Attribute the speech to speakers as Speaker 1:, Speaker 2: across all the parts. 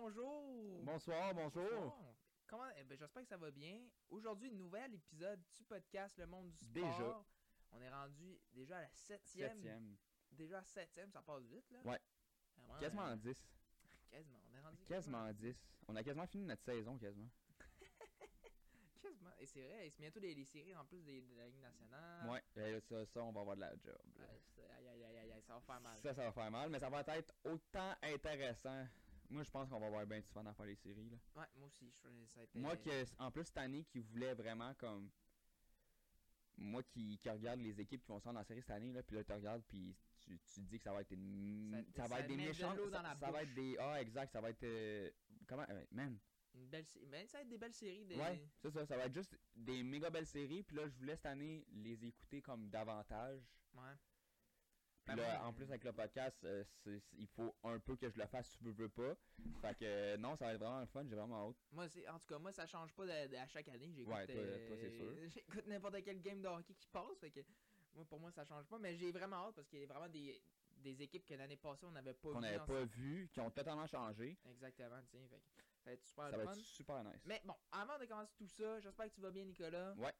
Speaker 1: bonjour!
Speaker 2: Bonsoir, bonjour.
Speaker 1: Bonsoir. Comment, eh ben, j'espère que ça va bien. Aujourd'hui, nouvel épisode du podcast Le Monde du Sport.
Speaker 2: Déjà.
Speaker 1: On est rendu déjà à la septième.
Speaker 2: Septième.
Speaker 1: Déjà à septième, ça passe vite, là.
Speaker 2: Ouais.
Speaker 1: Vraiment,
Speaker 2: Quasiment
Speaker 1: euh,
Speaker 2: en 10.
Speaker 1: Quasiment, on est rendu
Speaker 2: Quasiment en 10. On a quasiment fini notre saison, quasiment.
Speaker 1: Quasiment. Et c'est vrai, c'est bientôt les, les séries en plus des- de la Ligue nationale.
Speaker 2: Ouais, et ça, ça, on va avoir de la job. là.
Speaker 1: Aïe, aïe, aïe, aïe, aïe, ça va faire mal.
Speaker 2: Ça, ça va faire mal, mais ça va être autant intéressant. Moi, je pense qu'on va avoir bien du fun à faire les séries. Là.
Speaker 1: Ouais, moi aussi, je ça a été...
Speaker 2: Moi, qui, en plus, cette année, qui voulait vraiment comme. Moi qui, qui regarde les équipes qui vont se rendre en série cette année, là, puis là, tu regardes, puis tu, tu dis que ça va être une.
Speaker 1: Ça-
Speaker 2: Ça, va être des
Speaker 1: de
Speaker 2: méchants. Ça,
Speaker 1: dans la
Speaker 2: ça va être des. Ah, exact, ça va être. euh, comment. euh, man.
Speaker 1: Une belle ben, ça va être des belles séries. Des...
Speaker 2: Ouais, c'est ça, ça va être juste des méga belles séries. Puis là, je voulais cette année les écouter comme davantage.
Speaker 1: Ouais.
Speaker 2: Puis
Speaker 1: Ben,
Speaker 2: là,
Speaker 1: moi,
Speaker 2: en plus avec le podcast, euh, il faut un peu que je le fasse si tu veux, veux pas. Fait que euh, non, ça va être vraiment le fun, j'ai vraiment hâte.
Speaker 1: Moi, c'est, en tout cas, moi, ça change pas de, de- à chaque année. J'écoute,
Speaker 2: Ouais, toi- toi, c'est sûr.
Speaker 1: euh, J'écoute n'importe quel game de hockey qui passe. Fait que, moi, pour moi, ça change pas. Mais j'ai vraiment hâte parce qu'il y a vraiment des, des équipes que l'année passée, on n'avait pas
Speaker 2: Qu'on n'avait pas vu, qui ont totalement changé.
Speaker 1: Exactement, tiens. Fait que ça va être super
Speaker 2: Ça va être super nice.
Speaker 1: Mais bon, avant de commencer tout ça, j'espère que tu vas bien, Nicolas.
Speaker 2: Ouais.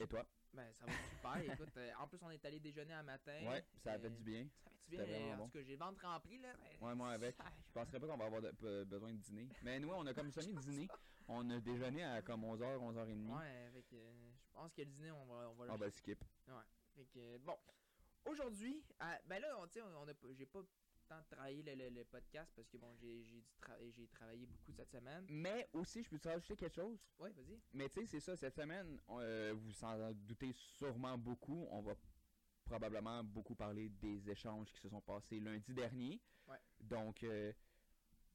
Speaker 2: Et toi?
Speaker 1: Ben, ça va super. Écoute, euh, en plus, on est allé déjeuner un matin.
Speaker 2: Ouais, ça a fait
Speaker 1: Euh,
Speaker 2: du bien.
Speaker 1: Ça fait du
Speaker 2: C'était
Speaker 1: bien.
Speaker 2: vraiment
Speaker 1: En
Speaker 2: bon.
Speaker 1: tout cas, j'ai le ventre rempli, là. ben,
Speaker 2: Ouais, moi avec. Je penserais pas qu'on va avoir de- pe- besoin de dîner. Mais nous, on a comme semi-dîner. On a déjeuné à comme 11h, 11h30.
Speaker 1: Ouais, avec, euh, je pense que le dîner, on va, on va le
Speaker 2: Ah ben skip.
Speaker 1: Fait que, euh, bon. Aujourd'hui, ben là, on, on a, pas- j'ai pas tant travaillé le, le- le podcast parce que bon, j'ai, tra- travaillé beaucoup cette semaine.
Speaker 2: Mais aussi, je peux te rajouter quelque chose?
Speaker 1: Ouais, vas-y.
Speaker 2: Mais tu sais, c'est ça, cette semaine, euh, vous s'en doutez sûrement beaucoup. On va probablement beaucoup parler des échanges qui se sont passés lundi dernier.
Speaker 1: Ouais.
Speaker 2: Donc, euh,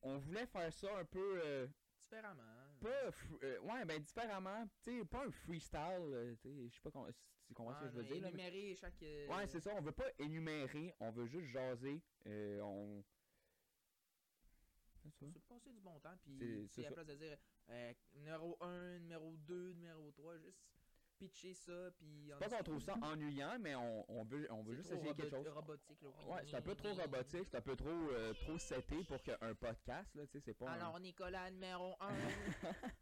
Speaker 2: on voulait faire ça un peu. euh,
Speaker 1: Différemment.
Speaker 2: Pas. euh, ouais, ben différemment. Tu sais, pas un freestyle. euh, tu sais, je sais pas si tu comprends ce que je veux dire. mais-
Speaker 1: Énumérer chaque. euh,
Speaker 2: Ouais, c'est ça. On veut pas énumérer. On veut juste jaser. euh, on. C'est
Speaker 1: passer du bon temps, puis à la place de dire euh, numéro 1, numéro 2, numéro 3, juste pitcher ça, puis.
Speaker 2: C'est pas qu'on trouve ça ennuyant, mais on, on veut, on veut juste essayer quelque chose.
Speaker 1: robotique, là.
Speaker 2: Ouais, c'est un peu trop robotique, c'est un peu trop, euh, trop seté pour qu'un podcast, là, tu sais, c'est pas. un-
Speaker 1: Alors, Nicolas, numéro 1.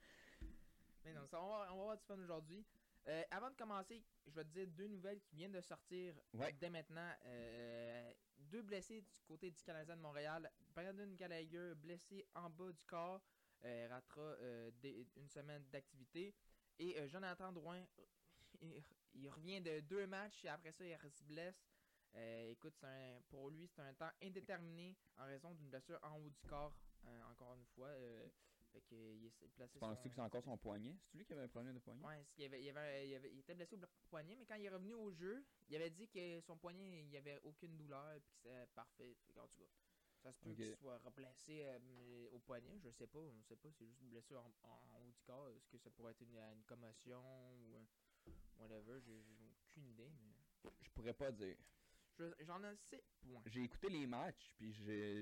Speaker 1: Mais non, ça, on, va, on va avoir du fun aujourd'hui. Euh, avant de commencer, je vais te dire deux nouvelles qui viennent de sortir
Speaker 2: Ouais.
Speaker 1: dès maintenant. Euh, deux blessés du côté du Canadien de Montréal. Brandon Gallagher, blessé en bas du corps, ratera des- une semaine d'activité. Et euh, Jonathan Drouin, il, il revient de deux matchs et après ça, il se blesse. Euh, écoute, un- pour lui, c'est un temps indéterminé en raison d'une blessure en haut du corps, euh, encore une fois. euh, fait que, il est placé
Speaker 2: Penses-tu que c'est encore son poignet? C'est lui qui avait un problème de poignet?
Speaker 1: Ouais, il, avait, il, avait, il, avait- il était blessé au poignet, mais quand il est revenu au jeu, il avait dit que son poignet, il n'y avait aucune douleur, puis que c'était parfait. Fait qu'en tout cas, ça se peut qu'il soit replacé euh, au poignet, je sais pas, on sait pas, c'est juste une blessure en, en haut du corps. Est-ce que ça pourrait être une, une commotion ou euh, whatever, j'ai aucune idée, mais
Speaker 2: Je pourrais pas dire.
Speaker 1: je- j'en ai sais point.
Speaker 2: J'ai écouté les matchs, puis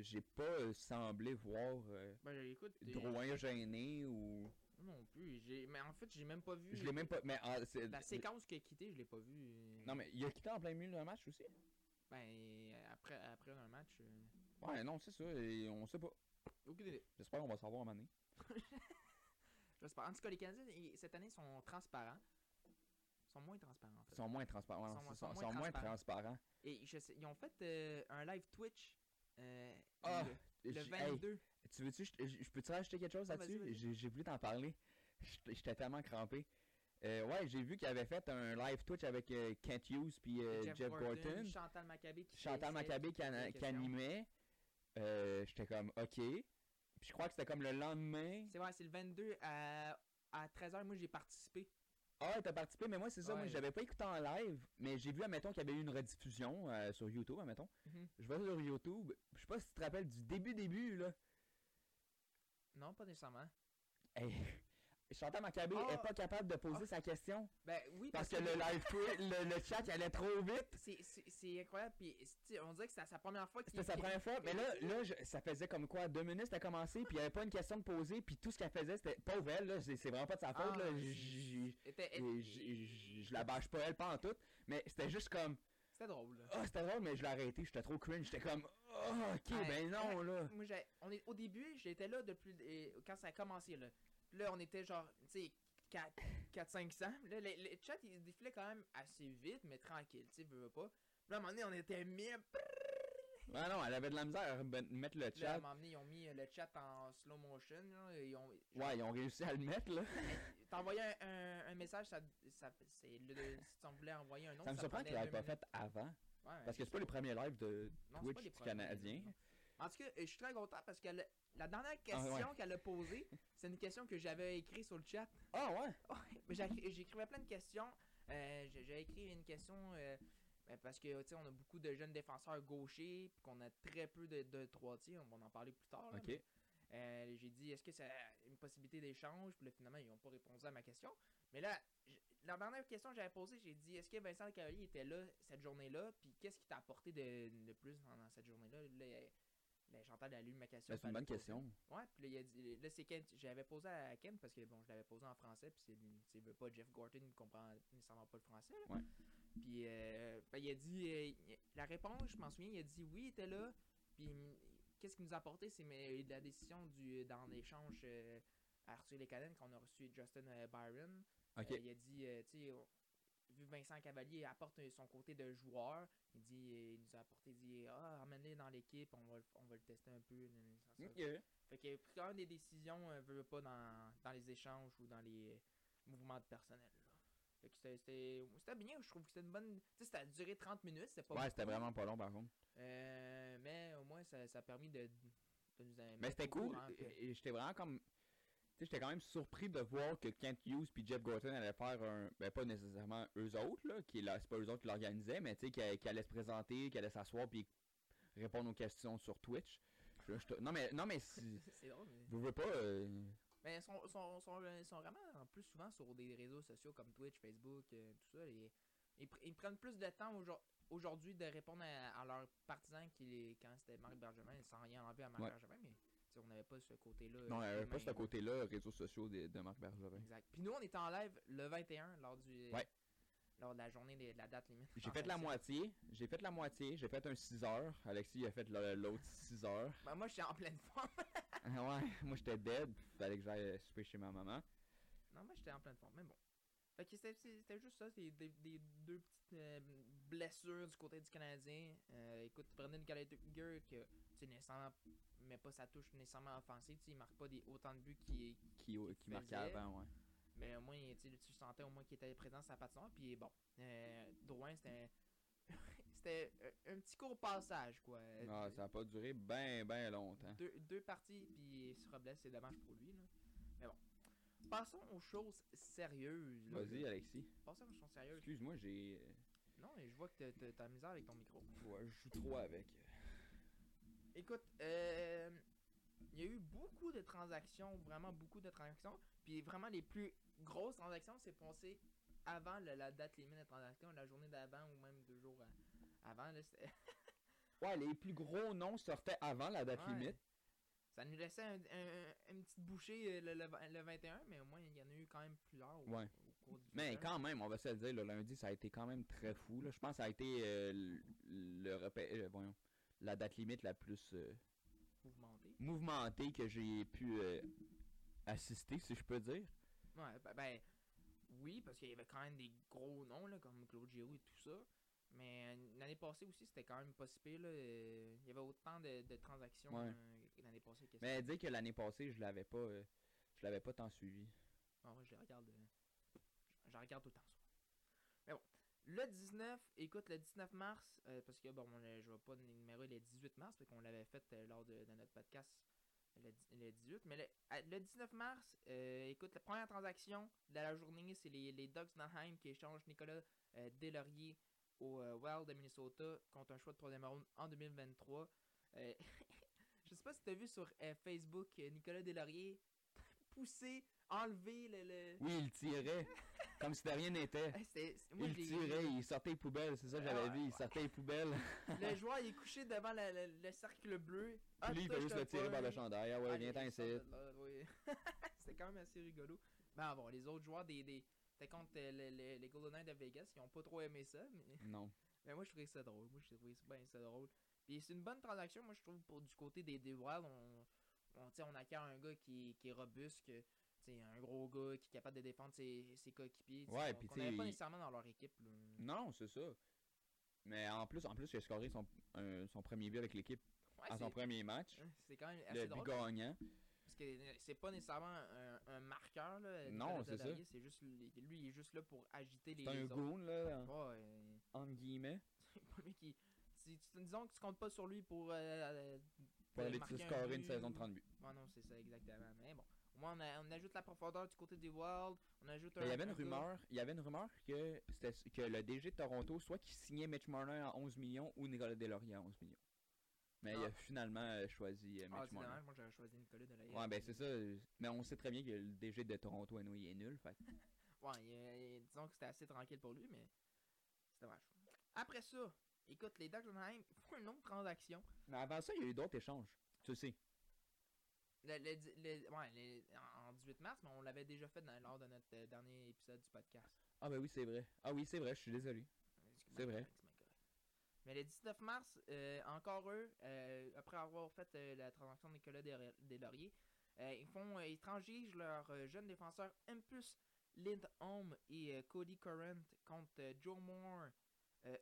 Speaker 2: j'ai pas euh, semblé voir euh,
Speaker 1: Ben, des-
Speaker 2: Drouin gêné ou.
Speaker 1: non plus, mais en fait, j'ai même pas vu
Speaker 2: Je l'ai même pas. Mais ah,
Speaker 1: la séquence qu'il a quittée, je l'ai pas vu. euh,
Speaker 2: Non, mais il a quitté en plein milieu d'un match aussi?
Speaker 1: Ben, après, après un match, euh,
Speaker 2: Ouais, non, c'est ça, et on sait pas.
Speaker 1: aucune idée.
Speaker 2: J'espère qu'on va savoir un moment donné.
Speaker 1: J'espère. En tout cas, les Canadiens, ils- cette année, sont transparents. Ils sont moins transparents, en fait.
Speaker 2: Ils sont moins transparents.
Speaker 1: Ils sont- ils moins transparents. Et je sais, ils ont fait euh, un live Twitch euh,
Speaker 2: Ah,
Speaker 1: le, le
Speaker 2: J- hey,
Speaker 1: 22.
Speaker 2: Tu veux-tu, je, je- je peux-tu rajouter quelque chose
Speaker 1: Ah, vas-y,
Speaker 2: là-dessus?
Speaker 1: vas-y.
Speaker 2: J'ai j'ai voulu t'en parler. J'étais j'étais tellement crampé. Euh, ouais, j'ai vu qu'il avait fait un live Twitch avec euh, Kent Hughes puis euh, Jeff, Gorton.
Speaker 1: Chantal Maccabé qui
Speaker 2: Chantal
Speaker 1: faisait-
Speaker 2: Maccabé qui,
Speaker 1: posait
Speaker 2: ana-
Speaker 1: des
Speaker 2: qui
Speaker 1: questions.
Speaker 2: animait. Euh, J'étais comme, ok. Puis je crois que c'était comme le lendemain.
Speaker 1: C'est vrai, c'est le 22 à, à 13h. Moi, j'ai participé.
Speaker 2: Ah, t'as participé, mais moi, c'est ça. Moi, j'avais pas écouté en live, mais j'ai vu, admettons, qu'il y avait eu une rediffusion euh, sur YouTube, admettons.
Speaker 1: Mhm.
Speaker 2: Je vais sur YouTube. Je sais pas si tu te rappelles du début, début, là.
Speaker 1: Non, pas nécessairement.
Speaker 2: Hey, Chantal Maccabé
Speaker 1: Ah!
Speaker 2: est pas capable de poser
Speaker 1: Ah!
Speaker 2: sa question.
Speaker 1: Ben oui,
Speaker 2: Parce que le live le, le chat, il allait trop vite.
Speaker 1: c'est- incroyable. Puis, on dirait que c'est sa première fois qu'il
Speaker 2: C'était sa première fois, mais là, là je- ça faisait comme quoi, deux minutes, c'était commencé, puis il n'y avait pas une question de poser, puis tout ce qu'elle faisait, c'était pauvre elle, là, c'est vraiment pas de sa faute,
Speaker 1: Ah,
Speaker 2: là, je la bâche pas elle, pas en tout, mais c'était juste comme,
Speaker 1: c'était drôle.
Speaker 2: Ah, c'était drôle, mais je l'ai arrêté, j'étais trop cringe, j'étais comme, oh, ok,
Speaker 1: Ouais,
Speaker 2: ben non,
Speaker 1: ouais.
Speaker 2: là.
Speaker 1: Moi, j'ai- on est, au début, j'étais là depuis quand ça a commencé. Là, là on était genre, tu sais, 4-500. Là, le, le chat, il défilait quand même assez vite, mais tranquille, tu sais, veux veux pas. Là, à un moment donné, on était mis.
Speaker 2: Ah non, elle avait de la misère à ben- mettre le
Speaker 1: Là, à un
Speaker 2: chat.
Speaker 1: moment donné, ils ont mis euh, le chat en slow motion. Là, et ils ont,
Speaker 2: Ouais, ils ont réussi à le mettre, là.
Speaker 1: T'envoyais un, un, un message, ça, ça, c'est le, si t'en voulais envoyer un autre,
Speaker 2: Ça me surprend qu'ils
Speaker 1: deux
Speaker 2: pas fait avant.
Speaker 1: Ouais,
Speaker 2: Parce que c'est pas les premiers lives de
Speaker 1: Non,
Speaker 2: Twitch Canadien.
Speaker 1: En tout cas, je suis très content parce que le- la dernière
Speaker 2: Ah, ouais.
Speaker 1: question qu'elle a posée, c'est une question que j'avais écrite sur le chat.
Speaker 2: Ah ouais?
Speaker 1: J'écrivais plein de questions. Euh, j'ai écrit une question euh, ben, parce que on a beaucoup de jeunes défenseurs gauchers, puis qu'on a très peu de, de droitiers. On va en parler plus tard. là,
Speaker 2: Ok.
Speaker 1: mais, euh, j'ai dit est-ce que c'est une possibilité d'échange? Puis là, finalement ils n'ont pas répondu à ma question. Mais là, la dernière question que j'avais posée, j'ai dit est-ce que Vincent Cavalier était là cette journée-là? Puis qu'est-ce qui t'a apporté de, de plus pendant cette journée-là? Là, Chantal a lu ma question.
Speaker 2: Ben, c'est une bonne question.
Speaker 1: Ouais, puis là, il a dit, là c'est Ken, j'avais posé à Ken parce que bon, je l'avais posé en français, puis c'est, veut pas Jeff Gorton, il comprend nécessairement pas le français. là.
Speaker 2: Ouais.
Speaker 1: Puis euh, ben, il a dit, euh, la réponse, je m'en souviens, il a dit oui, il était là, puis qu'est-ce qu'il nous a apporté, c'est mais, la décision du, dans l'échange euh, à Arthur Lecanen qu'on a reçu Justin euh, Byron. Il a dit, euh, tu sais, Vincent Cavalier apporte euh, son côté de joueur, il dit, euh, il nous a apporté, il dit, ah, emmène-le dans l'équipe, on va, le- on va le tester un peu. nan, nan, ça, ça.
Speaker 2: Ok.
Speaker 1: Fait qu'il a pris quand même des décisions, euh, veut, pas, dans, dans les échanges ou dans les mouvements de personnel. là. Fait que c'était- c'était c'était bien, je trouve que c'était une bonne. Tu sais, ça a duré 30 minutes, c'était pas
Speaker 2: Ouais, c'était vraiment pas long par contre.
Speaker 1: euh, mais au moins, ça, ça a permis de, de nous
Speaker 2: Mais c'était cool. J'étais vraiment comme. J'étais quand même surpris de voir que Kent Hughes puis Jeff Gorton allaient faire un. Ben, pas nécessairement eux autres, là. Qui, là, c'est pas eux autres qui l'organisaient, mais tu sais, qui, qui allaient se présenter, qui allaient s'asseoir puis répondre aux questions sur Twitch. Je- je- non, mais, non, mais si.
Speaker 1: C'est drôle, mais.
Speaker 2: Vous voulez pas. euh,
Speaker 1: Mais ils sont, sont, sont, ils sont vraiment en plus souvent sur des réseaux sociaux comme Twitch, Facebook, euh, tout ça. Et, ils, pr- ils prennent plus de temps aujourd- aujourd'hui de répondre à, à leurs partisans qui, quand c'était Marc Bergevin, sans rien enlever à Marc
Speaker 2: Ouais.
Speaker 1: Bergevin, mais on n'avait pas ce côté-là.
Speaker 2: Non,
Speaker 1: euh,
Speaker 2: euh, pas ce
Speaker 1: là.
Speaker 2: côté-là, réseaux sociaux de, de Marc Bergevin.
Speaker 1: Exact. Puis nous, on était en live le 21 lors du.
Speaker 2: Ouais.
Speaker 1: Lors de la journée de, de la date limite.
Speaker 2: J'ai fait la moitié, j'ai fait la moitié, j'ai fait un 6 heures. Alexis a fait l'autre 6 heures.
Speaker 1: Ben, moi, j'étais en pleine forme.
Speaker 2: Ah ouais, moi j'étais dead, fallait que j'aille souper chez ma maman.
Speaker 1: non, moi, j'étais en pleine forme. Mais bon. Fait que c'était c'est- juste ça. C'était des, des deux petites euh, blessures du côté du Canadien. Euh, écoute, Brendan Gallagher, que, tu sais, nécessairement, met pas sa touche nécessairement offensive. Il marque pas des, autant de buts qu'il
Speaker 2: Qui, qui marquait avant, ouais.
Speaker 1: Mais au moins, tu sentais au moins qu'il était présent sa patinoire. Puis bon, euh, Drouin, c'était. c'était un- un petit court passage, quoi.
Speaker 2: Ah, ça a pas duré ben ben longtemps.
Speaker 1: deux, deux parties, puis se reblesse, c'est dommage pour lui. Là. Mais bon. Passons aux choses sérieuses. là.
Speaker 2: Vas-y Alexis.
Speaker 1: Passons aux choses sérieuses.
Speaker 2: Excuse-moi, j'ai. euh,
Speaker 1: Non, mais je vois que t'as t'as misère avec ton micro.
Speaker 2: Ouais, je joue trop avec.
Speaker 1: Écoute, euh, il y a eu beaucoup de transactions, vraiment beaucoup de transactions. Puis vraiment, les plus grosses transactions, c'est passé avant le- la date limite de transaction, la journée d'avant ou même deux jours à- avant. Là,
Speaker 2: Ouais, les plus gros noms sortaient avant la date
Speaker 1: Ouais.
Speaker 2: limite.
Speaker 1: ça nous laissait un, un- une petite bouchée euh, le, le, vingt- le 21, mais au moins, il y en a eu quand même plusieurs au,
Speaker 2: Ouais.
Speaker 1: au cours du
Speaker 2: Mais quand même, on va se le dire, le lundi, ça a été quand même très fou. Là. Je pense que ça a été euh, le, euh, voyons, la date limite la plus euh,
Speaker 1: mouvementé.
Speaker 2: mouvementée que j'ai pu euh, assister, si je peux dire.
Speaker 1: Ouais, ben, ben, oui, parce qu'il y avait quand même des gros noms, là, comme Claude Giroux et tout ça. Mais euh, l'année passée aussi, c'était quand même pas si pire, là. euh, Il y avait autant de, de transactions
Speaker 2: Ouais.
Speaker 1: euh, l'année passée que
Speaker 2: Mais dire que l'année passée, je l'avais pas euh, je l'avais pas tant suivi.
Speaker 1: Ah ouais, je les regarde. je, regarde tout le temps. Le 19, écoute, le 19 mars, euh, parce que bon, on- je vais pas numérer le 18 mars, parce qu'on l'avait fait euh, lors de, notre podcast le, di- le 18. Mais le, à- le 19 mars, euh, écoute, la première transaction de la journée, c'est les, les Ducks d'Anaheim qui échangent Nicolas Deslauriers au Wild de Minnesota contre un choix de troisième ronde en 2023. Euh, je sais pas si tu as vu sur Facebook Nicolas Deslauriers pousser, enlever le. le...
Speaker 2: Oui, il tirait comme si de rien n'était.
Speaker 1: Moi,
Speaker 2: Il tirait, il sortait les poubelles, c'est ça que
Speaker 1: Ah
Speaker 2: j'avais
Speaker 1: ouais,
Speaker 2: vu, il sortait les poubelles.
Speaker 1: Le joueur il est couché devant le, le- le cercle bleu.
Speaker 2: Puis lui, il juste le tirer par le chandail. Ah ouais,
Speaker 1: Allez,
Speaker 2: viens ici.
Speaker 1: oui. C'était quand même assez rigolo. Ben bon, les autres joueurs des. des C'était contre euh, les, les, les Golden Knights de Vegas, ils ont pas trop aimé ça, mais
Speaker 2: Non.
Speaker 1: Mais moi, je trouvais ça drôle. Moi, je trouvais ça bien ça drôle. Puis c'est une bonne transaction, moi, je trouve, pour du côté des, des Wild. On, on, on acquiert un gars qui, qui est robuste, que, tu sais, un gros gars qui est capable de défendre ses, ses coéquipiers.
Speaker 2: Ouais, puis tu
Speaker 1: pas nécessairement dans leur équipe. là.
Speaker 2: Non, c'est ça. Mais en plus, en plus, il a scoré son, un- son premier but avec l'équipe
Speaker 1: Ouais,
Speaker 2: à son premier match.
Speaker 1: c'est quand même
Speaker 2: Le
Speaker 1: assez
Speaker 2: but
Speaker 1: drôle.
Speaker 2: gagnant.
Speaker 1: Parce que c'est pas nécessairement un, un marqueur, là.
Speaker 2: Non, c'est ça.
Speaker 1: C'est juste, lui, il est juste là pour agiter les,
Speaker 2: C'est un goon, là, en-
Speaker 1: Ouais, euh,
Speaker 2: entre guillemets.
Speaker 1: pas lui qui. si disons que tu comptes pas sur lui pour. euh,
Speaker 2: Pour
Speaker 1: euh,
Speaker 2: aller scorer une saison de
Speaker 1: ou-
Speaker 2: 30 buts.
Speaker 1: Ouais, non, c'est ça, exactement. Mais bon, on, a- on ajoute la profondeur du côté des Wild. On ajoute
Speaker 2: Mais il y avait
Speaker 1: un
Speaker 2: une rumeur, il y avait une rumeur que que le DG de Toronto soit qu'il signait Mitch Marner à 11 millions ou Nicolas Deslauriers à 11 millions. Mais il a
Speaker 1: Ah.
Speaker 2: finalement euh, choisi euh,
Speaker 1: Ah,
Speaker 2: Mitch
Speaker 1: c'est
Speaker 2: Marner.
Speaker 1: moi j'aurais choisi Nicolas Deslauriers.
Speaker 2: Ouais, ben c'est ça. euh, Mais on sait très bien que le DG de Toronto anyway, il est nul. Fait.
Speaker 1: Ouais, il- il- disons que c'était assez tranquille pour lui, mais c'est dommage. Après ça, écoute, les Ducks d'Anaheim font une autre transaction.
Speaker 2: Mais avant ça, il y a eu d'autres échanges. Tu sais.
Speaker 1: Le, le le- ouais, en en 18 mars, mais on l'avait déjà fait dans- lors de notre euh, dernier épisode du podcast.
Speaker 2: Ah ben oui, c'est vrai. Ah oui, c'est vrai, je suis désolé.
Speaker 1: C'est
Speaker 2: vrai.
Speaker 1: Mais le 19 mars, euh, encore eux, euh, après avoir fait euh, la transaction de Nicolas Des- Deslauriers, euh, ils font euh, ils transigent leur euh, jeune défenseur Impus Lindholm et Cody Current contre Joe Moore,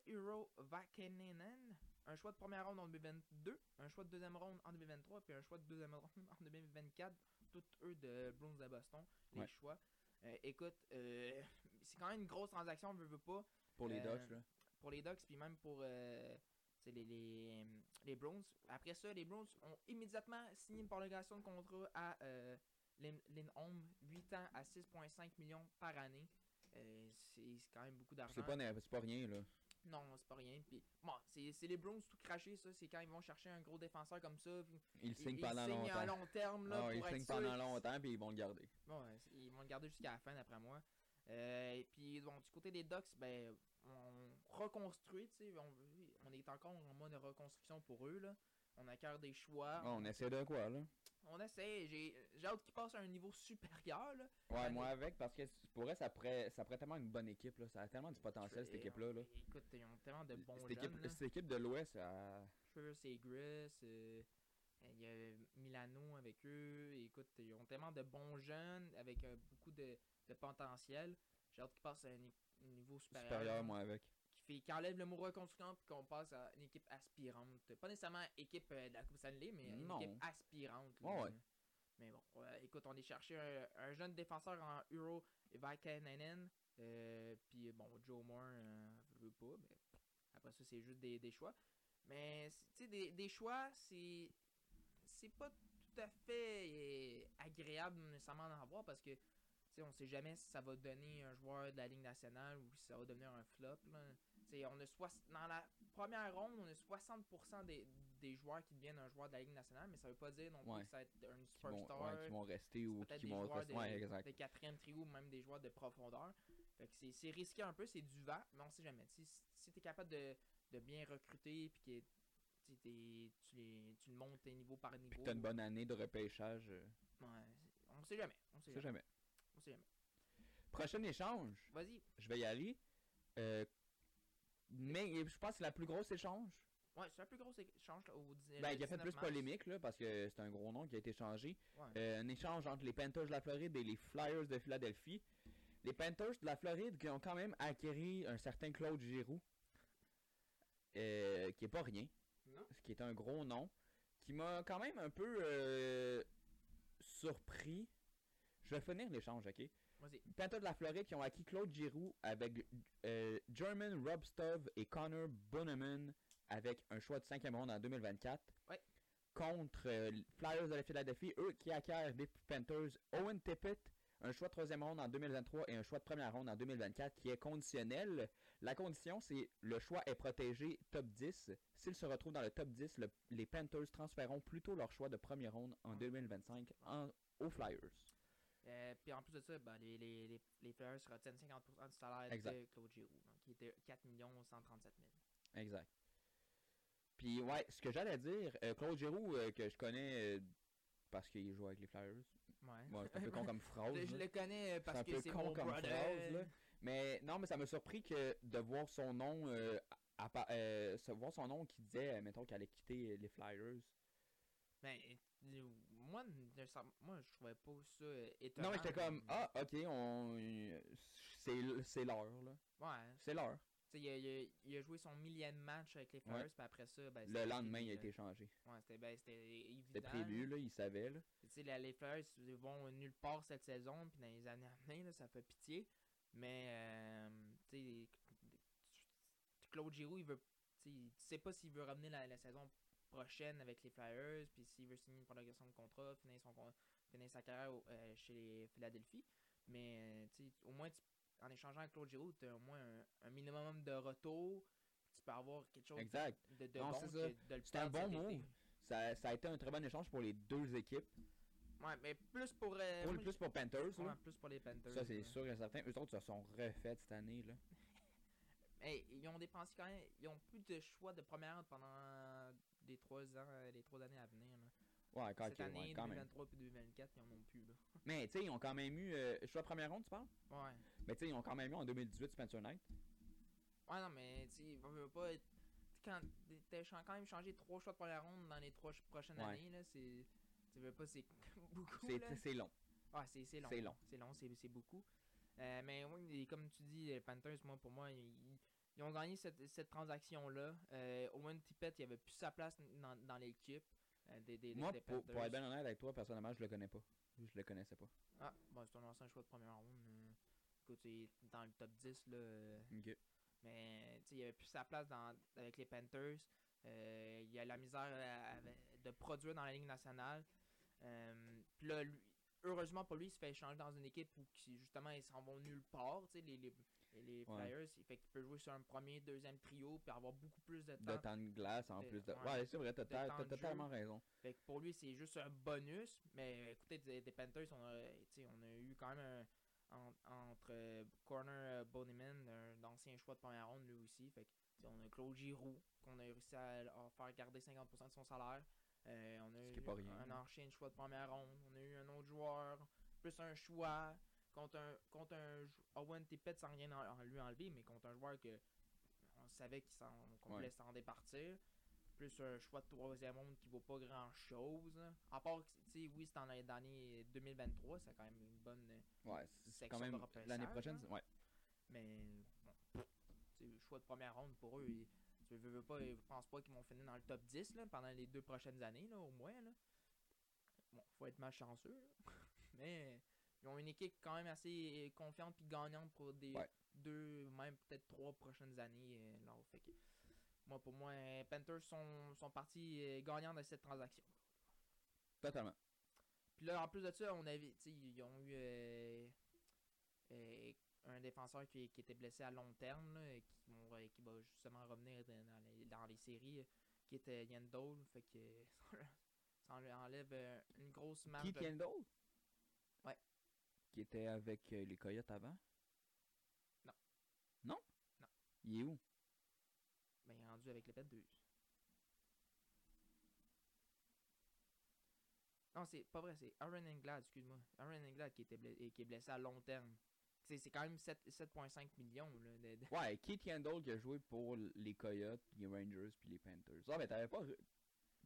Speaker 1: Uro Vakeninen, un choix de première ronde en 2022, un choix de deuxième ronde en 2023, puis un choix de deuxième ronde en 2024, tous eux de Bruins de Boston, les
Speaker 2: Ouais.
Speaker 1: choix. Euh, écoute, euh, c'est quand même une grosse transaction, on veut, veut pas
Speaker 2: Pour les
Speaker 1: Euh,
Speaker 2: Ducks, là.
Speaker 1: pour les Ducks, puis même pour euh, les, les, les Browns. Après ça, les Browns ont immédiatement signé une prolongation de contrat à Lin- Lindholm, 8 ans à 6,5 millions par année. C'est quand même beaucoup d'argent.
Speaker 2: C'est pas, pas rien, là.
Speaker 1: Non, c'est pas rien. Puis, bon, c'est les Browns tout craché, ça. C'est quand ils vont chercher un gros défenseur comme ça. puis
Speaker 2: Ils
Speaker 1: ils-
Speaker 2: signent
Speaker 1: ils
Speaker 2: pendant
Speaker 1: signent à
Speaker 2: longtemps.
Speaker 1: long terme. Là,
Speaker 2: Ah, ils
Speaker 1: pour
Speaker 2: signent pendant longtemps, puis ils vont le garder.
Speaker 1: Bon, ils vont le garder jusqu'à la fin, d'après moi. Euh, et puis, bon, du côté des Ducks, ben, on reconstruit, tu sais. On, on est encore en mode de reconstruction pour eux, là. On acquiert des choix.
Speaker 2: Ah, on essaie de quoi, là?
Speaker 1: On essaie. J'ai j'ai hâte qu'ils passent à un niveau supérieur, là.
Speaker 2: Ouais, moi avec, parce que pour ça pourrait tellement une bonne équipe, là. Ça a tellement du potentiel, cette
Speaker 1: Et,
Speaker 2: équipe-là, là.
Speaker 1: Écoute, ils ont tellement de bons
Speaker 2: Cette équipe,
Speaker 1: là.
Speaker 2: cette équipe de l'Ouest, ça...
Speaker 1: First et Gris, euh, il y a Milano avec eux. Écoute, ils ont tellement de bons jeunes avec euh, beaucoup de, de potentiel. J'ai hâte qu'ils passent à un, ni- un niveau supérieur.
Speaker 2: supérieur, moi avec.
Speaker 1: Qui, fait, qui enlève le mot reconstruction puis qu'on passe à une équipe aspirante. Pas nécessairement équipe euh, de la Coupe Stanley, mais une équipe aspirante.
Speaker 2: Ouais.
Speaker 1: Mais bon, écoute, on est cherché un, un jeune défenseur en Euro, Vaikanen. Euh, puis bon, Joe Moore, euh, je veux pas, mais après ça, c'est juste des, choix. Mais, tu sais, des, des choix, c'est. C'est pas tout à fait euh, agréable nécessairement d'en avoir parce que, tu on sait jamais si ça va donner un joueur de la Ligue nationale ou si ça va devenir un flop. Là. On a dans la première ronde, on a 60% des, des joueurs qui deviennent un joueur de la Ligue nationale, mais ça veut pas dire non plus
Speaker 2: Ouais.
Speaker 1: que ça va être un
Speaker 2: Qui vont,
Speaker 1: superstar
Speaker 2: ouais, qui vont rester ou qui
Speaker 1: des
Speaker 2: vont rester. Ouais, exact.
Speaker 1: de quatrième trio ou même des joueurs de profondeur. Fait que c'est- risqué un peu, c'est du vent, mais on sait jamais. Si, si tu es capable de, de bien recruter puis que tu, tu, les, tu le montes tes niveau par niveau.
Speaker 2: Puis que t'as une bonne année de repêchage, euh,
Speaker 1: ouais, on sait jamais. On sait jamais. On sait jamais.
Speaker 2: Prochain échange,
Speaker 1: Vas-y.
Speaker 2: je vais y aller. Euh, mais je pense que c'est la plus grosse échange.
Speaker 1: Ouais, c'est un plus gros échange là, au dix-
Speaker 2: Ben,
Speaker 1: le
Speaker 2: il a fait
Speaker 1: 19
Speaker 2: plus
Speaker 1: mars.
Speaker 2: polémique, là, parce que c'est un gros nom qui a été changé.
Speaker 1: Ouais.
Speaker 2: Euh, un échange entre les Panthers de la Floride et les Flyers de Philadelphie. Les Panthers de la Floride qui ont quand même acquéri un certain Claude Giroux, euh, qui est pas rien,
Speaker 1: Non.
Speaker 2: ce qui est un gros nom, qui m'a quand même un peu euh, surpris. Je vais finir l'échange, ok? Panthers de la Floride qui ont acquis Claude Giroux avec euh, German Robstov et Connor Bunneman avec un choix de 5e ronde en 2024.
Speaker 1: Ouais.
Speaker 2: Contre euh, les Flyers de la Philadelphie, eux qui acquièrent des Panthers Owen Tippett, un choix de 3e ronde en 2023 et un choix de première ronde en 2024 qui est conditionnel. La condition, c'est le choix est protégé top 10. S'il se retrouve dans le top 10, le- les Panthers transféreront plutôt leur choix de première ronde en 2025 en- aux Flyers.
Speaker 1: Euh, puis en plus de ça, ben, les, les, les, les Flyers retiennent 50% du salaire
Speaker 2: Exact.
Speaker 1: de Claude Giroux, donc, qui était 4 137 000.
Speaker 2: Exact. Puis ouais, ce que j'allais dire, euh, Claude Giroux, euh, que je connais euh, parce qu'il joue avec les Flyers.
Speaker 1: Ouais.
Speaker 2: C'est un peu con comme phrase.
Speaker 1: Je, le connais parce
Speaker 2: un
Speaker 1: que
Speaker 2: peu
Speaker 1: c'est
Speaker 2: con
Speaker 1: mon
Speaker 2: comme
Speaker 1: brother.
Speaker 2: phrase, là. Mais non, mais ça m'a surpris que de voir son nom euh, à voir son nom qui disait, mettons, qu'elle allait quitter les Flyers.
Speaker 1: Ben, moi, ça- moi, je trouvais pas ça étonnant.
Speaker 2: Non, mais j'étais comme, ah, ok, on. C'est c'est l'heure, là.
Speaker 1: Ouais.
Speaker 2: C'est l'heure.
Speaker 1: Il a, il, a, il a joué son millième match avec les Flyers, puis après ça, ben,
Speaker 2: Le lendemain, il a été changé.
Speaker 1: Ouais, c'était ben, c'était évident.
Speaker 2: C'était prévu, là, il savait, là.
Speaker 1: Les, Flyers ils vont nulle part cette saison, puis dans les années à venir, là, ça fait pitié. Mais, euh, tu Claude Giroux, il veut. Tu sais, pas s'il veut revenir la, la saison prochaine avec les Flyers, puis s'il veut signer une prolongation de contrat, finir, son, finir sa carrière euh, chez les Philadelphie. Mais, euh, tu sais, au moins, tu- en échangeant avec Claude Giroux, tu as au moins un, un minimum de retour. Tu peux avoir quelque chose
Speaker 2: Exact.
Speaker 1: de, de
Speaker 2: Non,
Speaker 1: bon
Speaker 2: c'est un bon move. Ça, ça a été un très bon échange pour les deux équipes.
Speaker 1: Ouais, mais plus pour. euh,
Speaker 2: Pour,
Speaker 1: moi,
Speaker 2: plus pour Panthers,
Speaker 1: Ouais, plus pour les Panthers.
Speaker 2: Ça, c'est sûr et certain. Eux autres se sont refaits cette année, là.
Speaker 1: Hey, ils ont dépensé quand même. Ils ont plus de choix de première pendant les trois ans, les trois années à venir. là.
Speaker 2: Ouais, quand,
Speaker 1: Cette année,
Speaker 2: ouais, quand même.
Speaker 1: 2023 puis 2024, ils en ont plus. Là.
Speaker 2: Mais, tu sais, ils ont quand même eu. Euh, choix de première ronde, tu parles?
Speaker 1: Ouais.
Speaker 2: Mais, tu sais, ils ont quand même eu en 2018 Spencer Knight.
Speaker 1: Ouais, non, mais tu sais, veut pas. être- Quand t'as quand même changé trois choix de première ronde dans les trois ch- prochaines
Speaker 2: Ouais.
Speaker 1: années, là, c'est. Tu veux pas, c'est beaucoup.
Speaker 2: C'est long.
Speaker 1: Ouais, c'est long.
Speaker 2: c'est long.
Speaker 1: C'est long, c'est beaucoup. Euh, mais oui, comme tu dis, les Panthers, moi, pour moi, ils, ils ont gagné cette, cette transaction-là. Euh, Owen Tippett, il avait plus sa place dans, dans l'équipe euh, des, des,
Speaker 2: Moi,
Speaker 1: des
Speaker 2: pour, pour être bien honnête avec toi, personnellement, je le connais pas. Je le connaissais pas.
Speaker 1: Ah, bon, c'est un ancien choix de première ronde. euh, écoute, il est dans le top 10, là. euh,
Speaker 2: Ok.
Speaker 1: mais, tu sais, il avait plus sa place dans, avec les Panthers. Euh, il a la misère à- à- de produire dans la Ligue nationale. Euh, Puis là, lui- heureusement pour lui, il se fait échanger dans une équipe où qui, justement ils s'en vont nulle part. tu sais, Les, les, les
Speaker 2: Ouais.
Speaker 1: Flyers, il fait qu'il peut jouer sur un premier, deuxième trio, puis avoir beaucoup plus de
Speaker 2: De
Speaker 1: temps.
Speaker 2: temps de glace en
Speaker 1: de-
Speaker 2: plus de.
Speaker 1: ouais,
Speaker 2: Ouais, c'est vrai, t'as
Speaker 1: temps
Speaker 2: totalement raison.
Speaker 1: Fait que pour lui, c'est juste un bonus. Mais écoutez, des, des Panthers, on a, on a eu quand même un. en- entre euh, Corner euh, Bonneman, un ancien choix de première ronde, lui aussi. Fait que, on a Claude Giroux, qu'on a réussi à, à faire garder 50% de son salaire. Euh, on a
Speaker 2: Ce
Speaker 1: eu
Speaker 2: pas rien,
Speaker 1: un
Speaker 2: là.
Speaker 1: ancien choix de première ronde. On a eu un autre joueur, plus un choix. Contre un, contre un Owen Tippett sans rien en, en lui enlever, mais contre un joueur que on savait qu'il s'en- qu'on voulait s'en départir plus un choix de troisième monde qui vaut pas grand chose. À part, que, tu sais, oui, c'est en l'année 2023, c'est quand même une bonne.
Speaker 2: Ouais, c'est
Speaker 1: Section
Speaker 2: quand
Speaker 1: de
Speaker 2: même. L'année prochaine,
Speaker 1: hein.
Speaker 2: ouais.
Speaker 1: Mais, bon, sais, choix de première ronde pour eux, ils, tu veux, veux pas, je pense pas qu'ils vont finir dans le top 10 là, pendant les deux prochaines années, là, au moins. Là. Bon, faut être malchanceux, là. mais ils ont une équipe quand même assez confiante puis gagnante pour des
Speaker 2: Ouais.
Speaker 1: deux, même peut-être trois prochaines années. euh, là, fait que, moi, pour moi, euh, Panthers sont, sont partis euh, gagnants de cette transaction.
Speaker 2: Totalement.
Speaker 1: Puis là, en plus de ça, on avait, ils ont eu euh, euh, un défenseur qui, qui était blessé à long terme, là, et qui, euh, qui va justement revenir dans, les, dans les séries, euh, qui était Yann Dole. Fait que ça enlève- euh, une grosse marge. Ouais.
Speaker 2: Qui était avec euh, les Coyotes avant?
Speaker 1: Non.
Speaker 2: Non?
Speaker 1: Non.
Speaker 2: Il est où?
Speaker 1: Ben, il est rendu avec les Panthers. Non, c'est pas vrai, c'est Aaron Englad, excuse-moi. Aaron Englad qui, était blessé, qui est blessé à long terme. C'est quand même 7 7,5 millions. Là, de- de-
Speaker 2: Ouais, Keith Yandel qui a joué pour les Coyotes, les Rangers puis les Panthers. Ah, mais t'avais pas.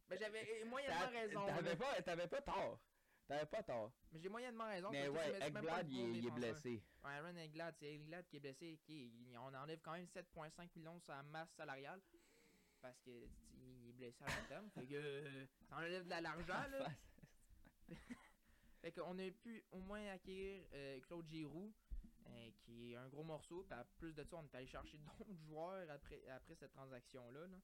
Speaker 1: Mais j'avais euh, moyennement raison.
Speaker 2: T'avais pas, t'avais pas tort. T'avais pas tort.
Speaker 1: Mais j'ai moyennement raison.
Speaker 2: Mais ouais, Ekblad, il, il est blessé.
Speaker 1: Ouais, Aaron Englad, c'est Englad qui est blessé. qui on enlève quand même 7,5 millions sur la masse salariale. Parce que tu- il est blessé à long terme. fait que euh, ça enlève de la- l'argent. là. Fait qu'on a pu au moins acquérir euh, Claude Giroux, euh, qui est un gros morceau. Puis à plus de ça, on est allé chercher d'autres joueurs après, après cette transaction-là. là.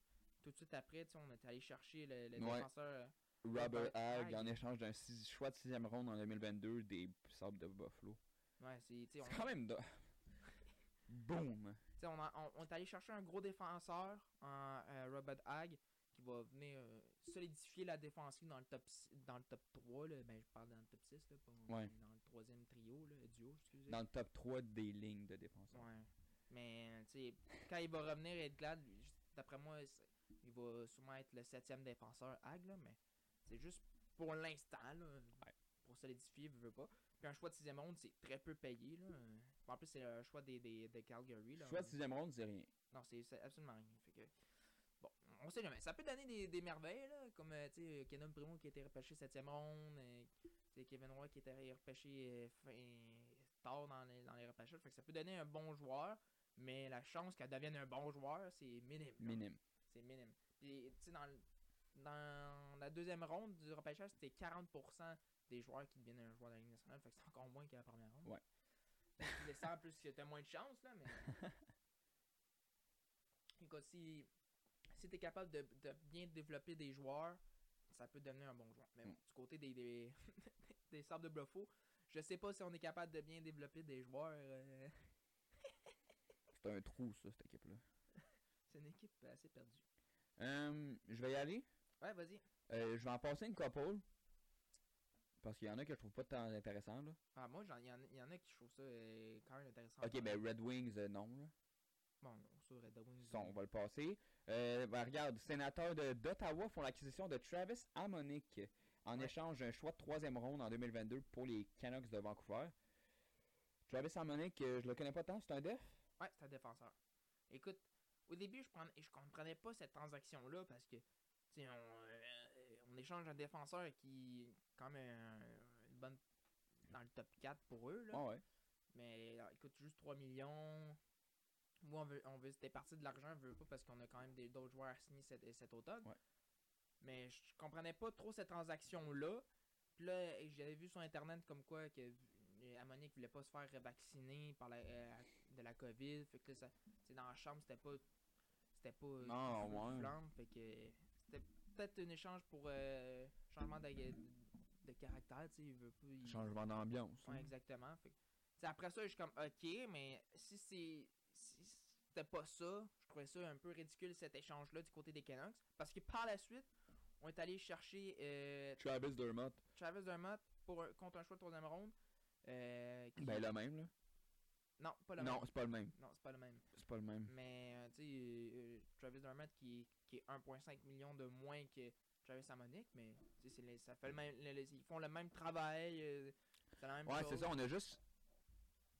Speaker 1: Tout de suite après, on est allé chercher le, le
Speaker 2: Ouais.
Speaker 1: défenseur.
Speaker 2: Robert Hagg. en échange d'un choix de sixième ronde en 2022 des Sabres de Buffalo.
Speaker 1: Ouais, c'est.
Speaker 2: quand même. de- Boom!
Speaker 1: On, a- on- on est allé chercher un gros défenseur en euh, Robert Hagg qui va venir euh, solidifier la défensive dans le top dans le top 3 là. ben je parle dans le top 6 là, pas
Speaker 2: Ouais.
Speaker 1: dans le troisième trio là, duo excusez.
Speaker 2: Dans le top 3 des lignes de défenseurs.
Speaker 1: Ouais. Mais tu sais quand il va revenir être glad d'après moi il va sûrement être le septième défenseur Hagg là, mais c'est juste pour l'instant là, pour solidifier veut, veut pas. Puis un choix de sixième ronde c'est très peu payé là. En plus c'est un choix des, des, de Calgary là.
Speaker 2: Choix de sixième ronde, c'est rien.
Speaker 1: Non, c'est absolument rien. Fait que, bon, on sait jamais. Ça peut donner des, des merveilles, là, comme, euh, tu sais, Kenan Primo qui a été repêché 7ème ronde, euh, Kevin Roy qui a été repêché euh, fin, tard dans les, dans les repêchages. Fait que ça peut donner un bon joueur, mais la chance qu'elle devienne un bon joueur, c'est minime.
Speaker 2: Minime.
Speaker 1: C'est minime. Puis, tu sais, dans, le- dans la deuxième ronde du repêchage, c'était 40% des joueurs qui deviennent un joueur de la Ligue nationale. Fait que c'est encore moins que la première ronde.
Speaker 2: Ouais.
Speaker 1: Que Tu descends plus que t'as moins de chance, là, mais. Écoute, si, si t'es capable de, de bien développer des joueurs, ça peut devenir un bon joueur. Mais bon,
Speaker 2: Mm.
Speaker 1: du côté des, des, des sables de Bluffo, je sais pas si on est capable de bien développer des joueurs. euh,
Speaker 2: C'est un trou, ça, cette équipe-là.
Speaker 1: c'est une équipe assez perdue.
Speaker 2: Euh, je vais y aller.
Speaker 1: Ouais, vas-y.
Speaker 2: Euh, je vais en passer une couple. Parce qu'il y en a que je trouve pas tant intéressant, là.
Speaker 1: Ah, moi, il y, en- y en a qui je trouve ça euh, quand même intéressant.
Speaker 2: Ok, ben Red Wings, euh, non, là.
Speaker 1: Bon, non, ça, Red Wings.
Speaker 2: Ça, on va le passer. Euh, ben, regarde, sénateurs d'Ottawa font l'acquisition de Travis Amonick en
Speaker 1: Ouais.
Speaker 2: échange d'un choix de troisième ronde en 2022 pour les Canucks de Vancouver. Travis Amonick, euh, je le connais pas tant, c'est un def?
Speaker 1: Ouais, c'est un défenseur. Écoute, au début, je, prenais, je comprenais pas cette transaction-là parce que, on, euh, on échange un défenseur qui est quand même un- une bonne. dans le top 4 pour eux, là.
Speaker 2: Ah ouais.
Speaker 1: Mais euh, écoute, juste 3 millions. Moi, on veut, on veut c'était parti de l'argent, on veut pas parce qu'on a quand même des- d'autres joueurs à signer cet, cet automne.
Speaker 2: Ouais.
Speaker 1: Mais je comprenais pas trop cette transaction-là. Puis là, j'avais vu sur internet comme quoi que euh, Amonique voulait pas se faire vacciner par la, euh, de la COVID. Fait que là, ça, dans la chambre, c'était pas. C'était pas.
Speaker 2: ouais.
Speaker 1: flamme. Fait que peut-être un échange pour euh, changement de, caractère. tu sais, Il veut pas. il-
Speaker 2: Changement d'ambiance.
Speaker 1: Ouais,
Speaker 2: hein.
Speaker 1: exactement. Fait après ça, je suis comme, ok, mais si c'est. Si c'était pas ça, je trouvais ça un peu ridicule cet échange-là du côté des Canucks. Parce que par la suite, on est allé chercher euh,
Speaker 2: Travis Dermott.
Speaker 1: Travis Dermott pour contre un choix de troisième ronde. euh, qui-
Speaker 2: Ben le même, là.
Speaker 1: Non, pas le
Speaker 2: non,
Speaker 1: même.
Speaker 2: c'est pas le même.
Speaker 1: Non, c'est pas le même.
Speaker 2: Pas le même.
Speaker 1: Mais, euh, tu sais, euh, Travis Dermott qui, qui est 1,5 million de moins que Travis Amonic, mais les- ça fait le même, le- le- ils font le même travail. euh, c'est la même
Speaker 2: Ouais, c'est ça, on a juste.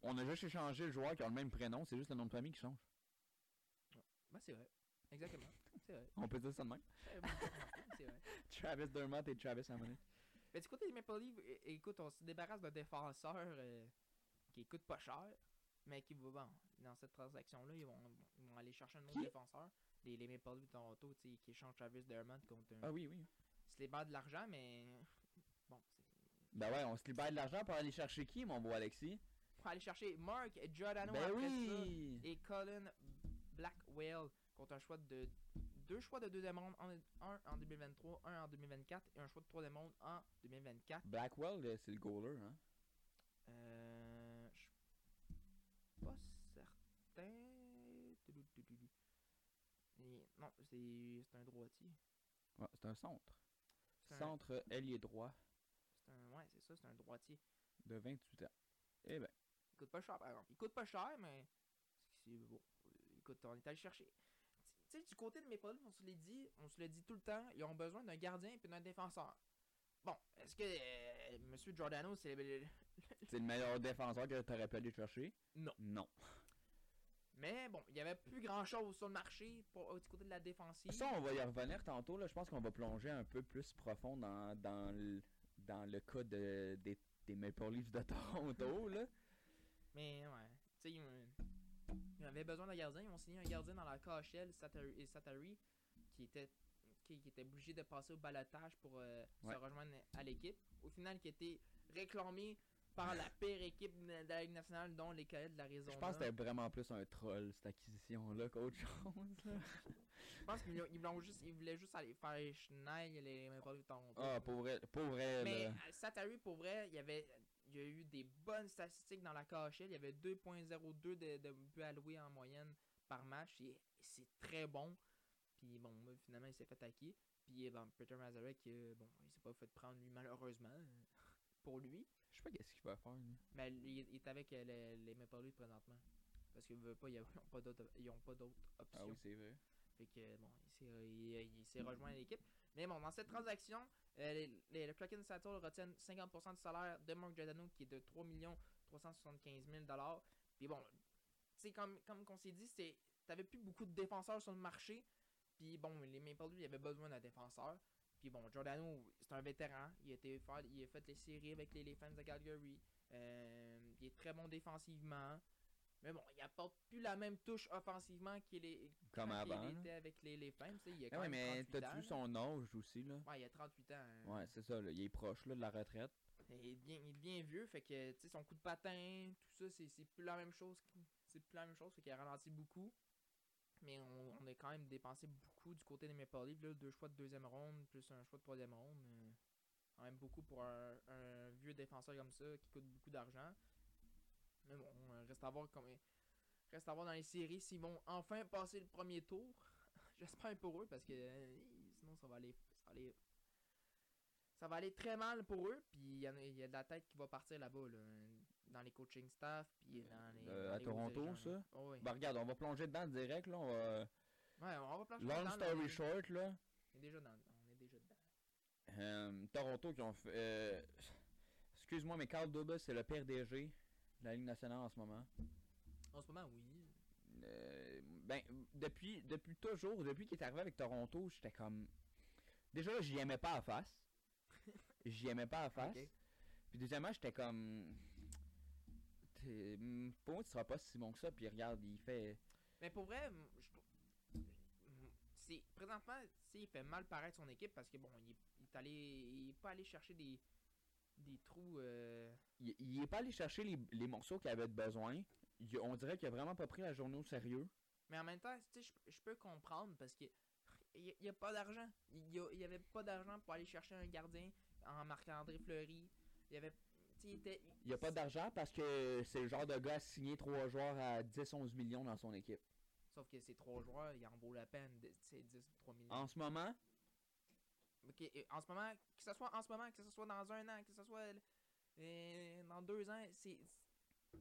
Speaker 2: On a juste échangé le joueur qui a le même prénom, c'est juste le nom de famille qui change.
Speaker 1: Ben, c'est vrai. Exactement. C'est vrai.
Speaker 2: On peut dire ça de même.
Speaker 1: Euh, c'est vrai.
Speaker 2: Travis Dermott et Travis Amonick.
Speaker 1: Mais du côté des Maple Leafs, écoute, on se débarrasse d'un défenseur euh, qui coûte pas cher, mais qui va, bon, dans cette transaction-là, ils vont, ils vont aller chercher un autre
Speaker 2: Qui?
Speaker 1: défenseur. Les, les Maple Leafs de Toronto, tu sais, qui échangent Travis Dermott contre un.
Speaker 2: Ah oui, oui.
Speaker 1: Se libère de l'argent, mais. Bon, c'est.
Speaker 2: Ben ouais, on se libère de l'argent pour aller chercher qui, mon beau Alexis?
Speaker 1: Pour aller chercher Mark Giordano
Speaker 2: Ben
Speaker 1: après
Speaker 2: oui!
Speaker 1: ça et Colin Blackwell contre un choix de. Deux choix de deuxième ronde, un, un en 2023, un en 2024 et un choix de troisième ronde en 2024.
Speaker 2: Blackwell, c'est le goaler, hein?
Speaker 1: Euh. Je suis pas certain. Touloutoulou. Et- Non, c'est un droitier.
Speaker 2: Ouais, c'est un centre.
Speaker 1: C'est un-
Speaker 2: Centre ailier droit
Speaker 1: C'est un. Ouais, c'est ça, c'est un droitier.
Speaker 2: de 28 ans. Eh ben,
Speaker 1: Il coûte pas cher, par exemple. Il coûte pas cher, mais. C'est bon. Écoute, on est allé chercher. Tu sais, du côté de mes Leafs, on se l'est dit, on se le dit tout le temps, ils ont besoin d'un gardien et d'un défenseur. Bon, est-ce que euh, Monsieur Giordano, c'est le-
Speaker 2: c'est le meilleur défenseur que t'aurais pu aller chercher?
Speaker 1: Non.
Speaker 2: Non.
Speaker 1: Mais bon, il y avait plus grand chose sur le marché pour, euh, du côté de la défensive.
Speaker 2: Ça, on va y revenir tantôt. Là. Je pense qu'on va plonger un peu plus profond dans, dans, le, dans le cas de, des, des Maple Leafs de Toronto. Là.
Speaker 1: Mais ouais, tu sais, ils, ils avaient besoin d'un gardien. Ils ont signé un gardien dans la KHL, Satari, et Satari, qui était, qui, qui était obligé de passer au balotage pour euh,
Speaker 2: Ouais.
Speaker 1: se rejoindre à l'équipe. Au final, qui était réclamé par la pire équipe de la Ligue nationale, dont les Coyotes de l'Arizona.
Speaker 2: Je pense que c'était vraiment plus un troll, cette acquisition-là, qu'autre chose.
Speaker 1: Je pense qu'ils voulaient- ils voulaient juste, ils voulaient juste aller faire les Maple Leafs de Toronto.
Speaker 2: Ah, pour vrai, pour vrai
Speaker 1: Mais
Speaker 2: là.
Speaker 1: à Satari, pour vrai, il y avait il y a eu des bonnes statistiques dans la KHL. Il y avait 2.02 de, de buts alloués en moyenne par match. Et c'est très bon. Puis bon, finalement, il s'est fait attaquer. Puis bon, Peter Mazarek, euh, bon, il s'est pas fait prendre lui, malheureusement, euh, pour lui.
Speaker 2: Je sais pas qu'est-ce qu'il va faire. lui.
Speaker 1: Mais il est avec euh, les, les Maple Leafs présentement. Parce qu'ils veulent pas, ils n'ont pas d'autres ils ont pas d'autres options.
Speaker 2: Ah oui, c'est vrai.
Speaker 1: Fait que bon, il s'est, il s'est rejoint à l'équipe. Mais bon, dans cette transaction, euh, les, les- le Kraken Seattle retiennent 50% du salaire de Mark Giordano qui est de 3 375 000 Puis bon, tu sais, comme, comme qu'on s'est dit, c'est, t'avais plus beaucoup de défenseurs sur le marché. Puis bon, les Maple Leafs, ils avaient besoin d'un défenseur. Puis bon, Giordano, c'est un vétéran. Il a, été faire, il a fait les séries avec les, les fans de Calgary. Euh, il est très bon défensivement. Mais bon, il apporte plus la même touche offensivement qu'il est était avec les, les sais, Il a quand
Speaker 2: ouais,
Speaker 1: même
Speaker 2: mais
Speaker 1: 38 ans,
Speaker 2: t'as-tu vu son âge aussi, là?
Speaker 1: Ouais, il a 38 ans. hein.
Speaker 2: Ouais, c'est ça, là. Il est proche, là, de la retraite.
Speaker 1: Il devient, il devient vieux, fait que tu sais, son coup de patin, tout ça, c'est plus la même chose. C'est plus la même chose, fait qu'il a ralenti beaucoup. Mais on, on a quand même dépensé beaucoup du côté des Maple Leafs. Là, deux choix de deuxième ronde, plus un choix de troisième ronde. euh, quand même beaucoup pour un, vieux défenseur comme ça qui coûte beaucoup d'argent. Mais bon, euh, reste à voir comment. Reste à voir dans les séries s'ils vont enfin passer le premier tour. J'espère pour eux parce que euh, sinon ça va aller. Ça va aller, ça va aller très mal pour eux. Puis il y, a- de la tête qui va partir là-bas. Là, dans les coaching staff. Puis dans les.
Speaker 2: Euh,
Speaker 1: dans
Speaker 2: à
Speaker 1: les
Speaker 2: Toronto, ça?
Speaker 1: Oh, oui.
Speaker 2: Bah, regarde, on va plonger dedans direct, là. On va...
Speaker 1: Ouais, on va plancher
Speaker 2: Long
Speaker 1: dedans,
Speaker 2: story short, là.
Speaker 1: On est déjà dans, on est déjà dedans.
Speaker 2: Euh, Toronto qui ont fait. euh, Excuse-moi, mais Carl Dubas, c'est le pire DG de la Ligue nationale en ce moment.
Speaker 1: En ce moment, oui.
Speaker 2: Euh, ben, depuis, depuis toujours, depuis qu'il est arrivé avec Toronto, j'étais comme. Déjà, j'y aimais pas à face. J'y aimais pas à face. Puis deuxièmement, j'étais comme. Hmm, Pour moi, tu seras pas si bon que ça. Puis regarde, il fait.
Speaker 1: Mais pour vrai, je présentement, il fait mal paraître son équipe parce que bon, il est, il est allé, il est pas allé chercher des des trous. euh,
Speaker 2: Il, il est pas allé chercher les, les morceaux qu'il avait besoin. Il- on dirait qu'il a vraiment pas pris la journée au sérieux.
Speaker 1: Mais en même temps, tu sais, je- peux comprendre parce que il y, a pas d'argent. Il y, a- il y avait pas d'argent pour aller chercher un gardien en Marc-André Fleury. Il y avait, il
Speaker 2: n'y a pas d'argent parce que c'est le genre de gars à signer trois joueurs à 10-11 millions dans son équipe.
Speaker 1: Sauf que ces trois joueurs, il en vaut la peine. de- Tu sais, 10 3 millions.
Speaker 2: En ce moment,
Speaker 1: Ok, et en ce moment, que ce soit en ce moment, que ce soit dans un an, que ce soit euh, dans deux ans, c'est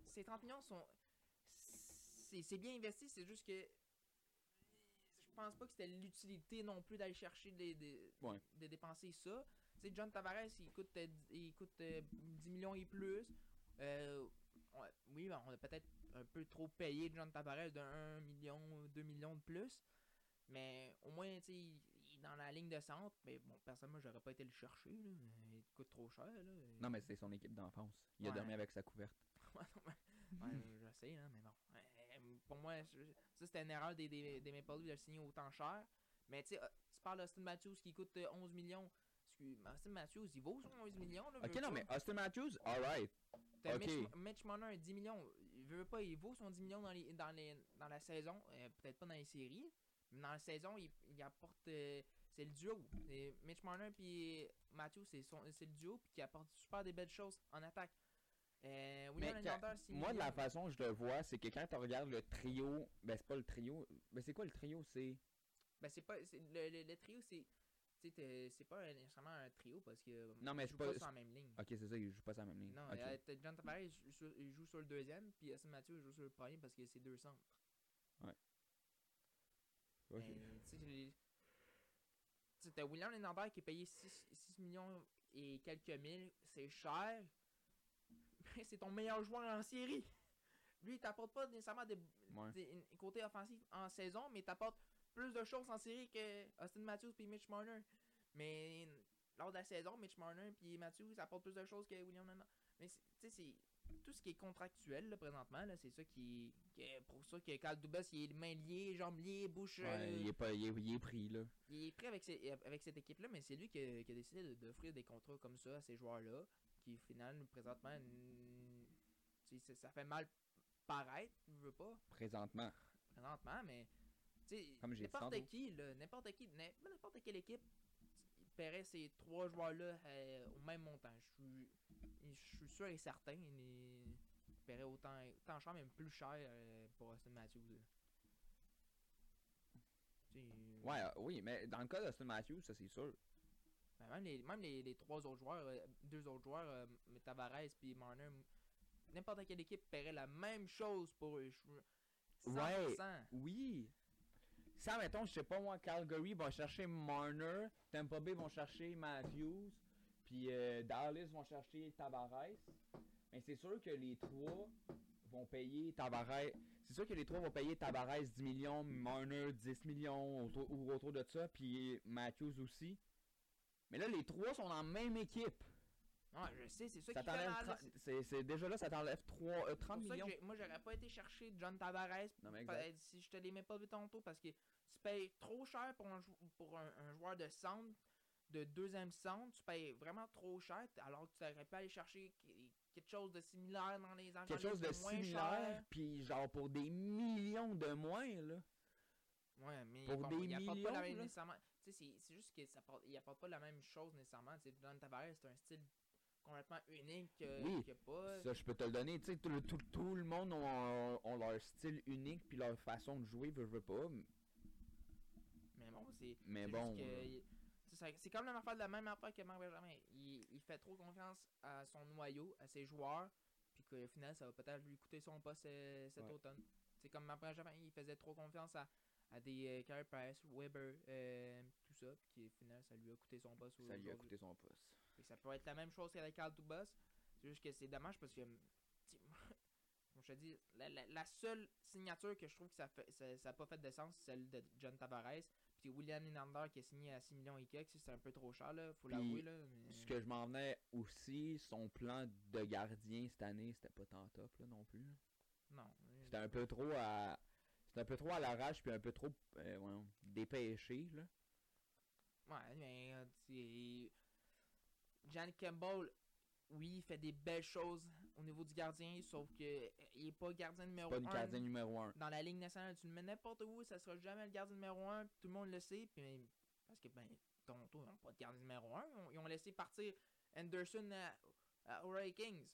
Speaker 1: ces 30 millions sont c'est c'est bien investi, c'est juste que je pense pas que c'était l'utilité non plus d'aller chercher des-
Speaker 2: Ouais.
Speaker 1: de dépenser ça. Tu sais, John Tavares, il coûte euh, il coûte euh, 10 millions et plus. Euh, oui, ben, on a peut-être un peu trop payé John Tavares de 1 million, 2 millions de plus. Mais au moins, tu sais, il est dans la ligne de centre. Mais bon, personnellement, j'aurais pas été le chercher. Là. Il coûte trop cher. Là.
Speaker 2: non mais c'est son équipe d'enfance. Il a dormi avec sa couverte.
Speaker 1: Ouais, je sais, mais bon. Euh, pour moi, je- ça c'était une erreur des, des, des Maple Leafs de le signer autant cher. Mais tu sais, euh, tu parles d'Austin Matthews qui coûte euh, 11 millions. Austin Matthews, il vaut son 11 millions. Là,
Speaker 2: Ok, non
Speaker 1: pas.
Speaker 2: mais Austin Matthews, alright.
Speaker 1: T'as
Speaker 2: ok.
Speaker 1: Mitch, Mitch Marner, 10 millions. Il veut pas, il vaut son 10 millions dans, les, dans, les, dans la saison. euh, Peut-être pas dans les séries. Mais dans la saison, il, il apporte. euh, c'est le duo. C'est Mitch Marner puis Matthews, c'est son- c'est le duo puis qui apporte super des belles choses en attaque. Euh,
Speaker 2: Mais
Speaker 1: Nylander, 6
Speaker 2: Moi, de la façon je le vois, c'est que quand tu regardes le trio, ben c'est pas le trio, ben c'est quoi le trio, c'est...
Speaker 1: Ben, c'est pas. le, le trio, c'est. Tu sais, C'est pas nécessairement un trio parce que.
Speaker 2: Non, mais
Speaker 1: ils jouent
Speaker 2: pas-
Speaker 1: pas sur la même ligne.
Speaker 2: Ok, c'est ça, il joue pas sur la même ligne.
Speaker 1: Non,
Speaker 2: Ok.
Speaker 1: euh, John Tavares, il joue, sur, le deuxième, puis Austin il joue sur le premier parce que c'est deux centres.
Speaker 2: Ok.
Speaker 1: Mais, tu sais, les- tu sais, t'as William Nylander qui est payé 6, millions et quelques mille, c'est cher. Mais c'est ton meilleur joueur en série. Lui, il t'apporte pas nécessairement des,
Speaker 2: Ouais.
Speaker 1: des un côté offensif en saison, mais il t'apporte plus de choses en série que Austin Matthews puis Mitch Marner. Mais lors de la saison, Mitch Marner puis Matthews apportent plus de choses que William Nylander. Mais tu sais, c'est tout ce qui est contractuel là, présentement, là, c'est ça qui, qui est pour ça que Cal Dubas il est les mains liées, jambes liées, bouche.
Speaker 2: Ouais,
Speaker 1: euh,
Speaker 2: il est pas, il est, il est pris, là.
Speaker 1: il est pris avec, ses- avec cette équipe-là, mais c'est lui qui a, qui a décidé d'offrir des contrats comme ça à ces joueurs-là, qui au final, présentement, ça- ça fait mal paraître, je veux pas,
Speaker 2: Présentement.
Speaker 1: présentement, mais
Speaker 2: Comme j'ai dit
Speaker 1: n'importe qui, n'importe qui, n'im- n'importe quelle équipe paierait ces trois joueurs-là euh, au même montant. Je suis, sûr et certain, il paierait autant, autant cher, même plus cher euh, pour Austin Matthews. sais,
Speaker 2: Ouais, euh, oui, mais dans le cas d'Austin Matthews, ça c'est sûr.
Speaker 1: Ben, même les, même les, les trois autres joueurs, euh, deux autres joueurs, euh, Tavares puis Marner, n'importe quelle équipe paierait la même chose pour eux. Je- 100%.
Speaker 2: Ouais. Oui. Ça, mettons, je sais pas moi, Calgary va chercher Marner, Tampa Bay vont chercher Matthews, puis euh, Dallas vont chercher Tavares. Mais c'est sûr que les trois vont payer Tavares. C'est sûr que les trois vont payer Tavares 10 millions, Marner 10 millions ou autour de ça, puis Matthews aussi. Mais là, les trois sont dans la même équipe.
Speaker 1: Ouais, je sais, c'est ça,
Speaker 2: Ça
Speaker 1: qui fait
Speaker 2: t'enlève
Speaker 1: mal. là,
Speaker 2: 30
Speaker 1: c'est-
Speaker 2: déjà là, ça t'enlève 3, euh, 30
Speaker 1: C'est pour ça que
Speaker 2: millions.
Speaker 1: moi, j'aurais pas été chercher John Tavares
Speaker 2: Non, mais
Speaker 1: pa-
Speaker 2: exact.
Speaker 1: si je te les mets pas vu tantôt parce que tu payes trop cher pour un, jou- pour un, un joueur de centre, de deuxième centre, tu payes vraiment trop cher alors que tu aurais pu aller chercher quelque chose de similaire dans les
Speaker 2: Quelque chose de
Speaker 1: moins
Speaker 2: similaire,
Speaker 1: cher.
Speaker 2: puis genre pour des millions de moins, là.
Speaker 1: Ouais, mais
Speaker 2: Pour
Speaker 1: bon,
Speaker 2: des
Speaker 1: il apporte pas
Speaker 2: millions,
Speaker 1: la même nécessairement. Tu sais, c'est- c'est juste qu'il apporte, il apporte pas la même chose nécessairement. John Tavares, c'est un style complètement unique que-
Speaker 2: Oui,
Speaker 1: pas.
Speaker 2: Ça, je peux te le donner. Tu sais, tout, le- tout, tout le monde ont, ont leur style unique, puis leur façon de jouer, veux pas.
Speaker 1: Mais bon, c'est.
Speaker 2: Mais bon. euh,
Speaker 1: c'est comme la même affaire, la même affaire que Marc Benjamin. Il, il fait trop confiance à son noyau, à ses joueurs, puis qu'au final, ça va peut-être lui coûter son poste euh, cet
Speaker 2: Ouais.
Speaker 1: automne. C'est comme Marc Benjamin, il faisait trop confiance à, à des euh, Carey Price, Weber, euh, tout ça, puis qu'au final, ça lui a coûté son poste.
Speaker 2: ça lui a coûté son poste.
Speaker 1: Ça peut être la même chose qu'avec Carl Dubas. C'est juste que c'est dommage parce que, comme je te dis, la, la- la seule signature que je trouve que ça fait ça, ça a pas fait de sens, c'est celle de John Tavares. Puis William Nylander qui a signé à 6 millions et quelques, c'est un peu trop cher, là, faut l'avouer. là. mais-
Speaker 2: Ce que je m'en venais aussi, son plan de gardien cette année, c'était pas tant top là, non plus.
Speaker 1: Non.
Speaker 2: C'était un peu trop à. C'était un peu trop à l'arrache, puis un peu trop euh, dépêché, là.
Speaker 1: Ouais, mais euh, Jan Campbell, oui, il fait des belles choses au niveau du gardien, sauf que euh, il est pas gardien numéro
Speaker 2: Pas une
Speaker 1: 1
Speaker 2: gardien numéro 1.
Speaker 1: dans la Ligue nationale. Tu le mets n'importe où, ça sera jamais le gardien numéro 1, tout le monde le sait. Puis, parce que, ben, Toronto, ils n'ont pas de gardien numéro 1. Ils ont, ils ont laissé partir Anderson à, à Kings.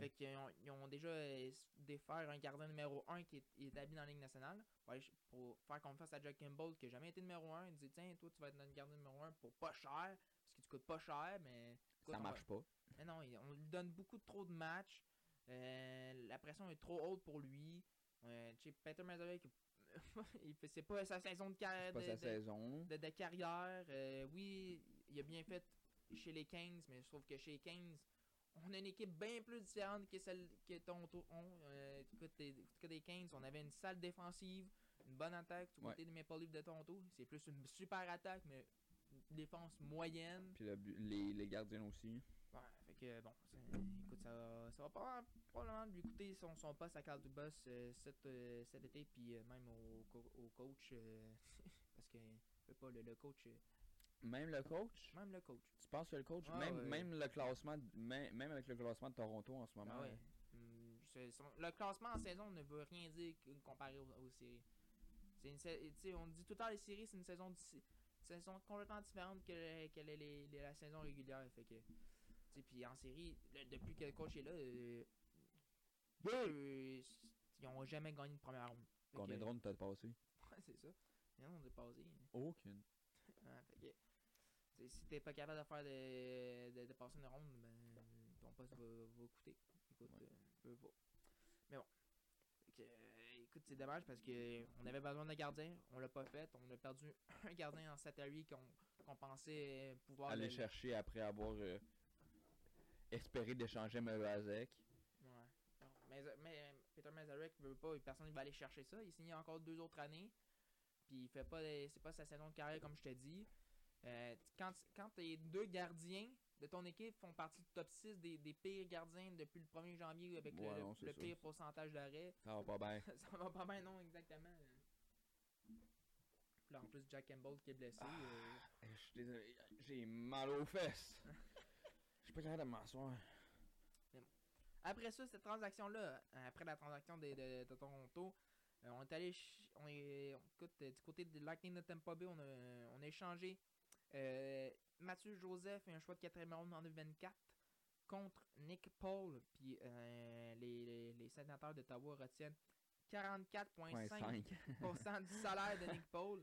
Speaker 1: Fait qu'ils ont, ils ont déjà euh, défaire un gardien numéro 1 qui est, établi dans la Ligue nationale pour, aller ch- pour faire confiance à Jack Campbell qui n'a jamais été numéro 1. Il dit Tiens, toi, tu vas être notre gardien numéro 1 pour pas cher, parce que tu coûtes pas cher, mais. Écoute,
Speaker 2: Ça
Speaker 1: va-
Speaker 2: marche pas.
Speaker 1: mais non, on lui donne beaucoup trop de matchs. Euh, la pression est trop haute pour lui. Euh, Peter fait- c'est pas sa saison de carrière. De,
Speaker 2: sa
Speaker 1: de-
Speaker 2: saison.
Speaker 1: de- de carrière. Euh, oui, il a bien fait chez les Kings, mais je trouve que chez les Kings, on a une équipe bien plus différente que celle que Toronto ont. Euh, écoute, des- du côté des Kings, on avait une sale défensive, une bonne attaque. Du
Speaker 2: Ouais.
Speaker 1: côté des Maple Leafs de Toronto, c'est plus une super attaque, mais défense moyenne.
Speaker 2: Puis le les, les gardiens aussi.
Speaker 1: Ouais, fait que bon, c'est- écoute, ça, va- ça va pas probablement lui coûter son, son poste à Carl Dubas euh, cet, euh, cet été, puis euh, même au, au coach, parce que pas, le, le coach,
Speaker 2: Même le coach?
Speaker 1: même le coach.
Speaker 2: Tu penses que le coach,
Speaker 1: Ah,
Speaker 2: même, même le classement, même, même avec le classement de Toronto en ce moment.
Speaker 1: Ah ouais. Son- le classement en saison ne veut rien dire comparé aux, aux séries. C'est une, on dit tout le temps les séries, c'est une saison, saison complètement différente que, que les- les- les- la saison régulière. Fait que, puis en série, le- depuis que le coach est là, euh, eux, ils ont jamais gagné de première ronde. Fait
Speaker 2: Combien
Speaker 1: que-
Speaker 2: de rondes t'as passé?
Speaker 1: Ouais, c'est ça. Passé.
Speaker 2: Aucune.
Speaker 1: Ouais, fait que, si t'es pas capable de faire de, de, de passer une ronde, ben, ton poste va, va coûter. Écoute,
Speaker 2: Ouais.
Speaker 1: euh. Mais bon. Fait que, euh, écoute, c'est dommage parce que on avait besoin d'un gardien, on l'a pas fait. On a perdu un gardien en Satari qu'on pensait pouvoir
Speaker 2: Aller
Speaker 1: le-
Speaker 2: chercher après avoir euh, espéré d'échanger Mrazek.
Speaker 1: Ouais. Non, mais, mais Peter Mazarek veut pas, personne ne va aller chercher ça. Il signe encore deux autres années. Puis il fait pas c'est pas sa saison de carrière comme je te dis. Euh, quand quand tes deux gardiens de ton équipe font partie du top 6 des, des pires gardiens depuis le 1er janvier avec le-
Speaker 2: Ouais,
Speaker 1: le,
Speaker 2: non, c'est
Speaker 1: le
Speaker 2: ça.
Speaker 1: pire pourcentage d'arrêt,
Speaker 2: Ça va pas bien.
Speaker 1: ça va pas bien non exactement. Là en plus Jack Campbell qui est blessé.
Speaker 2: Ah.
Speaker 1: euh,
Speaker 2: Je suis désolé, j'ai mal aux fesses. Je suis pas capable de m'asseoir.
Speaker 1: Après ça, cette transaction-là, après la transaction de, de- de Toronto, euh, on est allé. On est, on- écoute, euh, du côté de Lightning de Tampa Bay, on a, on a échangé euh, Mathieu Joseph et un choix de 4 ronde en 2024 contre Nick Paul. Puis euh, les, les, sénateurs d'Ottawa retiennent 44,5%
Speaker 2: 5.
Speaker 1: du salaire de Nick Paul.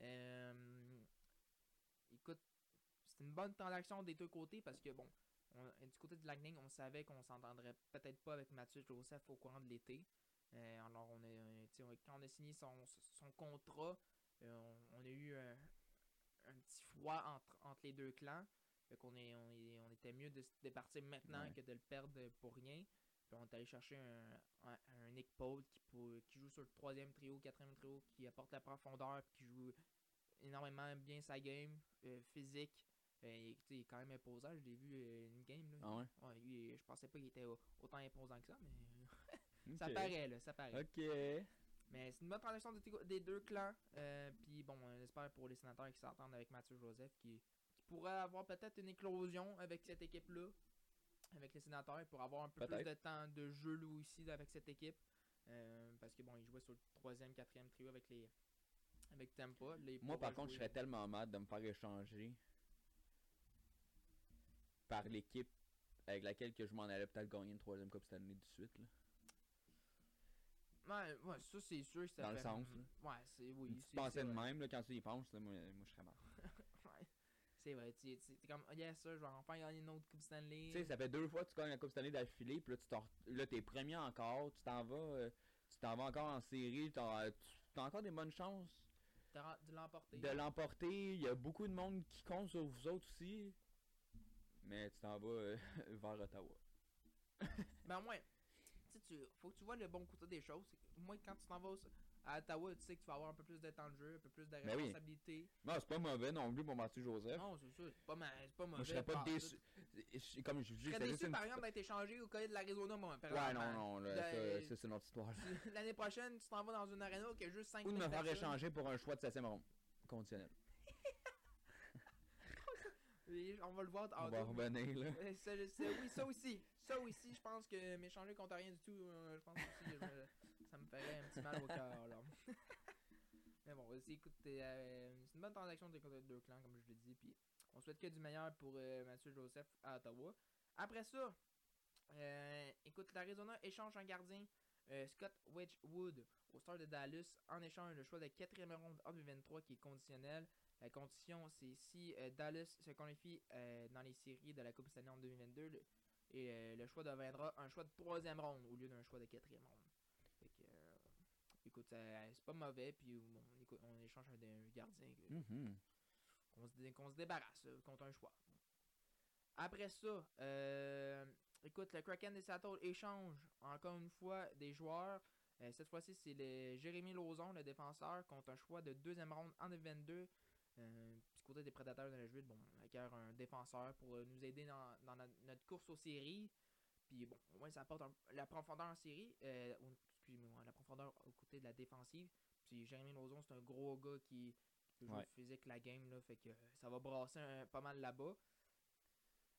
Speaker 1: Euh, écoute, c'est une bonne transaction des deux côtés parce que, bon, on- du côté de Lightning, on savait qu'on s'entendrait peut-être pas avec Mathieu Joseph au courant de l'été. Alors, on quand on a signé son, son contrat, on, on a eu un, un petit froid entre, entre les deux clans. Fait qu'on est, on, est- on était mieux de se départir maintenant
Speaker 2: Ouais.
Speaker 1: que de le perdre pour rien. Puis on est allé chercher un, un, un Nick Pope qui, pour- qui joue sur le troisième trio, quatrième trio, qui apporte la profondeur, qui joue énormément bien sa game, euh, physique. Euh, il, est quand même imposant, je l'ai vu euh, une game. Là.
Speaker 2: Ah ouais?
Speaker 1: Ouais, lui, je pensais pas qu'il était au- autant imposant que ça, mais ça paraît, là, ça paraît.
Speaker 2: Ok.
Speaker 1: Mais c'est une bonne transaction des, deux clans. Euh, Puis bon, on espère pour les sénateurs qui s'entendent avec Mathieu Joseph qui, qui pourrait avoir peut-être une éclosion avec cette équipe-là. Avec les sénateurs pour avoir un peu plus de temps de jeu lui aussi avec cette équipe. Euh, parce que bon, il jouait sur le troisième, quatrième trio avec les avec Tampa.
Speaker 2: Moi, par contre, je serais tellement mad de me faire échanger par l'équipe avec laquelle que je m'en allais peut-être gagner une troisième Coupe cette année de suite. Là.
Speaker 1: Ouais, ouais, ça c'est sûr. Ça
Speaker 2: Dans le sens,
Speaker 1: Ouais, c'est oui.
Speaker 2: tu pensais de même, là, quand tu y penses, là, moi, moi, je serais mort.
Speaker 1: Ouais, c'est vrai. Tu t'es comme, oh, yes, ça, je vais enfin gagner une autre Coupe Stanley.
Speaker 2: Tu sais, ça fait deux fois que tu gagnes la Coupe année d'affilée, puis là, tu t'en- là, t'es premier encore, tu t'en vas, euh, tu t'en vas encore en série, t'as tu as encore des bonnes chances
Speaker 1: de l'emporter.
Speaker 2: de l'emporter. Il y a beaucoup de monde qui compte sur vous autres aussi. Mais tu t'en vas euh, vers Ottawa.
Speaker 1: Ben au moins, tu faut que tu vois le bon côté des choses. Au moins, quand tu t'en vas à Ottawa, tu sais que tu vas avoir un peu plus de temps de jeu, un peu plus de
Speaker 2: Ben oui.
Speaker 1: responsabilité.
Speaker 2: Non, c'est pas mauvais non plus pour Mathieu Joseph.
Speaker 1: Non, c'est ça, c'est pas, ma- c'est pas mauvais.
Speaker 2: Moi, je serais pas déçu.
Speaker 1: tout.
Speaker 2: Je- Comme je vous dis,
Speaker 1: Je serais déçu, par exemple, d'être échangé au cas de l'Arizona, moi,
Speaker 2: Ouais, non, non, ça, ça, c'est notre histoire.
Speaker 1: L'année prochaine, tu t'en vas dans une arena qui a juste 5
Speaker 2: Ou de me
Speaker 1: 000
Speaker 2: faire échanger pour un choix de 7 ronde. Conditionnel.
Speaker 1: Et on va le voir
Speaker 2: On va revenir, là.
Speaker 1: Euh, ça, oui, ça aussi. Ça aussi, je pense que m'échanger contre rien du tout, euh, je pense aussi que je- ça me ferait un petit mal au cœur. là. Mais bon, aussi, écoute, euh, c'est une bonne transaction de côté de deux clans, comme je l'ai dit. Puis on souhaite que du meilleur pour euh, Mathieu Joseph à Ottawa. Après ça, euh, écoute, l'Arizona échange un gardien, euh, Scott Wedgwood, au Star de Dallas, en échange le choix de quatrième ronde en 2023 qui est conditionnel. La condition, c'est si euh, Dallas se qualifie euh, dans les séries de la Coupe Stanley en 2022, le- et euh, le choix deviendra un choix de troisième ronde au lieu d'un choix de quatrième ronde. Fait que, écoute, c'est pas mauvais, puis bon, on, écoute, on échange un, un gardien qu'on se, débarrasse contre un choix. Après ça, euh, écoute, le Kraken des Seattle échange encore une fois des joueurs. Cette fois-ci, c'est le Jérémy Lauzon, le défenseur, contre un choix de deuxième ronde en 2022. Euh, du côté des prédateurs de Nashville, bon, on acquiert un défenseur pour euh, nous aider dans, dans notre, notre course aux séries. Puis bon, au moins ça apporte un- la profondeur en série, euh, excusez-moi, la profondeur au côté de la défensive. Puis Jérémy Lauzon, c'est un gros gars qui, qui peut jouer
Speaker 2: Ouais.
Speaker 1: physique la game, là, fait que ça va brasser un- pas mal là-bas.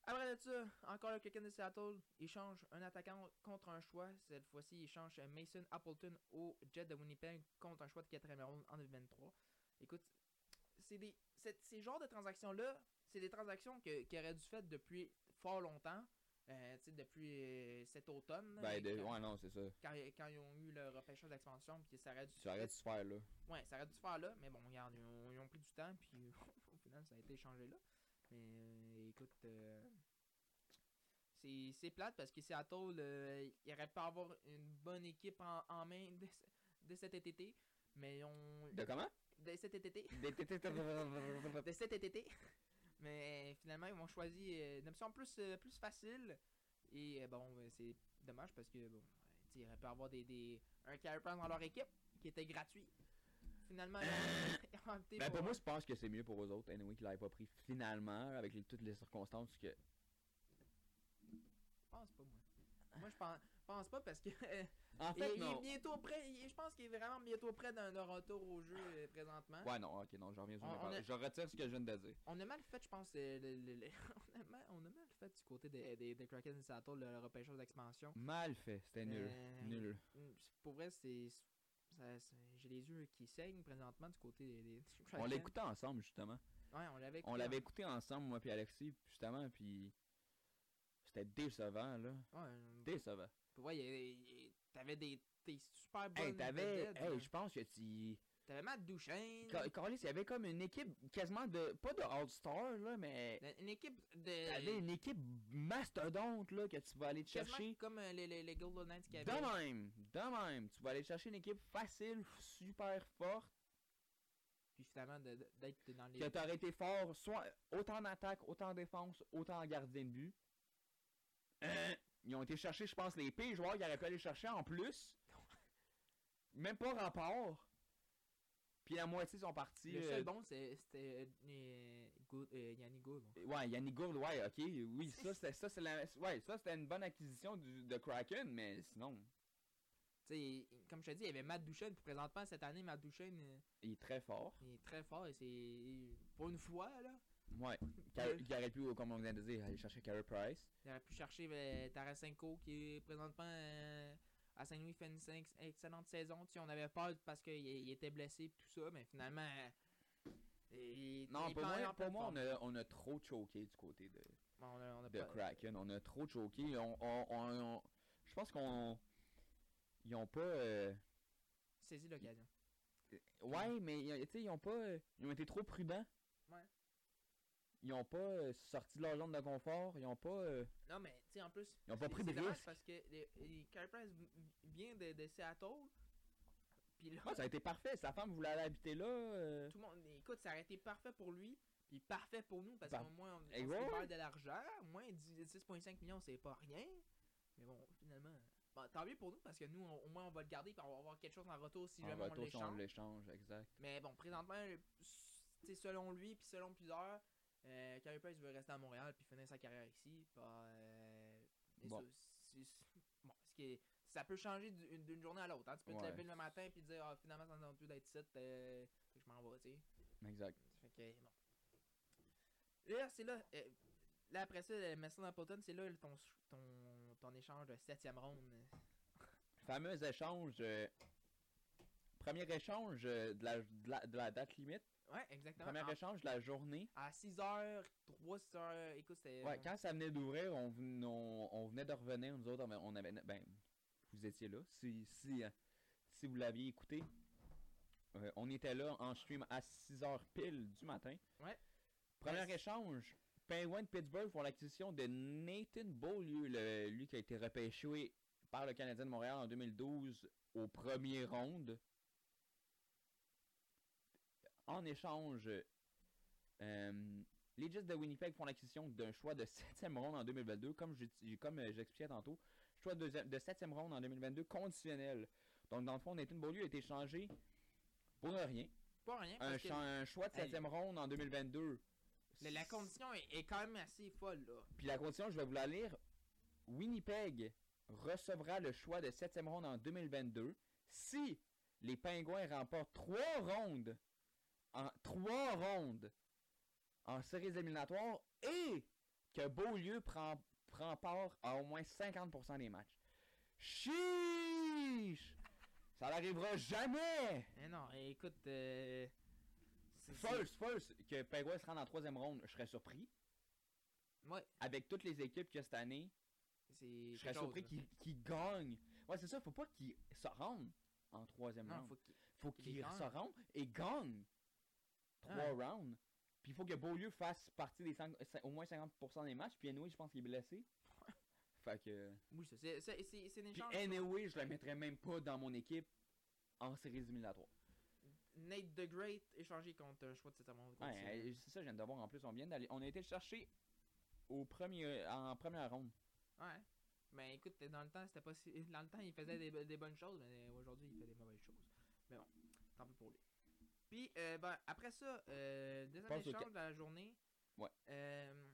Speaker 1: Après de ça, encore le Kraken de Seattle, il change un attaquant contre un choix. Cette fois-ci, il change Mason Appleton au Jet de Winnipeg contre un choix de 4 ronde en 2023. Écoute, c'est des c'est- ces genres de transactions-là, c'est des transactions que, qui auraient dû faire depuis fort longtemps. Euh, depuis euh, cet automne.
Speaker 2: Ben, de-
Speaker 1: quand,
Speaker 2: ouais, non, c'est ça.
Speaker 1: quand, quand ils ont eu le repêchage d'expansion, puis ça aurait dû
Speaker 2: Tu arrêtes de se faire, là.
Speaker 1: Ouais, ça aurait dû se faire là, mais bon, regarde, ils ont, ils ont pris du temps, puis au final, ça a été échangé là. Mais euh, écoute, euh, c'est c'est plate parce que Seattle, il aurait pu avoir une bonne équipe en, en main ce- dès cet été, mais on.
Speaker 2: De comment?
Speaker 1: Dès cet été.
Speaker 2: Des- des- des- des-
Speaker 1: de cet été. Mais finalement, ils vont choisir euh, une option plus, euh, plus facile. Et euh, bon, euh, c'est dommage parce que bon, il aurait pu avoir des, des, un carry dans leur équipe qui était gratuit. Finalement, ils ont- ils ont opté
Speaker 2: Ben,
Speaker 1: pour-
Speaker 2: pour moi, je pense que c'est mieux pour eux autres, anyway, qu'ils l'aient pas pris finalement, avec les- toutes les circonstances que.
Speaker 1: Je pense pas, moi. Moi, je pense, pense pas parce que
Speaker 2: En fait,
Speaker 1: il est
Speaker 2: non.
Speaker 1: bientôt prêt. il- je pense qu'il est vraiment bientôt prêt d'un retour au jeu euh, présentement.
Speaker 2: Ouais, non, ok, non, j'en reviens sur
Speaker 1: On- on est-
Speaker 2: Je retire ce que je viens de dire.
Speaker 1: On a mal fait, je pense. euh, le- le- le- on, a mal, on a mal fait du côté des, des, des Kraken de Seattle, le, repêchage d'expansion.
Speaker 2: Mal fait, c'était nul.
Speaker 1: Euh,
Speaker 2: Nul.
Speaker 1: Pour vrai, c'est. J'ai les yeux qui saignent présentement du côté des. des
Speaker 2: On l'écoutait ensemble, justement.
Speaker 1: Ouais, on l'avait
Speaker 2: On l'avait écouté ensemble, moi puis Alexis, justement, puis c'était décevant, là.
Speaker 1: Ouais,
Speaker 2: Décevant.
Speaker 1: vrai, il a- a- t'avais des, des super bonnes.
Speaker 2: Hey, t'avais. Hey,
Speaker 1: là.
Speaker 2: je pense que tu.
Speaker 1: T'avais Matt Duchesne.
Speaker 2: Ca- Carlis, il y avait comme une équipe quasiment de. Pas de All-Star, là, mais.
Speaker 1: Une équipe de.
Speaker 2: T'avais une équipe mastodonte, là, que tu vas aller te chercher.
Speaker 1: comme euh, les, les, les Golden Knights qui
Speaker 2: De
Speaker 1: avaient.
Speaker 2: même, de même. Tu vas aller chercher une équipe facile, super forte,
Speaker 1: Puis finalement, de- de- d'être dans les.
Speaker 2: que t'aurais été fort, soit autant en attaque, autant en défense, autant en gardien de but. Ils ont été chercher, je pense, les pires joueurs qu'ils auraient pu aller chercher en plus. Même pas rapport. Puis la moitié sont partis.
Speaker 1: Le
Speaker 2: euh,
Speaker 1: seul bon, c'est- c'était euh, euh, Yannick Gould.
Speaker 2: Ouais, Yannick Gourde, ouais, ok, oui, ça c'était ça c'est la ouais, ça c'était une bonne acquisition du, de Kraken, mais sinon,
Speaker 1: Tu sais, comme je te dis, il y avait Matt Duchesne. Puis présentement, cette année, Matt Duchesne, euh,
Speaker 2: il est très fort.
Speaker 1: il est très fort. Et c'est. Pour une fois, là,
Speaker 2: Ouais, il aurait pu, comme on vient de dire, aller chercher Carey Price.
Speaker 1: il aurait pu chercher euh, Tarasenko, qui est présentement euh, à Saint-Louis, fait une excellente saison. Tu sais, on avait peur parce qu'il il était blessé et tout ça, mais finalement. euh,
Speaker 2: Non, pour moi, pour moi on, a, on a trop choqué du côté de,
Speaker 1: Bon, on a- on a
Speaker 2: de
Speaker 1: pas-
Speaker 2: Kraken. On a trop choqué. On, je pense qu'on. Ils ont pas. euh,
Speaker 1: saisi l'occasion.
Speaker 2: ouais, mais ils- tu sais, ils ont pas. Ils ont été trop prudents.
Speaker 1: Ouais.
Speaker 2: Ils ont pas euh, sorti de leur zone de confort. Ils ont pas. euh,
Speaker 1: Non, mais tu sais, en plus.
Speaker 2: Ils ont pas pris de risques.
Speaker 1: Parce que les, les Carey Price vient de, de Seattle. Puis là,
Speaker 2: ouais, ça a été parfait. Sa femme voulait aller habiter là. euh,
Speaker 1: tout le monde. Écoute, ça aurait été parfait pour lui. Puis parfait pour nous. Parce
Speaker 2: Par-
Speaker 1: qu'au moins, on, on
Speaker 2: ouais,
Speaker 1: de l'argent. Au moins, 10 6,5 millions, c'est pas rien. Mais bon, finalement. Bon, tant mieux pour nous. Parce que nous, on- au moins, on va le garder. Puis on va avoir quelque chose en retour si
Speaker 2: en
Speaker 1: jamais on
Speaker 2: retour, si on
Speaker 1: l'échange.
Speaker 2: exact.
Speaker 1: Mais bon, présentement, tu sais, selon lui, puis selon plusieurs, euh, Carey veut rester à Montréal puis finir sa carrière ici. Bah, euh,
Speaker 2: Bon.
Speaker 1: ça, c'est- c'est- bon, ce qui est- ça peut changer du- d'une journée à l'autre. hein. Tu peux te lever le matin puis dire ah, finalement, ça plus d'être ici, euh, je m'en vais, tu sais.
Speaker 2: Exact.
Speaker 1: Fait que, bon. Là, c'est là. euh, là, après ça, Mason Appleton, c'est là ton, ton, ton échange de 7ème ronde.
Speaker 2: Fameux échange. premier échange de, la, de, la, de la date limite.
Speaker 1: Ouais, exactement.
Speaker 2: Premier
Speaker 1: En-
Speaker 2: échange de la journée.
Speaker 1: à 6h, 3, 6h, écoute, c'était.
Speaker 2: Ouais, quand ça venait d'ouvrir, on, ven- on, on venait de revenir, nous autres, on avait- ben, vous étiez là, si, si, euh, si vous l'aviez écouté. Euh, on était là en stream à 6h pile du matin.
Speaker 1: Ouais.
Speaker 2: Premier
Speaker 1: Ouais,
Speaker 2: échange, Penguin de Pittsburgh pour l'acquisition de Nathan Beaulieu, le- lui qui a été repêché par le Canadien de Montréal en 2012 au premier round. En échange, euh, les Jets de Winnipeg font l'acquisition d'un choix de 7e ronde en 2022, comme euh, j'expliquais tantôt. Choix de, de 7e ronde en 2022 conditionnel. Donc, dans le fond, Nathan Beaulieu a été changé pour rien.
Speaker 1: Pas rien.
Speaker 2: Un,
Speaker 1: que
Speaker 2: un choix de
Speaker 1: Hey.
Speaker 2: 7e ronde en 2022.
Speaker 1: la, la condition est, est quand même assez folle, là.
Speaker 2: Puis la condition, je vais vous la lire. Winnipeg recevra le choix de 7e ronde en 2022 si les Pingouins remportent 3 rondes 3 rondes en séries éliminatoires et que Beaulieu prend, prend part à au moins 50% des matchs. Chiche! Ça n'arrivera jamais!
Speaker 1: Eh non, écoute. Euh,
Speaker 2: First, first, que Pingouins se rende en 3 ronde, je serais surpris.
Speaker 1: Ouais,
Speaker 2: Avec toutes les équipes qu'il y a cette année. Je serais surpris
Speaker 1: là.
Speaker 2: qu'il qu'il gagne. Ouais, c'est ça, faut pas qu'il se rende en troisième
Speaker 1: Non,
Speaker 2: round.
Speaker 1: faut qu'il.
Speaker 2: Faut
Speaker 1: qu'il
Speaker 2: qu'il
Speaker 1: gagne.
Speaker 2: se rende et gagne trois
Speaker 1: Ah.
Speaker 2: rounds. Puis il faut que Beaulieu fasse partie des cinq- cin- au moins 50% des matchs. Puis anyway, je pense qu'il est blessé. fait que.
Speaker 1: Oui, ça, c'est c'est- c'est- c'est une
Speaker 2: Puis
Speaker 1: échange.
Speaker 2: anyway, je le mettrais même pas dans mon équipe en séries éliminatoires.
Speaker 1: Nate the Great échangé contre un choix de cette amende.
Speaker 2: Ouais, c'est ça, je viens de voir en plus. On vient d'aller. On a été chercher au premier, en première ronde.
Speaker 1: Ouais. Mais écoute, dans le temps, c'était pas si. Dans le temps, il faisait des, des bonnes choses, mais aujourd'hui, il fait des mauvaises choses. Mais bon, tant pis pour lui. Puis, euh, ben, après ça, euh, deuxième échange de la journée.
Speaker 2: Ouais.
Speaker 1: Euh,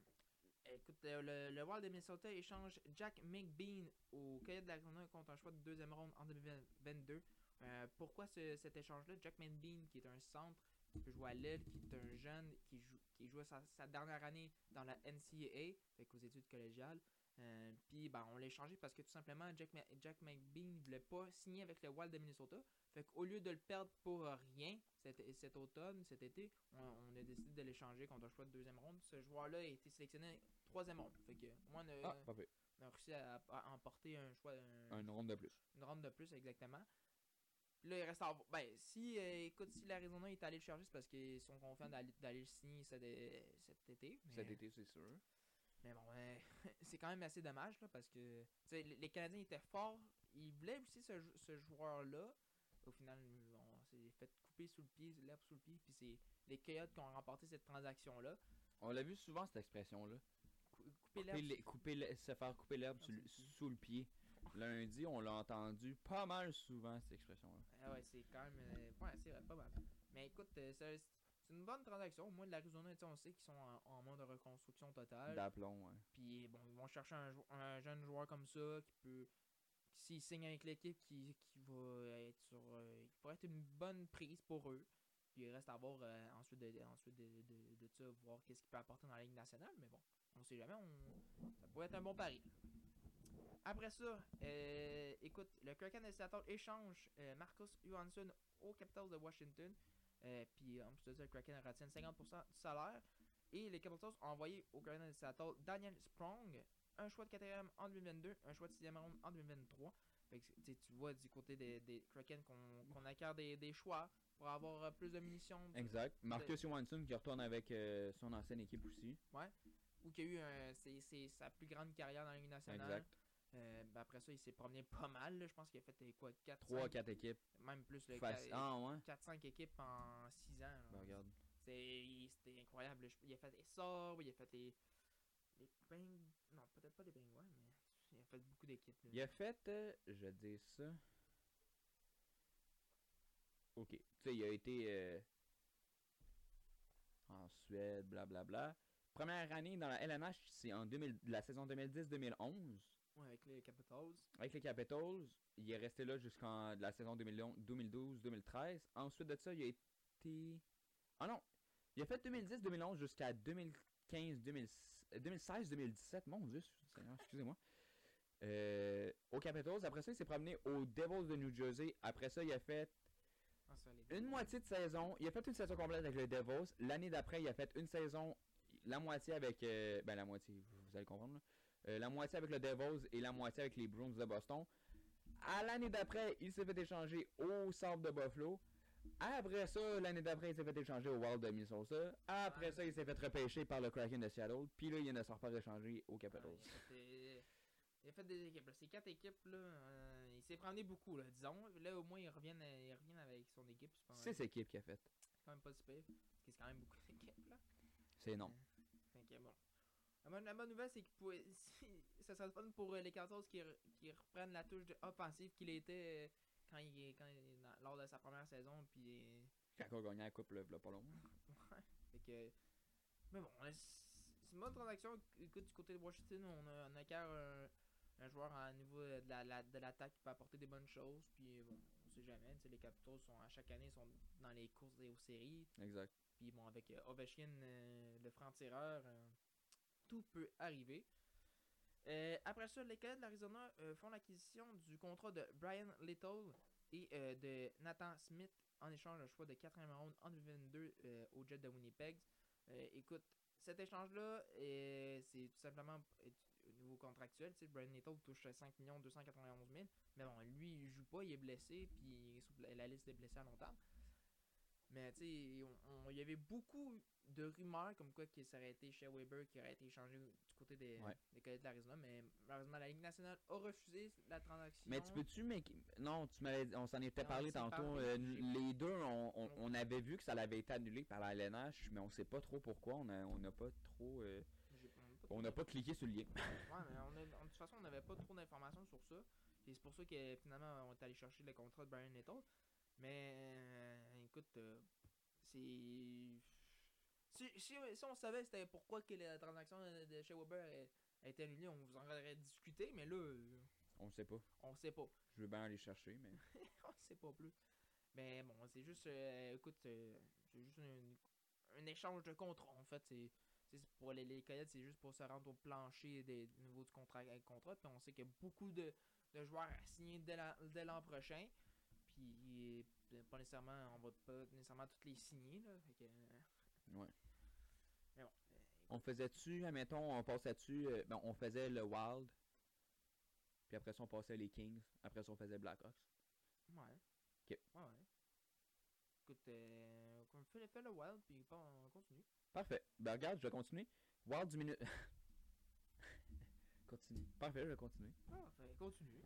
Speaker 1: écoute, euh, le, le Wild de Minnesota échange Jack McBean au Coyote de l'Arizona contre un choix de deuxième ronde en 2022. Euh, pourquoi ce- cet échange-là? Jack McBean, qui est un centre, qui peut jouer à l'aile, qui est un jeune, qui joue, qui joue sa, sa dernière année dans la NCAA, fait qu'aux études collégiales. Euh, Puis ben, on l'a échangé parce que tout simplement Jack, Ma- Jack McBean ne voulait pas signer avec le Wild de Minnesota. Fait qu'au lieu de le perdre pour rien cet, cet automne, cet été, on, on a décidé de l'échanger contre un choix de deuxième ronde. Ce joueur-là a été sélectionné troisième ronde. Fait que moi, on a,
Speaker 2: Ah,
Speaker 1: on a réussi à, à emporter un choix, un-
Speaker 2: Une ronde de plus.
Speaker 1: une ronde de plus exactement. Là, il reste à Ben, si, euh, écoute, si l'Arizona est allé le chercher, c'est parce qu'ils sont confiants d'aller le signer cet, cet été. mais-
Speaker 2: Cet été, c'est sûr.
Speaker 1: Mais bon, euh, c'est quand même assez dommage là, parce que les Canadiens étaient forts. Ils voulaient aussi ce, ce joueur-là. Au final, on s'est fait couper sous le pied, l'herbe sous le pied. Puis c'est les Coyotes qui ont remporté cette transaction-là.
Speaker 2: On l'a vu souvent, cette expression-là.
Speaker 1: Cou- Couper l'herbe.
Speaker 2: couper se faire couper l'herbe sous, le-
Speaker 1: Sous le pied.
Speaker 2: Lundi, on l'a entendu pas mal souvent, cette expression-là.
Speaker 1: Ah ouais, c'est quand même. euh, ouais, c'est vrai, pas mal. Mais écoute, euh, c'est une bonne transaction. Moi, de l'Arizona, on sait qu'ils sont en, en mode de reconstruction totale.
Speaker 2: D'aplomb, ouais.
Speaker 1: Puis bon, ils vont chercher un, un jeune joueur comme ça qui peut. S'il signe avec l'équipe, qui, qui va être sur. euh, qui pourrait être une bonne prise pour eux. Puis il reste à voir euh, ensuite, de, ensuite de, de, de ça, voir qu'est-ce qu'il peut apporter dans la Ligue nationale. Mais bon, on sait jamais. On, ça pourrait être un bon pari. Après ça, euh, écoute, le Kraken de Seattle échange euh, Marcus Johansson aux Capitals de Washington. Euh, puis en plus de ça, le Kraken retient 50% du salaire. Et les Capitals ont envoyé au Kraken de Seattle Daniel Sprong, un choix de 4 en 2022, un choix de 6 ronde en 2023. Fait que, tu vois du côté des, des Kraken qu'on acquiert des, des choix pour avoir euh, plus de munitions.
Speaker 2: Exact. Marcus Johansson qui retourne avec euh, son ancienne équipe aussi.
Speaker 1: Ou qui a eu un- sa plus grande carrière dans la Ligue nationale.
Speaker 2: Exact.
Speaker 1: Euh, ben après ça, il s'est promené pas mal. là. Je pense qu'il a fait euh, quoi 4
Speaker 2: 3 4 équipes.
Speaker 1: même plus le
Speaker 2: Faci- Ah ouais.
Speaker 1: 4-5 équipes en 6 ans.
Speaker 2: Ben, regarde.
Speaker 1: C'était incroyable. Il a fait les sorts, il a fait les. Les. Non, peut-être pas les pingouins, mais il a fait beaucoup d'équipes.
Speaker 2: Il a fait, euh, je dire ça. Ok. Tu sais, il a été euh, en Suède, blablabla. Première année dans la LNH, c'est en 2000, la saison 2010-2011.
Speaker 1: Ouais, avec les Capitals.
Speaker 2: Avec les Capitals, il est resté là jusqu'en la saison 2012-2013. Ensuite de ça, il a été. Ah non! Il a fait 2010-2011 jusqu'à 2015-2016-2017. Mon Dieu, excusez-moi. Euh, aux Capitals. Après ça, il s'est promené aux Devils de New Jersey. Après ça, il a fait
Speaker 1: Ah, ça,
Speaker 2: une moitié de saison. Il a fait une saison complète avec les Devils. L'année d'après, il a fait une saison, la moitié avec. euh, ben, la moitié, vous, vous allez comprendre. là. Euh, la moitié avec le Devils et la moitié avec les Bruins de Boston. À l'année d'après, il s'est fait échanger au Centre de Buffalo. Après ça, l'année d'après, il s'est fait échanger au Wild de Minnesota. Après
Speaker 1: Ouais.
Speaker 2: ça, il s'est fait repêcher par le Kraken de Seattle. Puis là, il ne sort pas aux
Speaker 1: Ouais,
Speaker 2: Capitals.
Speaker 1: il, a fait des... il a fait des équipes. là. Ces quatre équipes, là, euh, il s'est promené beaucoup, là, disons. Là, au moins, il revient, il revient avec son équipe. C'est
Speaker 2: équipes qu'il a fait.
Speaker 1: c'est quand même pas. Parce que c'est quand même beaucoup d'équipes, là.
Speaker 2: C'est non.
Speaker 1: Que bon. La bonne, la bonne nouvelle, c'est que pour- si- ça serait le fun pour euh, les Capitals qui, qui reprennent la touche de offensive qu'il était euh, quand il, quand il dans- lors de sa première saison. Puis, euh,
Speaker 2: Quand on gagnait la coupe, là, là, pas long.
Speaker 1: ouais. Fait que. Mais bon, c'est une bonne transaction. Écoute, du côté de Washington, on a, on acquiert un, un joueur à niveau de la- la- de l'attaque qui peut apporter des bonnes choses. Puis, bon, on sait jamais. Les Capitals, sont, à chaque année, sont dans les courses et aux séries.
Speaker 2: Exact.
Speaker 1: Puis bon, avec Ovechkin, euh, le franc-tireur, euh, tout peut arriver. Euh, après ça, les Canadiens de l'Arizona euh, font l'acquisition du contrat de Brian Little et euh, de Nathan Smith en échange d'un choix de 4e round en 2022 euh, au Jet de Winnipeg. Écoute, cet échange-là, c'est tout simplement au niveau contractuel. Brian Little touche 5 291 000. Mais bon, lui, il joue pas, il est blessé, puis la liste des blessés à long terme. Mais tu sais, on- on- il y avait beaucoup de rumeurs comme quoi qu'il serait été chez Weber, qui aurait été échangé du côté des,
Speaker 2: Ouais.
Speaker 1: des Coyotes de l'Arizona. Mais malheureusement, la Ligue nationale a refusé la transaction.
Speaker 2: Mais tu peux-tu, mais non, tu m'avais, on s'en était
Speaker 1: Non,
Speaker 2: parlé
Speaker 1: on
Speaker 2: tantôt.
Speaker 1: parlé,
Speaker 2: euh, les deux, on, on, on avait vu que ça avait été annulé par la LNH, mais on sait pas trop pourquoi. On a, on n'a pas trop, euh,
Speaker 1: on a pas
Speaker 2: on
Speaker 1: trop
Speaker 2: n'a pas cliqué sur le lien.
Speaker 1: Ouais, mais on a- de toute façon, on n'avait pas trop d'informations sur ça. Et c'est pour ça que finalement, on est allé chercher le contrat de Brian Little. Mais euh, écoute, euh, c'est. Si, si, si on savait c'était pourquoi que la transaction de, chez Weber a, a été annulée, on vous en aurait discuté. Mais là, euh,
Speaker 2: On sait pas.
Speaker 1: on sait pas.
Speaker 2: Je veux bien aller chercher, mais.
Speaker 1: on sait pas plus. Mais bon, c'est juste. euh, écoute, euh, c'est juste un, un échange de contrat. En fait, c'est. Pour les, les Coyotes, c'est juste pour se rendre au plancher des du niveau du contrat contrat. Puis on sait qu'il y a beaucoup de, de joueurs à signer dès l'an prochain. Puis euh, pas nécessairement, on va pas nécessairement toutes les signer. Là, fait que, euh,
Speaker 2: Ouais.
Speaker 1: mais bon, euh,
Speaker 2: On faisait-tu, admettons, on passait-tu, euh, ben, on faisait le Wild, puis après ça, on passait les Kings, après ça, on faisait Blackhawks.
Speaker 1: ouais.
Speaker 2: Ok.
Speaker 1: Ouais, ouais. Écoute, euh, on fait, fait le wild, puis on continue.
Speaker 2: Parfait. Ben, regarde, je vais continuer. Wild du minute. continue. Parfait, je vais continuer.
Speaker 1: Ah, fait, continue.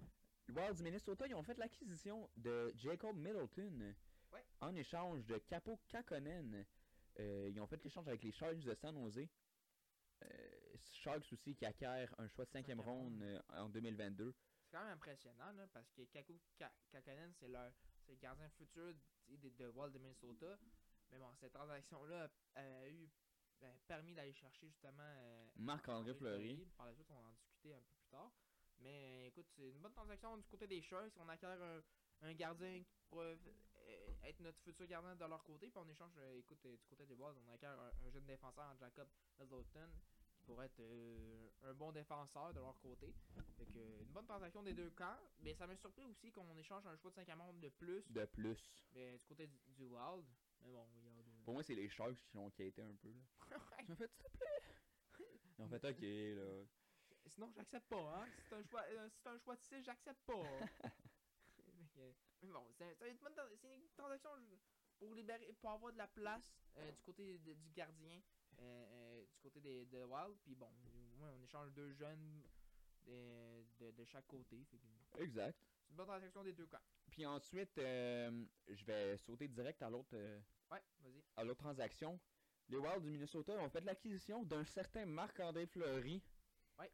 Speaker 2: Wild du Minnesota, ils ont fait l'acquisition de Jacob Middleton
Speaker 1: Ouais.
Speaker 2: en échange de Capo Kakonen. Euh, ils ont fait l'échange avec les Chargers de San Jose. Euh, Sharks aussi qui acquiert un choix de cinquième ronde euh, en 2022.
Speaker 1: C'est quand même impressionnant, là, parce que Kaku Ka- Kakanen, c'est leur c'est le gardien futur de, de Wild de Minnesota. Mais bon, cette transaction-là a, eu ben, permis d'aller chercher justement
Speaker 2: Marc-André Fleury.
Speaker 1: Par la suite, on va en discuter un peu plus tard. Mais écoute, c'est une bonne transaction du côté des Sharks. On acquiert un, un gardien qui pourrait euh, être notre futur gardien de leur côté. Puis on échange, euh, écoute, euh, du côté des Wild, on acquiert un, un jeune défenseur en Jacob Middleton qui pourrait être euh, un bon défenseur de leur côté. Fait que, une bonne transaction des deux camps. Mais ça m'a surpris aussi qu'on échange un choix de 5 monde de plus
Speaker 2: De plus.
Speaker 1: mais du côté du, du Wild. Mais bon, il y a de...
Speaker 2: Pour moi, c'est les Sharks qui l'ont quitté un peu. Là. Ils ont fait, s'il te plaît. Ils ont fait, ok, là.
Speaker 1: Sinon, j'accepte pas, hein. C'est un choix, euh, c'est un choix de 6, j'accepte pas. Mais bon, c'est une, transaction pour libérer, pour avoir de la place euh, du côté de- du gardien, euh, du côté des de Wild. Puis bon, ouais, on échange deux jeunes de, de, de chaque côté. Que
Speaker 2: Exact.
Speaker 1: c'est une bonne transaction des deux camps.
Speaker 2: Puis ensuite, je vais sauter direct à l'autre euh,
Speaker 1: Ouais, vas-y.
Speaker 2: à l'autre transaction. Les Wilds du Minnesota ont fait l'acquisition d'un certain Marc-André Fleury
Speaker 1: Ouais.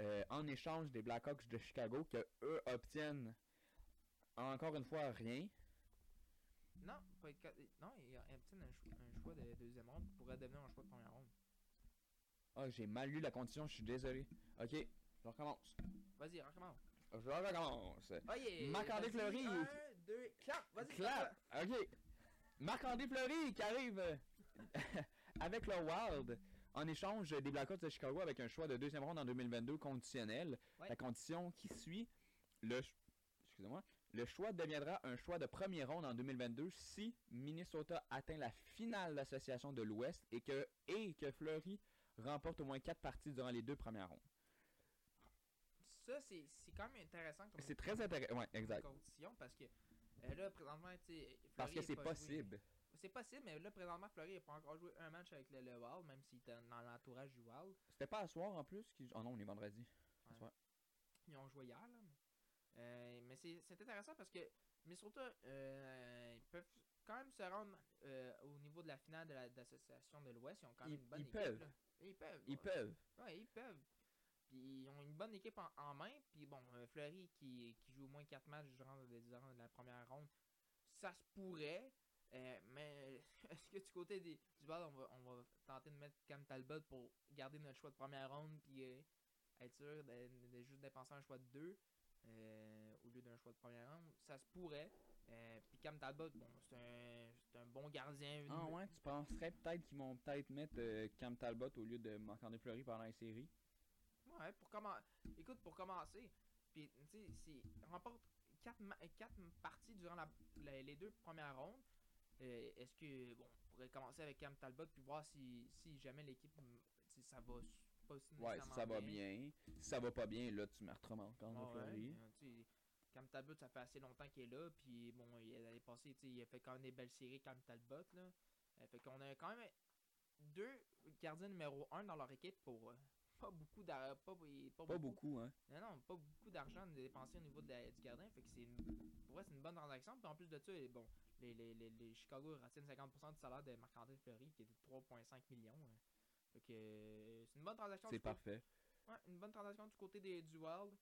Speaker 2: euh, en échange des Blackhawks de Chicago que eux obtiennent encore une fois rien.
Speaker 1: Non, pas non, il y a un, choix, un choix de deuxième ronde qui pourrait devenir un choix de première ronde.
Speaker 2: Ah, j'ai mal lu la condition, je suis désolé. Ok, je recommence.
Speaker 1: Vas-y, recommence.
Speaker 2: Je recommence.
Speaker 1: Oh yeah!
Speaker 2: Marc-André Fleury.
Speaker 1: Un, deux, clap! Vas-y,
Speaker 2: Clap! Ok. Marc-André Fleury qui arrive euh, avec le Wild en échange des Blackhawks de Chicago avec un choix de deuxième ronde en 2022 conditionnel.
Speaker 1: Ouais.
Speaker 2: La condition qui suit, le, excusez-moi, le choix deviendra un choix de première ronde en 2022 si Minnesota atteint la finale d'association de l'Ouest et que, et que Fleury remporte au moins quatre parties durant les deux premières rondes.
Speaker 1: Ça, c'est c'est quand même intéressant comme,
Speaker 2: C'est très intéressant. Ouais, exact.
Speaker 1: condition parce que euh, là, présentement.
Speaker 2: Parce que
Speaker 1: est
Speaker 2: c'est
Speaker 1: joué. C'est possible, mais là, présentement, Fleury n'a pas encore joué un match avec le, le Wild, même s'il était dans l'entourage du Wild.
Speaker 2: C'était pas à soir en plus? qui- Oh non, on est vendredi. À
Speaker 1: Ouais.
Speaker 2: soir.
Speaker 1: Ils ont joué hier, là. mais- Euh, mais c'est intéressant parce que Minnesota, euh, ils peuvent quand même se rendre euh, au niveau de la finale de la- de l'association de l'Ouest. Ils ont quand même
Speaker 2: Ils-
Speaker 1: une bonne
Speaker 2: ils
Speaker 1: équipe.
Speaker 2: peuvent.
Speaker 1: là. Ils peuvent.
Speaker 2: Ils
Speaker 1: ouais.
Speaker 2: peuvent.
Speaker 1: Ouais, ils peuvent. Puis ils ont une bonne équipe en, en main. Puis bon, euh, Fleury qui, qui joue au moins 4 matchs durant la première ronde, ça se pourrait. Euh, mais est-ce que du côté des, du bal, on va, on va tenter de mettre Cam Talbot pour garder notre choix de première ronde puis euh, être sûr de, de juste dépenser un choix de 2 au lieu d'un choix de première ronde? Ça se pourrait. Euh, puis Cam Talbot, bon, c'est un, un bon gardien.
Speaker 2: Ah ouais, tu penserais peut-être qu'ils vont peut-être mettre euh, Cam Talbot au lieu de Marc-André Fleury pendant les séries?
Speaker 1: Ouais, pour commencer. Écoute, pour commencer, puis tu sais, remporte 4 quatre parties durant la, la- les deux premières rondes, euh, est-ce que bon, on pourrait commencer avec Cam Talbot puis voir si, si jamais l'équipe, sais, ça va pas si
Speaker 2: Ouais, si ça va bien. Si ça va pas bien, là, tu mettras Marc-André
Speaker 1: Ouais,
Speaker 2: Fleury.
Speaker 1: euh, tu Cam Talbot, ça fait assez longtemps qu'il est là, puis bon, il l'année passée, il a fait quand même des belles séries, Cam Talbot, là. Euh, fait qu'on a quand même deux gardiens numéro 1 dans leur équipe pour pas beaucoup d'argent. Pas, pas
Speaker 2: Pas beaucoup, hein.
Speaker 1: non, non, pas beaucoup d'argent dépensé au niveau de la- du gardien. Fait que c'est une, pour vrai, c'est une bonne transaction. Puis en plus de ça, bon, les, les, les, les Chicago retiennent 50% du salaire de Marc-André Fleury, qui est de 3,5 millions. hein. Fait que euh, c'est une bonne transaction.
Speaker 2: C'est
Speaker 1: côté-
Speaker 2: parfait.
Speaker 1: Ouais, une bonne transaction du côté des, du Wild.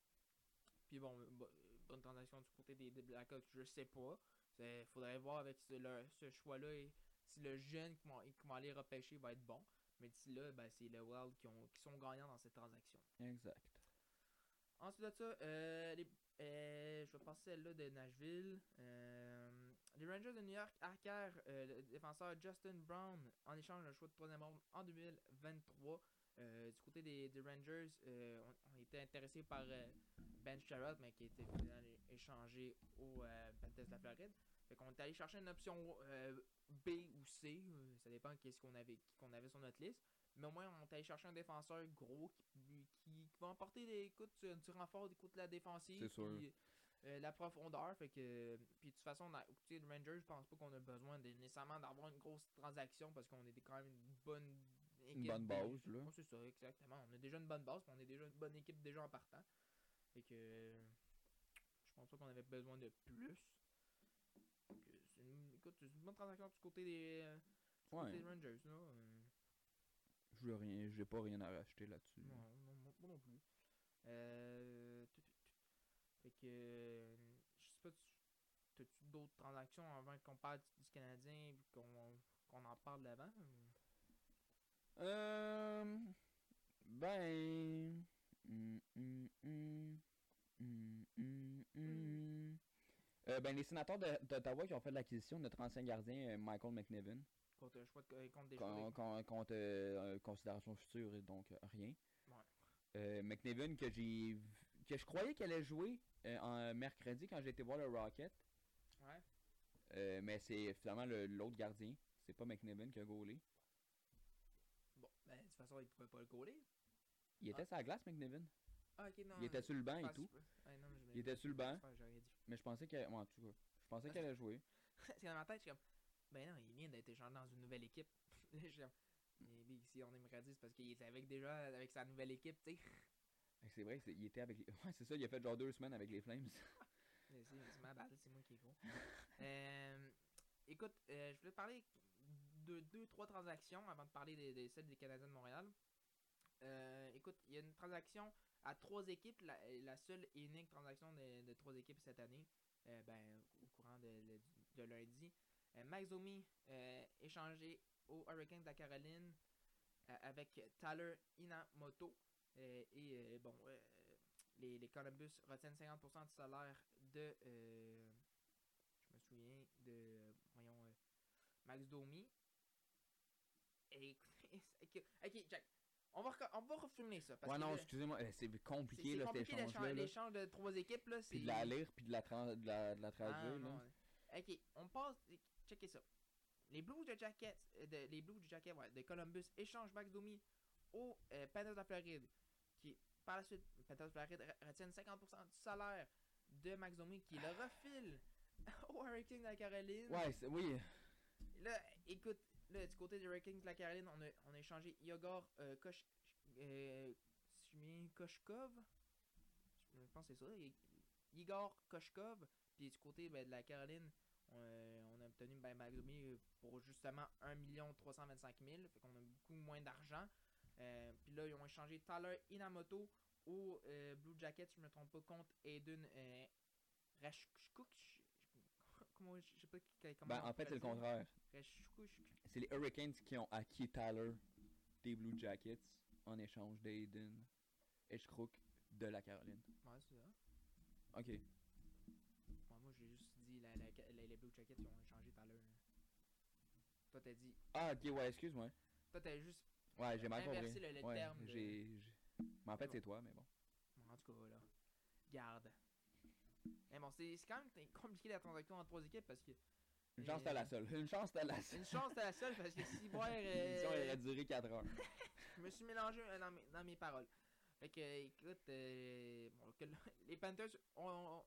Speaker 1: Puis bon, bo- bonne transaction du côté des, des Blackhawks, je sais pas. Il faudrait voir avec ce, ce choix-là et si le jeune qui vont aller repêcher va être bon. Mais d'ici là, ben, c'est le Wild qui, ont, qui sont gagnants dans cette transaction.
Speaker 2: Exact.
Speaker 1: Ensuite de ça, euh, les- euh, je vais passer celle-là de Nashville. Euh, les Rangers de New York acquièrent le défenseur Justin Brown en échange d'un choix de troisième ronde en 2023. Euh, du côté des, des Rangers, on, on était intéressé par Ben Sherrod, mais qui a été échangé au Panthers de la Floride. Fait qu'on est allé chercher une option euh, B ou C, euh, ça dépend qu'est-ce qu'on avait, qu'on avait sur notre liste. Mais au moins, on est allé chercher un défenseur gros qui, qui, qui va emporter des, écoute, du, du renfort écoute, la défensive.
Speaker 2: C'est sûr.
Speaker 1: puis, euh, la profondeur. Fait que, puis de toute façon, on a- écoutez, le Rangers, je pense pas qu'on a besoin de, nécessairement d'avoir une grosse transaction parce qu'on est quand même une bonne équipe.
Speaker 2: bonne
Speaker 1: déjà.
Speaker 2: base, là.
Speaker 1: C'est ça, exactement. On a déjà une bonne base, puis on est déjà une bonne équipe déjà en partant. Fait que je pense pas qu'on avait besoin de plus. Fait que c'est une, écoute, c'est une bonne transaction du côté des, euh, du côté
Speaker 2: Ouais.
Speaker 1: des Rangers. Là. Euh,
Speaker 2: Je veux rien, j'ai pas rien à racheter là-dessus.
Speaker 1: Non, non, moi moi non plus. Euh. Fait que. euh, Je sais pas, tu- t'as-tu d'autres transactions avant qu'on parle du Canadien puis qu'on en parle d'avant
Speaker 2: Euh. Ben. hum, hum, hum, hum, hum, hum. Euh, ben, les sénateurs d'Ottawa qui ont fait l'acquisition de notre ancien gardien euh, Michael McNevin.
Speaker 1: Contre, choix de, euh, contre des
Speaker 2: Con-
Speaker 1: joueurs.
Speaker 2: con- Contre euh, considération future et donc euh, rien.
Speaker 1: Ouais.
Speaker 2: Euh, McNevin que j'ai que je croyais qu'elle allait jouer en mercredi quand j'ai été voir le Rocket.
Speaker 1: Ouais.
Speaker 2: Mais c'est finalement le- l'autre gardien. C'est pas McNevin qui a gaulé.
Speaker 1: Bon, ben, de toute façon, il pouvait pas le coller.
Speaker 2: Il était sur la glace, McNevin.
Speaker 1: Ah, ok, non.
Speaker 2: Il était sur le banc et tout.
Speaker 1: Ouais, non, je
Speaker 2: Il était sur le banc.
Speaker 1: Ouais, dit.
Speaker 2: Mais je pensais qu'elle. ouais, en tout cas, je pensais qu'elle allait jouer.
Speaker 1: c'est dans ma tête, je suis comme, ben non, il vient d'être échangé dans une nouvelle équipe. Je suis comme, mais si on aimerait dire, c'est parce qu'il était avec déjà avec sa nouvelle équipe, tu sais.
Speaker 2: Fait que C'est vrai, c'est- il était avec les... Ouais, c'est ça, il a fait genre deux semaines avec les Flames.
Speaker 1: Mais C'est c'est ma balle, c'est moi qui est gros. Euh, écoute, euh, je voulais te parler de deux, trois transactions avant de parler des, des celles des Canadiens de Montréal. Euh, écoute, il y a une transaction à trois équipes, la, la seule et unique transaction de, trois équipes cette année, euh, ben, au courant de, de- lundi. Euh, Max Domi euh, échangé aux Hurricanes de la Caroline euh, avec Tyler Inamoto. Euh, et euh, bon, euh, les, les Columbus retiennent 50% du salaire de. euh, je me souviens de. Voyons. euh, Max Domi. Et. ok, ok, Jack. On va, on va reformuler ça. Parce
Speaker 2: ouais,
Speaker 1: que
Speaker 2: non, excusez-moi, euh, c'est compliqué là,
Speaker 1: compliqué
Speaker 2: cet échange-là.
Speaker 1: l'échange de trois équipes. Là,
Speaker 2: Puis de la lire, puis de la, tran- de la, de la
Speaker 1: Ah,
Speaker 2: traduire. là.
Speaker 1: non. Ok, on passe. Checkez ça. Les Blues de Jacket, euh, de, les Blues du Jacket, ouais, de Columbus échangent Max Domi aux euh, Panthers de la Floride, qui par la suite, les Panthers de la Floride re- retiennent 50% du salaire de Max Domi, qui le refile aux Hurricanes de la Caroline.
Speaker 2: Ouais, oui.
Speaker 1: Là, écoute, là, du côté des Hurricanes de la Caroline, on a, on a échangé Yogor euh, euh, Koshkov. Je pense que c'est ça. Igor Koshkov. Puis du côté ben, de la Caroline, on, euh, a obtenu ben, Max Domi pour justement 1 325 000. Fait qu'on a beaucoup moins d'argent. Euh, puis là, ils ont échangé Tyler Inamoto au euh, Blue Jacket, si je me trompe pas, contre Aiden euh, Rashkuk. Comment je sais pas comment
Speaker 2: Ben, en fait, c'est le contraire. C'est les Hurricanes qui ont acquis Tyler des Blue Jackets en échange d'Aiden Edgecrook de la Caroline.
Speaker 1: Ouais, c'est ça.
Speaker 2: Ok.
Speaker 1: Ouais, moi, j'ai juste dit la, la, la- les Blue Jackets, ils ont échangé l'heure. Toi, t'as dit.
Speaker 2: Ah, ok, ouais, excuse-moi.
Speaker 1: Toi, t'as juste.
Speaker 2: Ouais, j'ai mal compris.
Speaker 1: Inverser le- le
Speaker 2: ouais,
Speaker 1: terme de-
Speaker 2: Mais en fait,
Speaker 1: Bon.
Speaker 2: c'est toi, mais bon.
Speaker 1: En tout cas, là. Garde. Mais bon, c'est quand même compliqué la transaction entre trois équipes parce que.
Speaker 2: Une chance, t'as la seule. Une chance, t'as la seule.
Speaker 1: Une chance, t'es la seule parce que si.
Speaker 2: L'émission
Speaker 1: Euh,
Speaker 2: aurait duré 4 heures.
Speaker 1: je me suis mélangé euh, dans mes, dans mes paroles. Fait que, écoute, euh, bon, que le- les Panthers ont, ont-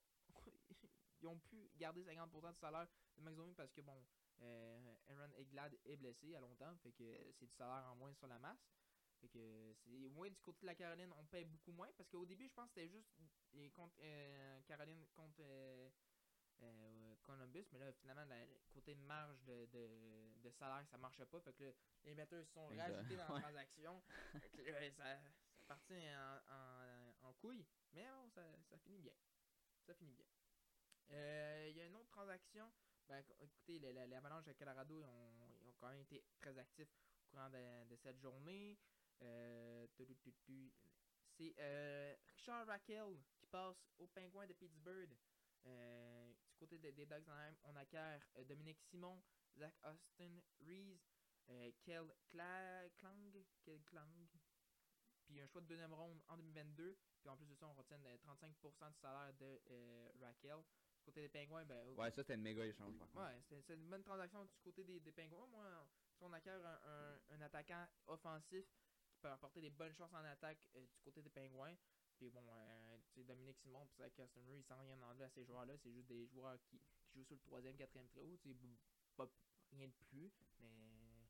Speaker 1: ils ont pu garder 50% du salaire de Max Domi parce que, bon, euh, Aaron Eglad est blessé à longtemps. Fait que c'est du salaire en moins sur la masse. Fait que c'est au moins du côté de la Caroline, on paye beaucoup moins parce qu'au début, je pense que c'était juste les contre, euh, Caroline contre euh, euh, Columbus, mais là, finalement, le côté de marge de, de, de salaire, ça marchait pas. Fait que là, les metteurs se sont
Speaker 2: Exact.
Speaker 1: rajoutés dans la transaction. Fait que là, ça, c'est parti en, en, en couille. Mais bon, ça, ça finit bien. Ça finit bien. Il y a une autre transaction. Ben, éc- écoutez, Avalanches de Colorado, ils ont, ils ont quand même été très actifs au courant de, de cette journée. Euh, c'est euh, Richard Raquel qui passe aux Pingouins de Pittsburgh. Euh, du côté de- des Ducks d'Anaheim, on acquiert Dominique Simon, Zach Austin, Reese, Kel Klang, Kel Klang, puis un choix de deuxième ronde en 2022. Puis en plus de ça, on retient euh, 35% du salaire de euh, Raquel. Du côté des Pingouins, ben,
Speaker 2: Ouais, ça, c'était une méga échange, par contre.
Speaker 1: Ouais, c'est une bonne transaction du côté des, des Pingouins. Moi, si on acquiert un, un- un attaquant offensif peut apporter des bonnes chances en attaque euh, du côté des Pingouins, puis bon, euh, tu sais, Dominique Simon, puis Zach Castaner, ils sans rien enlever à ces joueurs-là. C'est juste des joueurs qui, qui jouent sur le troisième, quatrième trio. Pas rien de plus. Mais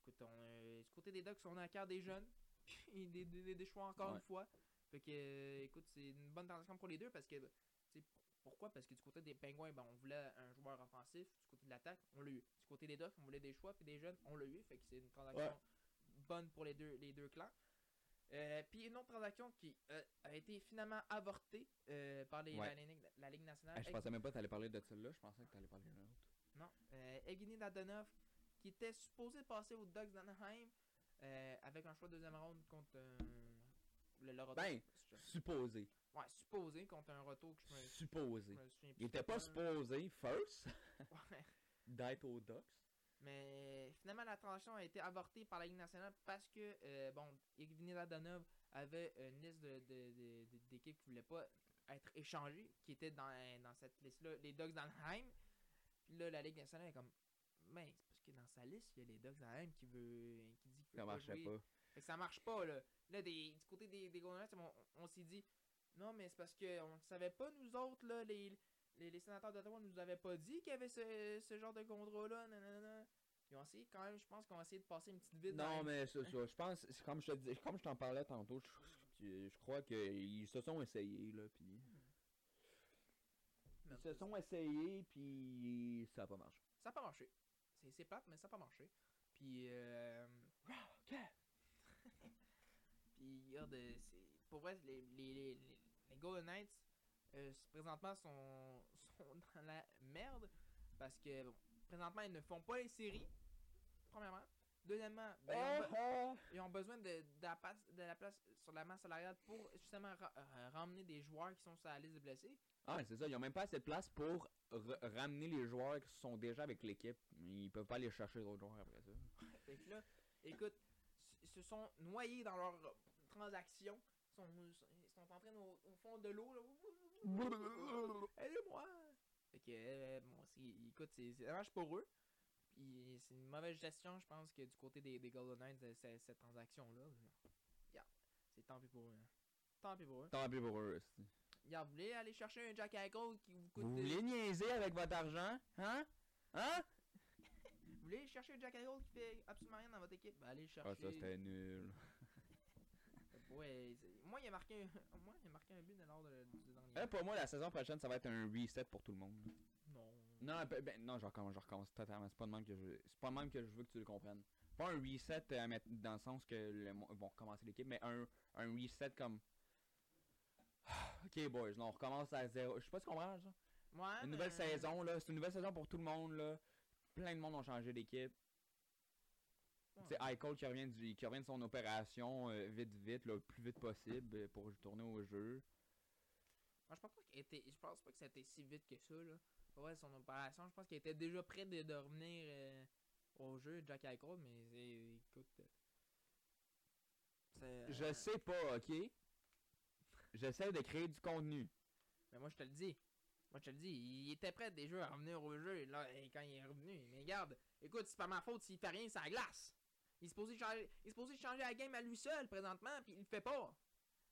Speaker 1: écoute, on, euh, du côté des Ducks, on acquiert des jeunes, puis des, des, des choix encore
Speaker 2: Ouais.
Speaker 1: une fois. Fait que, euh, écoute, c'est une bonne transaction pour les deux parce que, tu sais, pourquoi? Parce que du côté des Pingouins, ben, on voulait un joueur offensif. Du côté de l'attaque, on l'a eu. Du côté des Ducks, on voulait des choix puis des jeunes, on l'a eu. Fait que c'est une transaction bonne pour les deux, les deux clans. Euh, Puis une autre transaction qui euh, a été finalement avortée euh, par les,
Speaker 2: Ouais.
Speaker 1: la, Ligue- la Ligue nationale.
Speaker 2: Ah, je pensais même pas que t'allais parler de celle-là, je pensais que t'allais parler d'une autre.
Speaker 1: Non. Evgeny Dadonov, qui était supposé passer aux Ducks d'Anaheim avec un choix de deuxième ronde contre le, retour.
Speaker 2: Ben, Supposé.
Speaker 1: ouais, supposé contre un retour que je me, je
Speaker 2: Supposé.
Speaker 1: me
Speaker 2: Il était pas supposé, first,
Speaker 1: Ouais.
Speaker 2: d'être aux Ducks.
Speaker 1: Mais finalement, la transaction a été avortée par la Ligue nationale parce que, euh, bon, Evgeny Dadonov avait une liste de- de- de- de- d'équipes qui voulaient pas être échangées, qui étaient dans, dans cette liste-là, les Ducks d'Anaheim. Puis là, la Ligue nationale est comme, ben, c'est parce que dans sa liste, il y a les Ducks d'Anaheim qui, veut, qui dit qu'il veut
Speaker 2: Ça
Speaker 1: pas
Speaker 2: marchait
Speaker 1: jouer.
Speaker 2: pas.
Speaker 1: Fait que ça marche pas, là. Là, des, du côté des, des on, on s'est dit, non, mais c'est parce qu'on ne savait pas, nous autres, là, les, les, les sénateurs d'Ottawa nous avaient pas dit qu'il y avait ce, ce genre de contrat-là, nanana. Ils ont essayé quand même, je pense qu'on a essayé de passer une petite vide.
Speaker 2: Non, mais c'est ça. Je pense, c'est comme je te dis, comme je t'en parlais tantôt, je, je crois qu'ils se sont essayés, là, puis... Ils se sont essayés, puis ça a pas marché.
Speaker 1: Ça n'a pas marché. C'est c'est plate, mais ça n'a pas marché. Puis, euh... Puis, regarde, euh, c'est- pour vrai, les, les, les, les- les Golden Knights, euh, présentement, sont, sont dans la merde. Parce que, bon, présentement, ils ne font pas les séries. Premièrement. Deuxièmement, ben, ils, ont be-
Speaker 2: Ah,
Speaker 1: ils ont besoin de, de, la place, de la place sur la masse salariale pour justement ra- euh, ramener des joueurs qui sont sur la liste de blessés.
Speaker 2: Ah, c'est ça, ils ont même pas assez de place pour ra- ramener les joueurs qui sont déjà avec l'équipe. Ils peuvent pas aller chercher d'autres joueurs après ça.
Speaker 1: Fait que là, écoute, ils se sont noyés dans leur euh, transaction. Ils sont, ils sont en train de- au, au fond de l'eau. là. Aidez-moi! Fait que, euh, bon, c'est- écoute, c'est dommage pour eux. Puis c'est une mauvaise gestion, je pense, que du côté des, des Golden Knights, de cette, cette transaction-là. C'est tant pis pour eux. hein. Tant pis pour eux.
Speaker 2: Tant pis pour eux.
Speaker 1: vous voulez aller chercher un Jack Eichel qui vous coûte.
Speaker 2: Vous
Speaker 1: euh,
Speaker 2: voulez niaiser avec votre argent? Hein? Hein?
Speaker 1: vous voulez chercher un Jack Eichel qui fait absolument rien dans votre équipe? Ben, allez le chercher.
Speaker 2: Ah, ça c'était nul.
Speaker 1: Ouais, moi il a marqué un, moi il a marqué un but lors de, du dernier.
Speaker 2: Eh, pour moi, la saison prochaine, ça va être un reset pour tout le monde.
Speaker 1: Non.
Speaker 2: Non, ben, ben, non, je recommence, je recommence totalement. C'est pas de même que je, c'est pas de même que je veux que tu le comprennes. Pas un reset euh, à mettre dans le sens que le vont recommencer l'équipe, mais un, un reset comme. ok, boys, non, on recommence à zéro. Je sais pas si tu comprends ça.
Speaker 1: Ouais.
Speaker 2: Une nouvelle
Speaker 1: mais-
Speaker 2: saison, là. C'est une nouvelle saison pour tout le monde, là. Plein de monde ont changé d'équipe.
Speaker 1: Ouais.
Speaker 2: C'est Eichel qui revient, du, qui revient de son opération euh, vite, vite, le plus vite possible euh, pour retourner au jeu.
Speaker 1: Moi je pense pas qu'il était, je pense pas que été si vite que ça là. Ouais, son opération, je pense qu'il était déjà prêt de, de revenir euh, au jeu Jack Eichel, mais c'est- écoute. euh, c'est,
Speaker 2: Je sais pas, ok? J'essaie de créer du contenu.
Speaker 1: Mais moi je te le dis. Moi je te le dis, il était prêt déjà à revenir au jeu là et quand il est revenu. Mais regarde, écoute, c'est pas ma faute s'il fait rien, ça glace. Il est supposé changer, il est supposé changer la game à lui seul présentement, puis il le fait pas.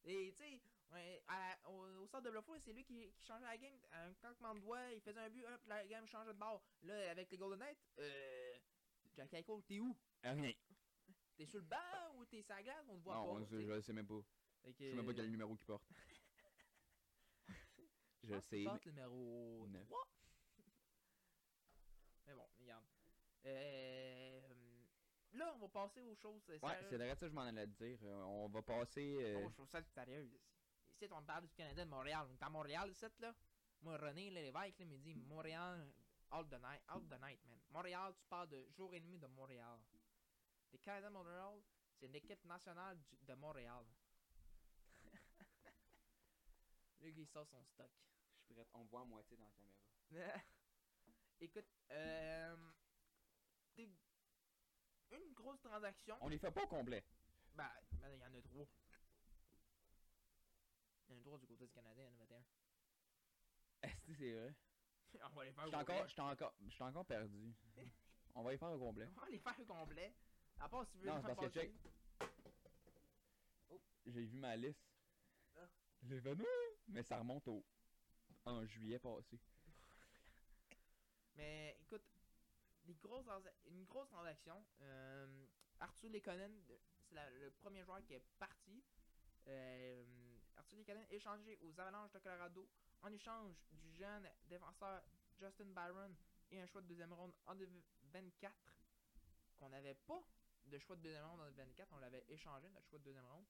Speaker 1: Et tu sais, au, au centre de Bluffo, c'est lui qui, qui changeait la game. Un claquement de doigts, il faisait un but, hop, la game changeait de bord. Là, avec les Golden Knights, euh, Jack Eichel, t'es où?
Speaker 2: Rien.
Speaker 1: T'es sur le banc ou t'es sur la glace? On te voit
Speaker 2: Non,
Speaker 1: pas.
Speaker 2: je,
Speaker 1: sais.
Speaker 2: je sais même pas. Je sais même pas
Speaker 1: que-
Speaker 2: quel numéro qu'il porte. je sais.
Speaker 1: porte le numéro
Speaker 2: Neuf.
Speaker 1: 3. Mais bon, regarde. Euh, là, on va passer aux choses euh,
Speaker 2: Ouais,
Speaker 1: sérieuses.
Speaker 2: c'est vrai ça que je m'en allais te dire. Euh, on va passer. euh,
Speaker 1: Aux choses sérieuses. Ici, on parle du Canadien de Montréal. On est à Montréal, ici, là? Moi, René, l'évêque, là, me dit Montréal, all the night, all the night, man. Montréal, tu parles de jour et nuit de Montréal. Les Canadiens de Montréal, c'est l'équipe nationale du- de Montréal. Le gars, il sort son stock.
Speaker 2: Je suis prêt. On voit à moitié dans la caméra.
Speaker 1: Écoute, euh, une grosse transaction.
Speaker 2: On les fait pas au complet.
Speaker 1: Ben, il y en a trois. Il y en a trois du côté du Canadien, il y en a 21.
Speaker 2: Est-ce que c'est vrai?
Speaker 1: On va les faire
Speaker 2: Je
Speaker 1: au complet.
Speaker 2: j'étais encore, encore perdu. on va les faire au complet.
Speaker 1: On va les faire au complet. À part si tu veux
Speaker 2: Non,
Speaker 1: les faire
Speaker 2: parce que. J'ai vu ma liste.
Speaker 1: Ah.
Speaker 2: J'ai fait non, mais ça remonte au en juillet passé.
Speaker 1: Mais écoute, des grosses transa- une grosse transaction. Euh, Arthur Lekonen, c'est le premier joueur qui est parti. Euh, Arthur Lekonen échangé aux Avalanches de Colorado en échange du jeune défenseur Justin Byron et un choix de deuxième ronde en 2024 qu'on n'avait pas de choix de deuxième ronde en 2024. On l'avait échangé, notre choix de deuxième ronde.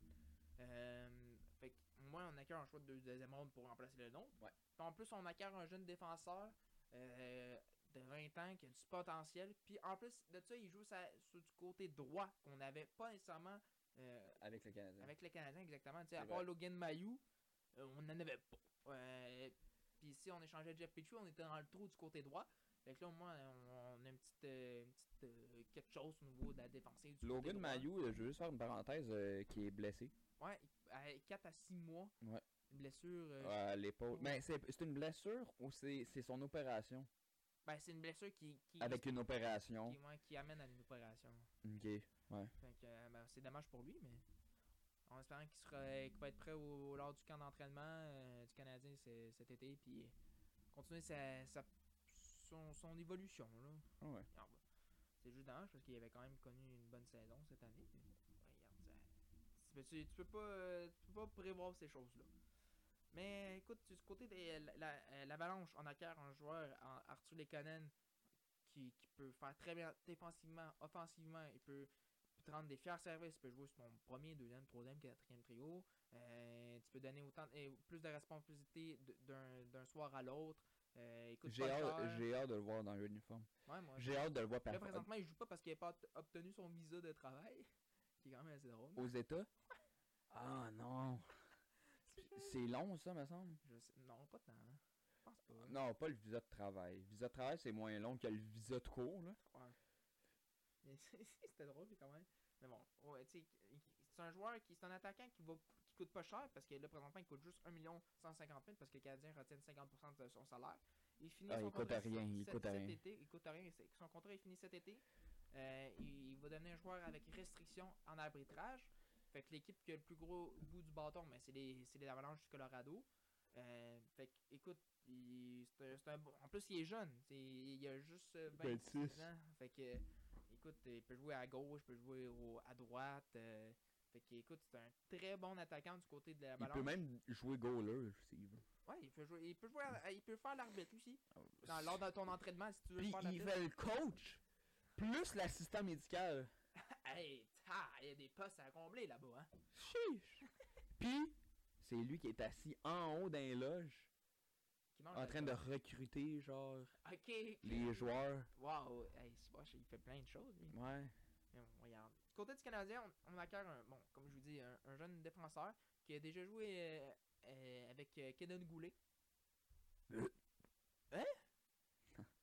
Speaker 1: Euh, fait que moi, on acquiert un choix de deuxième ronde pour remplacer le nôtre.
Speaker 2: Ouais.
Speaker 1: En plus, on acquiert un jeune défenseur euh, de 20 ans qui a du potentiel. Puis en plus de ça, il joue sa- sur du côté droit qu'on n'avait pas nécessairement euh,
Speaker 2: Avec le Canadien.
Speaker 1: avec les Canadiens, exactement. Tu sais, à part. Logan Mayou, euh, on n'en avait pas. Euh, puis ici, on échangeait Jeff Petrie, on était dans le trou du côté droit. Fait que là, au moins, on, on a une petite, une petite quelque chose au niveau de la défensive. Du
Speaker 2: Logan. Mayou, je veux juste faire une parenthèse, qui est blessé
Speaker 1: Ouais, à 4 à 6 mois.
Speaker 2: Ouais.
Speaker 1: Une blessure.
Speaker 2: à l'épaule. Mais c'est une blessure ou c'est son opération?
Speaker 1: Ben, c'est une blessure qui, qui,
Speaker 2: Avec une opération.
Speaker 1: qui, ouais, qui amène à une opération.
Speaker 2: Ok, ouais.
Speaker 1: Fait que, euh, ben, c'est dommage pour lui, mais en espérant qu'il sera qu'il va être prêt au, lors du camp d'entraînement euh, du Canadien cet été, puis continuer sa, sa- son, son évolution. Là.
Speaker 2: Ah ouais.
Speaker 1: Ah, bah, c'est juste dommage parce qu'il avait quand même connu une bonne saison cette année. mais, regarde, ça- tu, tu peux pas, euh, tu peux pas prévoir ces choses-là. Mais écoute, du côté de la- la- euh, l'Avalanche, on acquiert un joueur, en Arthur Lekonen, qui, qui peut faire très bien défensivement, offensivement. Il peut, peut te rendre des fiers services. Il peut jouer sur ton premier, deuxième, troisième, quatrième trio. Euh, tu peux donner autant euh, plus de responsabilité d'un soir à l'autre. Euh,
Speaker 2: J'ai hâte, hâte de le voir dans l'uniforme.
Speaker 1: Ouais,
Speaker 2: J'ai hâte de le voir
Speaker 1: Là,
Speaker 2: performer.
Speaker 1: présentement, il joue pas parce qu'il n'a pas obt- obtenu son visa de travail. Qui est quand même assez drôle.
Speaker 2: Aux États? Ah non. C'est long ça, me semble.
Speaker 1: Je sais- Non, pas tant. hein. Je pense pas.
Speaker 2: Non, pas le visa de travail. Le visa de travail, c'est moins long que le visa de cours, là.
Speaker 1: Ouais. Mais c'est- c'était drôle quand même. Mais bon, ouais, tu sais, il- c'est un joueur qui c'est un attaquant qui va qui coûte pas cher parce que là présentement il coûte juste 1 150 000 parce que le Canadien retient 50% de son salaire. Il finit
Speaker 2: Ah,
Speaker 1: son
Speaker 2: il coûte
Speaker 1: contrat
Speaker 2: rien, il
Speaker 1: cet-
Speaker 2: coûte
Speaker 1: cet
Speaker 2: rien.
Speaker 1: été, il coûte rien. Son contrat est fini cet été. Euh, il, il va donner un joueur avec restriction en arbitrage. Fait que l'équipe qui a le plus gros bout du bâton, mais c'est les, les Avalanches du Colorado. Euh, fait que, écoute, il- c'est un, en plus il est jeune. Il a juste euh, 26
Speaker 2: 26.
Speaker 1: ans. Fait que, écoute, il peut jouer à gauche, il peut jouer au- à droite. euh, fait que, écoute, c'est un très bon attaquant du côté de la
Speaker 2: Il peut même jouer goaler s'il veut.
Speaker 1: Ouais, il peut jouer, il peut jouer, à- il peut faire l'arbitre aussi. Dans, lors de ton entraînement, si tu veux
Speaker 2: Puis
Speaker 1: faire
Speaker 2: il fait le coach plus l'assistant médical.
Speaker 1: Hey, ta, il y a des postes à combler là-bas, hein.
Speaker 2: Chiche. Puis c'est lui qui est assis en haut d'un loge en train de recruter genre les joueurs.
Speaker 1: Wow, hey, il fait plein de choses, lui.
Speaker 2: Ouais.
Speaker 1: Regarde. Du côté du Canadien, on, on acquiert un, bon, comme je vous dis, un, un jeune défenseur qui a déjà joué euh, euh, avec euh, Kenan Goulet.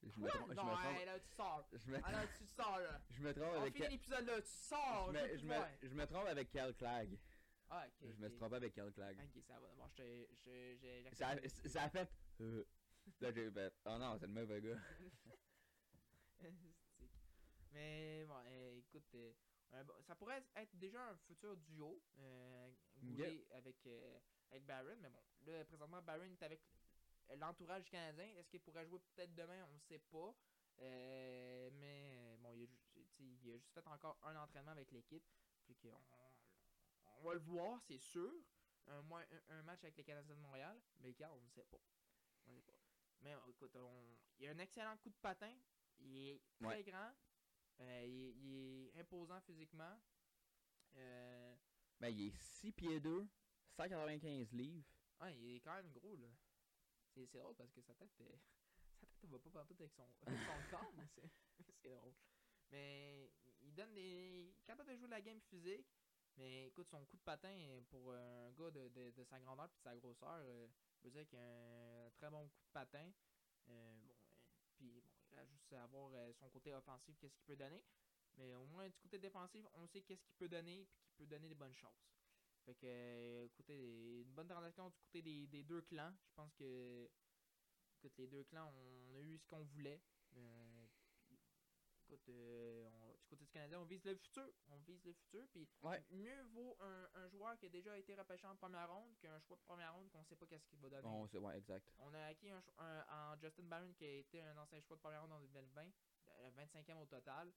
Speaker 2: Je me trompe, je
Speaker 1: non,
Speaker 2: trompe.
Speaker 1: hey, là, tu sors.
Speaker 2: Je me,
Speaker 1: Ah là, tu sors, là.
Speaker 2: je me trompe
Speaker 1: On
Speaker 2: avec
Speaker 1: finit
Speaker 2: Cal-
Speaker 1: l'épisode là, tu sors.
Speaker 2: je
Speaker 1: je
Speaker 2: me, je, je trompe avec Cal Clag.
Speaker 1: Ah, ok.
Speaker 2: Je me suis trompé avec Cal Clag.
Speaker 1: Ok, ça va. Bon, je te. Je, j'ai-
Speaker 2: Ça, a-
Speaker 1: j'accepte.
Speaker 2: ça a fait. là j'ai fait. Oh non, c'est le mauvais gars.
Speaker 1: Mais bon, euh, écoute, euh, ça pourrait être déjà un futur duo euh, avec, euh, avec Barron. Mais bon, là, présentement, Barron est avec l'entourage canadien. Est-ce qu'il pourrait jouer peut-être demain? On ne sait pas. Euh, mais bon, il a, il a juste fait encore un entraînement avec l'équipe. Qu'on on va le voir, c'est sûr. Un, un, un match avec les Canadiens de Montréal. Mais regarde, on ne sait pas. On sait pas. Mais écoute, on- il a un excellent coup de patin. Il est très
Speaker 2: Ouais.
Speaker 1: grand. Euh, il, est- il est imposant physiquement. Euh,
Speaker 2: Mais il est 6 pieds 2, 195 livres.
Speaker 1: ouais, il est quand même gros là. C'est drôle parce que sa tête, euh, sa tête va pas partout avec son, son corps, mais c'est drôle. Mais il donne des. Capable de jouer la game physique. Mais écoute, son coup de patin pour un gars de, de, sa grandeur et de sa grosseur, euh, je dire qu'il a un très bon coup de patin. Euh, bon, euh, puis bon, il reste juste à voir euh, son côté offensif, qu'est-ce qu'il peut donner. Mais au moins du côté défensif, on sait qu'est-ce qu'il peut donner puis qu'il peut donner des bonnes choses. Fait que, euh, écoutez, une bonne transaction du côté des, des deux clans. Je pense que, écoute, les deux clans, on a eu ce qu'on voulait. Euh, écoute, euh, on- du côté du Canadien, on vise le futur. On vise le futur. Puis
Speaker 2: Ouais.
Speaker 1: mieux vaut un, un joueur qui a déjà été repêché en première ronde qu'un choix de première ronde qu'on sait pas qu'est-ce qu'il va donner.
Speaker 2: On sait, ouais, exact.
Speaker 1: On a acquis un, un- Justin Barron qui a été un ancien choix de première ronde en 2020, euh, 25e au total.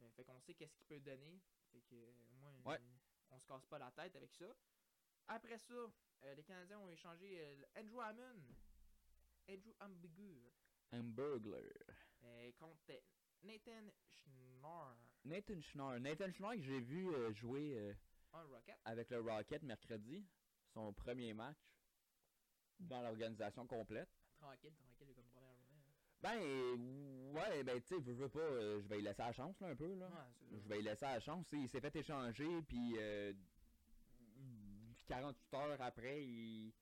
Speaker 1: Euh, fait qu'on sait qu'est-ce qu'il peut donner. Fait que euh, au moins
Speaker 2: Ouais.
Speaker 1: On se casse pas la tête avec ça. Après ça, euh, les Canadiens ont échangé euh, Andrew Hammond, Andrew Ambigur,
Speaker 2: Un burglar.
Speaker 1: euh, contre Nathan Schnorr.
Speaker 2: Nathan Schnorr. Nathan Schnorr que j'ai vu euh, jouer
Speaker 1: Rocket.
Speaker 2: avec le Rocket mercredi, son premier match dans l'organisation complète.
Speaker 1: Tranquille, tranquille, il est comme première journée. hein.
Speaker 2: Ben, ouais, ben, tu sais, veux, veux pas, euh, je vais y laisser la chance, là, un peu, là.
Speaker 1: Ouais.
Speaker 2: Je vais y laisser la chance. Il s'est fait échanger, puis euh, 48 heures après, il,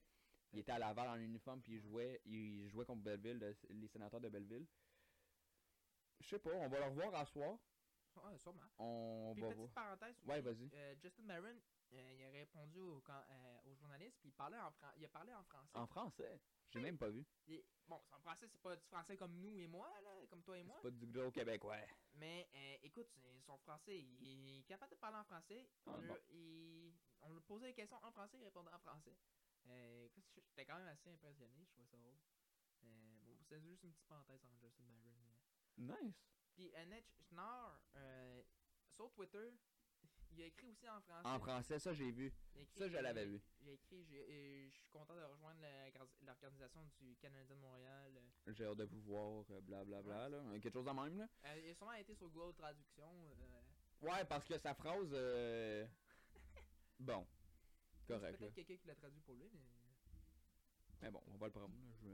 Speaker 2: il était à Laval en uniforme, puis il jouait, il jouait contre Belleville, le- les sénateurs de Belleville. Je sais pas, on va le revoir à soir.
Speaker 1: Ouais, sûrement.
Speaker 2: On
Speaker 1: Puis
Speaker 2: va
Speaker 1: petite
Speaker 2: voir.
Speaker 1: parenthèse,
Speaker 2: Ouais, vas-y.
Speaker 1: euh, Justin Barron, euh, il a répondu au, can- euh, aux journalistes, puis il parlait en fran- il a parlé en français.
Speaker 2: En français? J'ai même pas vu.
Speaker 1: Bon, en français, c'est pas du français comme nous et moi, là, comme toi et moi.
Speaker 2: C'est pas du gros québécois.
Speaker 1: Mais euh, écoute, c'est- son français, il est capable de parler en français.
Speaker 2: Ah,
Speaker 1: On, lui,
Speaker 2: bon.
Speaker 1: il- on lui posait des questions en français, il répondait en français. Euh, écoute, j'étais quand même assez impressionné, je trouvais ça drôle. Bon, c'est juste une petite parenthèse en Justin mais-
Speaker 2: Nice.
Speaker 1: Puis Annette Schnar, euh, sur Twitter, il a écrit aussi en français.
Speaker 2: En français, ça j'ai vu.
Speaker 1: Écrit-
Speaker 2: ça, je l'avais vu.
Speaker 1: Écrit j'ai- euh, Je suis content de rejoindre l'organisation du Canadien de Montréal.
Speaker 2: J'ai hâte de vous voir, euh, blablabla, là. Quelque chose de même, là?
Speaker 1: Euh, il a sûrement été sur Google Traduction. euh,
Speaker 2: Ouais, parce que sa phrase. euh, Bon. Correct.
Speaker 1: Peut-être quelqu'un qui l'a traduit pour lui, mais.
Speaker 2: Mais bon, on va le prendre. là. Je...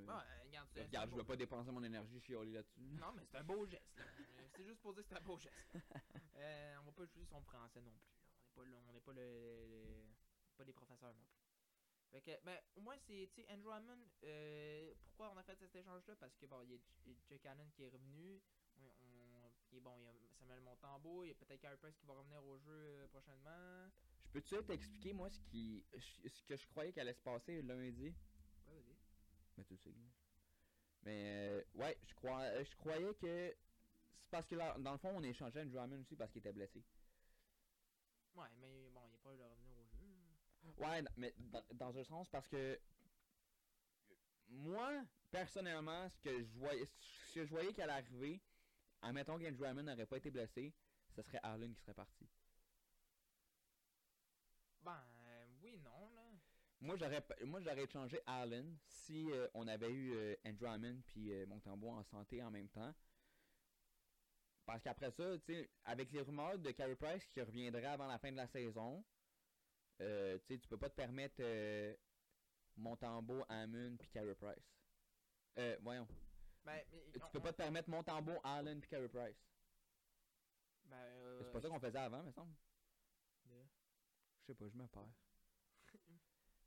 Speaker 1: Euh, regarde,
Speaker 2: je veux pas dépenser mon énergie chialer là-dessus.
Speaker 1: Non, mais c'est un beau geste. Euh, c'est juste pour dire que c'est un beau geste. Euh, on va pas juger son français non plus. là. On n'est pas, là- on n'est pas, le, le- pas des professeurs non plus. Fait que, ben, au moins, c'est, tu sais, Andrew Hammond, euh, pourquoi on a fait cet échange-là? Parce que, bon, il y a J- Jake Allen qui est revenu. On, on- puis bon, il y a Samuel Montembeau, il y a peut-être Price qui va revenir au jeu euh, prochainement.
Speaker 2: Je peux-tu t'expliquer, moi, ce qui ce que je croyais qu'allait se passer lundi?
Speaker 1: Ouais.
Speaker 2: Mais tu sais. Mais, euh, ouais, je, crois, euh, je croyais que. C'est parce que, là, dans le fond, on échangeait Andrew Hammond aussi parce qu'il était blessé.
Speaker 1: Ouais, mais bon, il n'est pas de revenir au jeu.
Speaker 2: Ouais, n- mais dans, dans un sens parce que moi, personnellement, ce que je voyais, ce que je voyais qu'elle allait arriver, admettons qu'Andrew Hammond n'aurait pas été blessé, ce serait Arlen qui serait parti.
Speaker 1: Ben, euh, oui, non, là.
Speaker 2: Moi, j'aurais moi j'aurais échangé Allen si euh, on avait eu euh, Andrew Hammond puis euh, Montembeau en santé en même temps. Parce qu'après ça, tu sais, avec les rumeurs de Carey Price qui reviendrait avant la fin de la saison, euh, tu sais, tu peux pas te permettre euh, Montembeau, Hammond puis Carey Price. Euh, voyons.
Speaker 1: Ben, mais,
Speaker 2: Tu
Speaker 1: on-
Speaker 2: peux
Speaker 1: on-
Speaker 2: pas te permettre Montembeau, Allen puis Carey Price.
Speaker 1: Ben, euh,
Speaker 2: C'est pas ça qu'on faisait avant, me semble.
Speaker 1: de-
Speaker 2: Je sais pas, je me perds.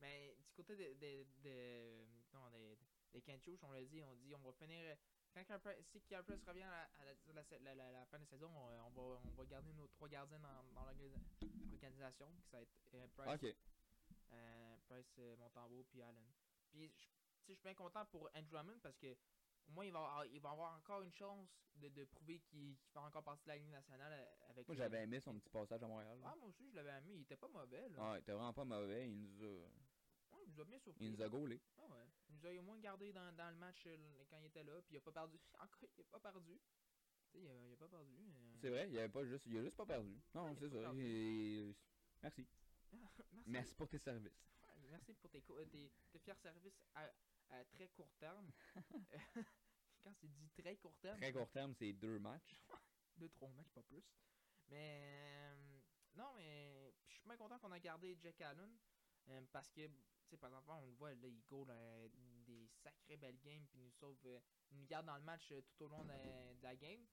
Speaker 1: Mais du côté de, de, de, non, des, des on l'a dit, on dit on va finir. Quand Price- si revient à, la, à la, la, fin de saison, on, on va, on va garder nos trois gardiens dans, dans l'organisa- l'organisation. qui Ça va être euh, Price,
Speaker 2: Ok.
Speaker 1: euh, Price euh, Montembeau puis Allen. Puis je suis bien content pour Andrew Hammond parce que au moins il va, avoir, il va avoir encore une chance de, de prouver qu'il fait encore partie de la Ligue nationale euh, avec
Speaker 2: Moi, j'avais aimé son petit passage à Montréal. là.
Speaker 1: Ah, moi aussi je l'avais aimé, il était pas mauvais là.
Speaker 2: Ah, il était vraiment pas mauvais. Il nous a,
Speaker 1: il nous a bien surpris.
Speaker 2: il nous a gaulé.
Speaker 1: Ah ouais. Il nous a au moins gardé dans, dans le match euh, quand il était là, puis il a pas perdu. Encore, il a pas perdu. Il a, il a pas perdu. euh.
Speaker 2: C'est vrai, il avait pas juste, il a juste pas perdu. Non,
Speaker 1: a
Speaker 2: c'est ça. Merci.
Speaker 1: Merci.
Speaker 2: Merci pour tes services.
Speaker 1: Ouais, merci pour tes, euh, tes, tes fiers services à, à très court terme. quand c'est dit très court terme,
Speaker 2: Très court terme, c'est deux matchs.
Speaker 1: deux, trois matchs, pas plus. Mais euh, non, mais je suis bien content qu'on a gardé Jack Allen. Euh, parce que, tu sais, par exemple, on le voit, là, il goal euh, des sacrées belles games, puis il nous sauve, euh, il nous garde dans le match euh, tout au long de, de la game.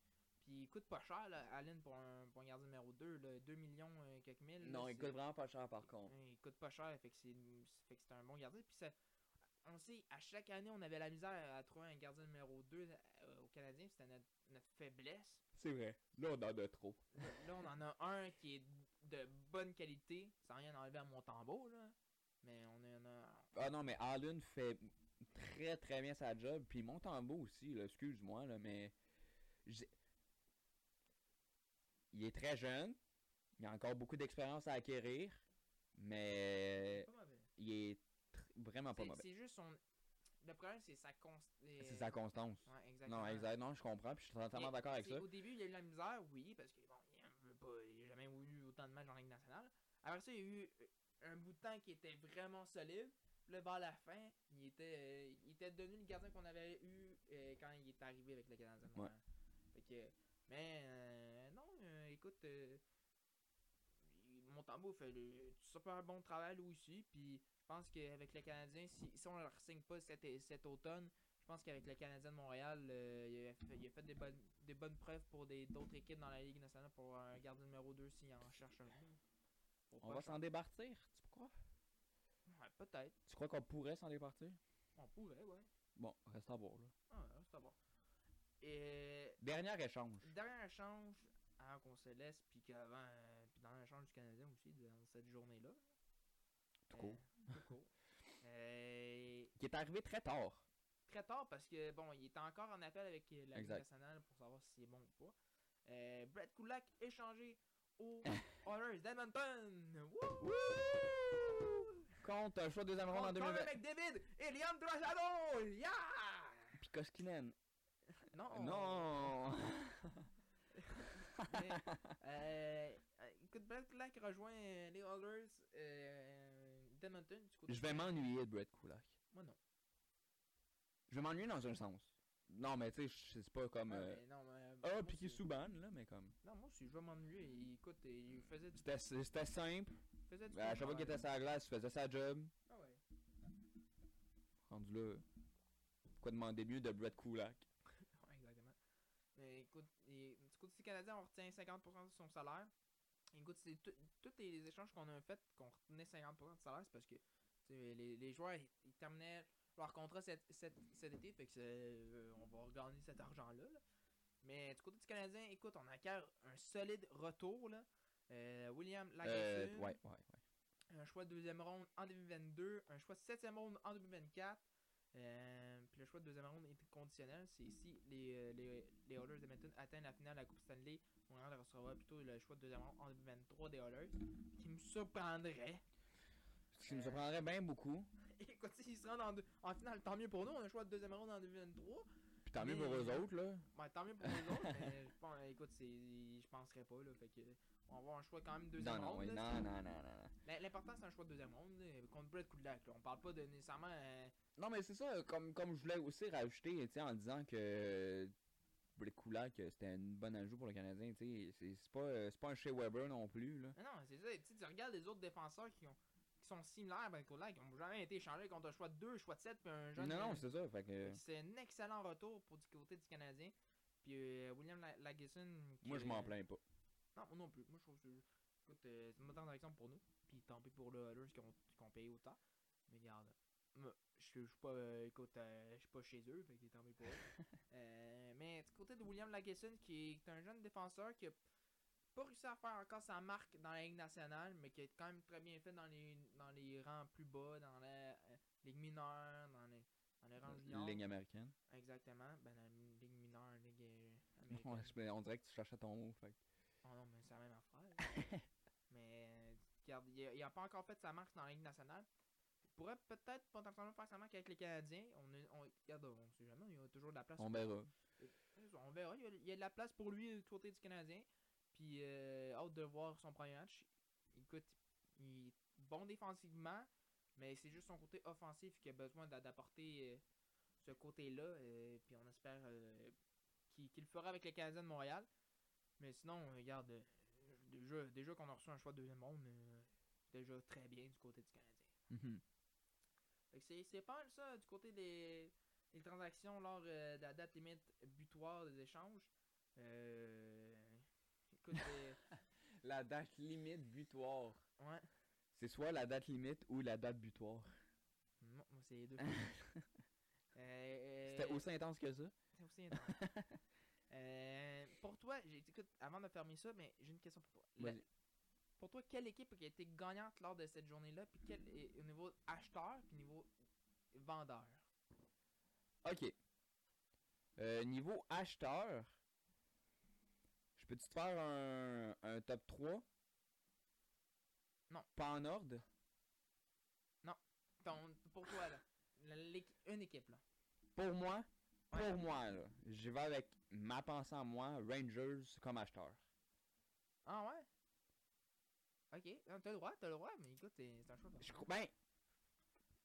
Speaker 1: Puis il coûte pas cher, là, Allen, pour un, pour un gardien numéro 2, là, 2 millions euh, quelques mille. là,
Speaker 2: Non, il coûte vraiment pas cher par contre.
Speaker 1: Il coûte pas cher, fait que c'est fait que c'est un bon gardien. Puis ça, on sait, à chaque année, on avait la misère à trouver un gardien numéro 2 euh, au Canadien, c'était notre, notre faiblesse.
Speaker 2: C'est vrai. Là, on en a trop.
Speaker 1: Là, là, on en a un qui est de bonne qualité, sans rien enlever à mon tambour, là. Mais on a.
Speaker 2: Ah non, mais Allen fait très très bien sa job. Puis Montembeau aussi, là, excuse-moi, là, mais. Il est très jeune. Il a encore beaucoup d'expérience à acquérir. Mais
Speaker 1: Pas mauvais.
Speaker 2: il est tr- vraiment pas mauvais.
Speaker 1: C'est juste son. Le problème, c'est sa const...
Speaker 2: C'est sa constance.
Speaker 1: Ouais, exactement.
Speaker 2: Non, exact. Non, je comprends. Puis je suis totalement d'accord avec ça.
Speaker 1: Au début, il y a eu la misère, oui, parce que bon, il a, veut pas, il a jamais eu autant de matchs en Ligue nationale. Après ça, il y a eu un bout de temps qui était vraiment solide. Là, vers la fin, il était, euh, il était devenu le gardien qu'on avait eu euh, quand il est arrivé avec le Canadien.
Speaker 2: Ouais.
Speaker 1: Montréal. Fait que Mais euh, non, euh, écoute, euh, Montembeau fait le super bon travail lui aussi. Puis je pense qu'avec les Canadiens, si, si on leur signe pas cet, cet automne, je pense qu'avec le Canadien de Montréal, il, a fait, il a fait des bonnes, des bonnes preuves pour d'autres équipes dans la Ligue nationale pour un gardien numéro 2 s'il en cherche un.
Speaker 2: On va s'en départir, tu crois?
Speaker 1: Ouais, peut-être.
Speaker 2: Tu crois qu'on pourrait s'en départir?
Speaker 1: On pourrait, ouais.
Speaker 2: Bon, reste à voir, là.
Speaker 1: Ah, c'est à voir. Et
Speaker 2: Dernier échange.
Speaker 1: dernier échange avant qu'on se laisse, puis qu'avant, euh, puis dans l'échange du Canadien aussi, dans cette journée-là.
Speaker 2: Tout
Speaker 1: Euh,
Speaker 2: court.
Speaker 1: tout court. Euh,
Speaker 2: Qui est arrivé très tard.
Speaker 1: très tard parce que, bon, il était encore en appel avec euh, la Ligue nationale pour savoir si c'est bon ou pas. Euh, Brett Kulak échangé aux Oilers d'Edmonton.
Speaker 2: Contre un choix de deuxième ronde en
Speaker 1: Contre Connor
Speaker 2: 2020.
Speaker 1: McDavid et Liam. Yeah!
Speaker 2: Puis Koskinen.
Speaker 1: Non!
Speaker 2: Non!
Speaker 1: Mais, euh, euh, écoute, Brett Kulak rejoint euh, les Oilers euh, d'Edmonton.
Speaker 2: Je vais m'ennuyer de Brett Kulak.
Speaker 1: Moi, non.
Speaker 2: Je vais m'ennuyer dans un sens. Non, mais tu sais, c'est pas comme. Euh,
Speaker 1: mais non,
Speaker 2: Ah,
Speaker 1: moi,
Speaker 2: Piqué
Speaker 1: c'est-
Speaker 2: Souban, là, mais comme.
Speaker 1: Non, moi aussi, je vais m'ennuyer. Il- Écoute, il faisait du.
Speaker 2: C'était simple.
Speaker 1: faisait du
Speaker 2: Ben, à chaque fois qu'il était sur la glace, il faisait sa job.
Speaker 1: Ah ouais.
Speaker 2: Rendu là. Pourquoi demander mieux de Brett Kulak?
Speaker 1: Ouais, exactement. Mais écoute, et, du côté Canadien, on retient 50% de son salaire. Écoute, c'est tous les échanges qu'on a fait, qu'on retenait 50% de salaire, c'est parce que les, les joueurs, ils, ils terminaient leur contrat cet, cet, cet été, fait que euh, on va regagner cet argent-là. là. Mais du côté du Canadien, écoute, on acquiert un solide retour. Là. Euh, William
Speaker 2: Euh,
Speaker 1: Lagesson,
Speaker 2: ouais, ouais, ouais.
Speaker 1: un choix de deuxième ronde en 2022, un choix de septième ronde en 2024. Euh, puis le choix de deuxième ronde est conditionnel. C'est si les, les, les Oilers d'Edmonton atteignent la finale de la Coupe Stanley, Montréal recevra plutôt le choix de deuxième ronde en 2023 des Oilers. Qui me surprendrait.
Speaker 2: Ce qui me surprendrait bien beaucoup.
Speaker 1: Écoute, s'ils se rendent en, deux- en finale, tant mieux pour nous. On a un choix de deuxième ronde en 2023.
Speaker 2: Puis tant mieux pour eux autres, là.
Speaker 1: Ouais, tant mieux pour les autres, mais je pense, écoute, c'est, je penserais pas. Là, fait que, on va avoir un choix quand même deuxième
Speaker 2: Non, non,
Speaker 1: ronde.
Speaker 2: oui,
Speaker 1: là,
Speaker 2: non, non, non, non, non.
Speaker 1: L'im- L'important, c'est un choix de deuxième ronde contre Brett Kulak. Là. On parle pas de nécessairement. euh,
Speaker 2: Non, mais c'est ça, comme, comme je voulais aussi rajouter, en disant que Brett Kulak, c'était une bonne ajout pour le Canadien, tu sais, c'est pas, euh, c'est pas un Shea Weber non plus, là.
Speaker 1: Mais non, c'est ça. Tu regardes les autres défenseurs qui, ont, qui sont similaires Ben Kulak, qui n'ont jamais été échangés contre un choix de 2, choix de 7, puis un jeune.
Speaker 2: Non, non, c'est ça, fait que...
Speaker 1: c'est un excellent retour pour du côté du Canadien. Puis euh, William La- Lagesson.
Speaker 2: Moi, je m'en plains pas.
Speaker 1: Non, moi non plus. Moi, je trouve que écoute, euh, c'est bonne transaction pour nous. Puis tant pis pour les Oilers qui ont, qui ont payé autant. Mais regarde, moi, je suis pas, euh, écoute, euh, je suis pas chez eux, fait que tant pis pour eux. Euh, mais du côté de William Lagesson, qui est un jeune défenseur qui a pas réussi à faire encore sa marque dans la Ligue nationale, mais qui est quand même très bien fait dans les, dans les rangs plus bas, dans la euh, Ligue mineure, dans les, dans les rangs juniors.
Speaker 2: Ligne américaine.
Speaker 1: Exactement, ben dans la Ligue mineure, Ligue euh,
Speaker 2: Ouais,
Speaker 1: américaine.
Speaker 2: on dirait que tu cherchais ton mot, fait
Speaker 1: Oh non, mais c'est la même affaire. mais, euh, regarde, il a, pas encore fait sa marque dans la Ligue nationale. Il pourrait peut-être potentiellement faire sa marque avec les Canadiens. On, est- on, regarde, on sait jamais, il y a toujours de la place.
Speaker 2: On verra.
Speaker 1: On verra, il y, a, il y a de la place pour lui du côté du Canadien. Puis, euh, hâte de voir son premier match. Écoute, il est bon défensivement, mais c'est juste son côté offensif qui a besoin d'a- d'apporter euh, ce côté-là. euh, puis on espère euh, qu'il le fera avec les Canadiens de Montréal. Mais sinon, regarde, déjà, déjà qu'on a reçu un choix de deuxième monde, c'est déjà très bien du côté du Canadien.
Speaker 2: Mhm.
Speaker 1: Que c'est- pas mal ça du côté des, des transactions lors de la date limite butoir des échanges. Euh, écoute, euh,
Speaker 2: La date limite butoir.
Speaker 1: ouais.
Speaker 2: C'est soit la date limite ou la date butoir.
Speaker 1: Non, moi c'est les deux. Euh,
Speaker 2: C'était aussi intense que ça.
Speaker 1: C'est aussi intense. Euh, pour toi, j'ai- écoute, avant de fermer ça, mais j'ai une question pour toi. La- pour toi, quelle équipe qui a été gagnante lors de cette journée-là, puis quel est au niveau acheteur, puis niveau vendeur?
Speaker 2: Ok. Euh, niveau acheteur, peux-tu te faire un, un top 3
Speaker 1: Non.
Speaker 2: Pas en ordre?
Speaker 1: Ton, pour toi, là, une équipe, là.
Speaker 2: Pour moi, pour
Speaker 1: Ouais.
Speaker 2: moi, là, je vais avec ma pensée en moi, Rangers comme acheteur.
Speaker 1: Ah ouais? Ok, Non, t'as le droit, t'as le droit, mais écoute, c'est c'est un choix.
Speaker 2: Je, ben,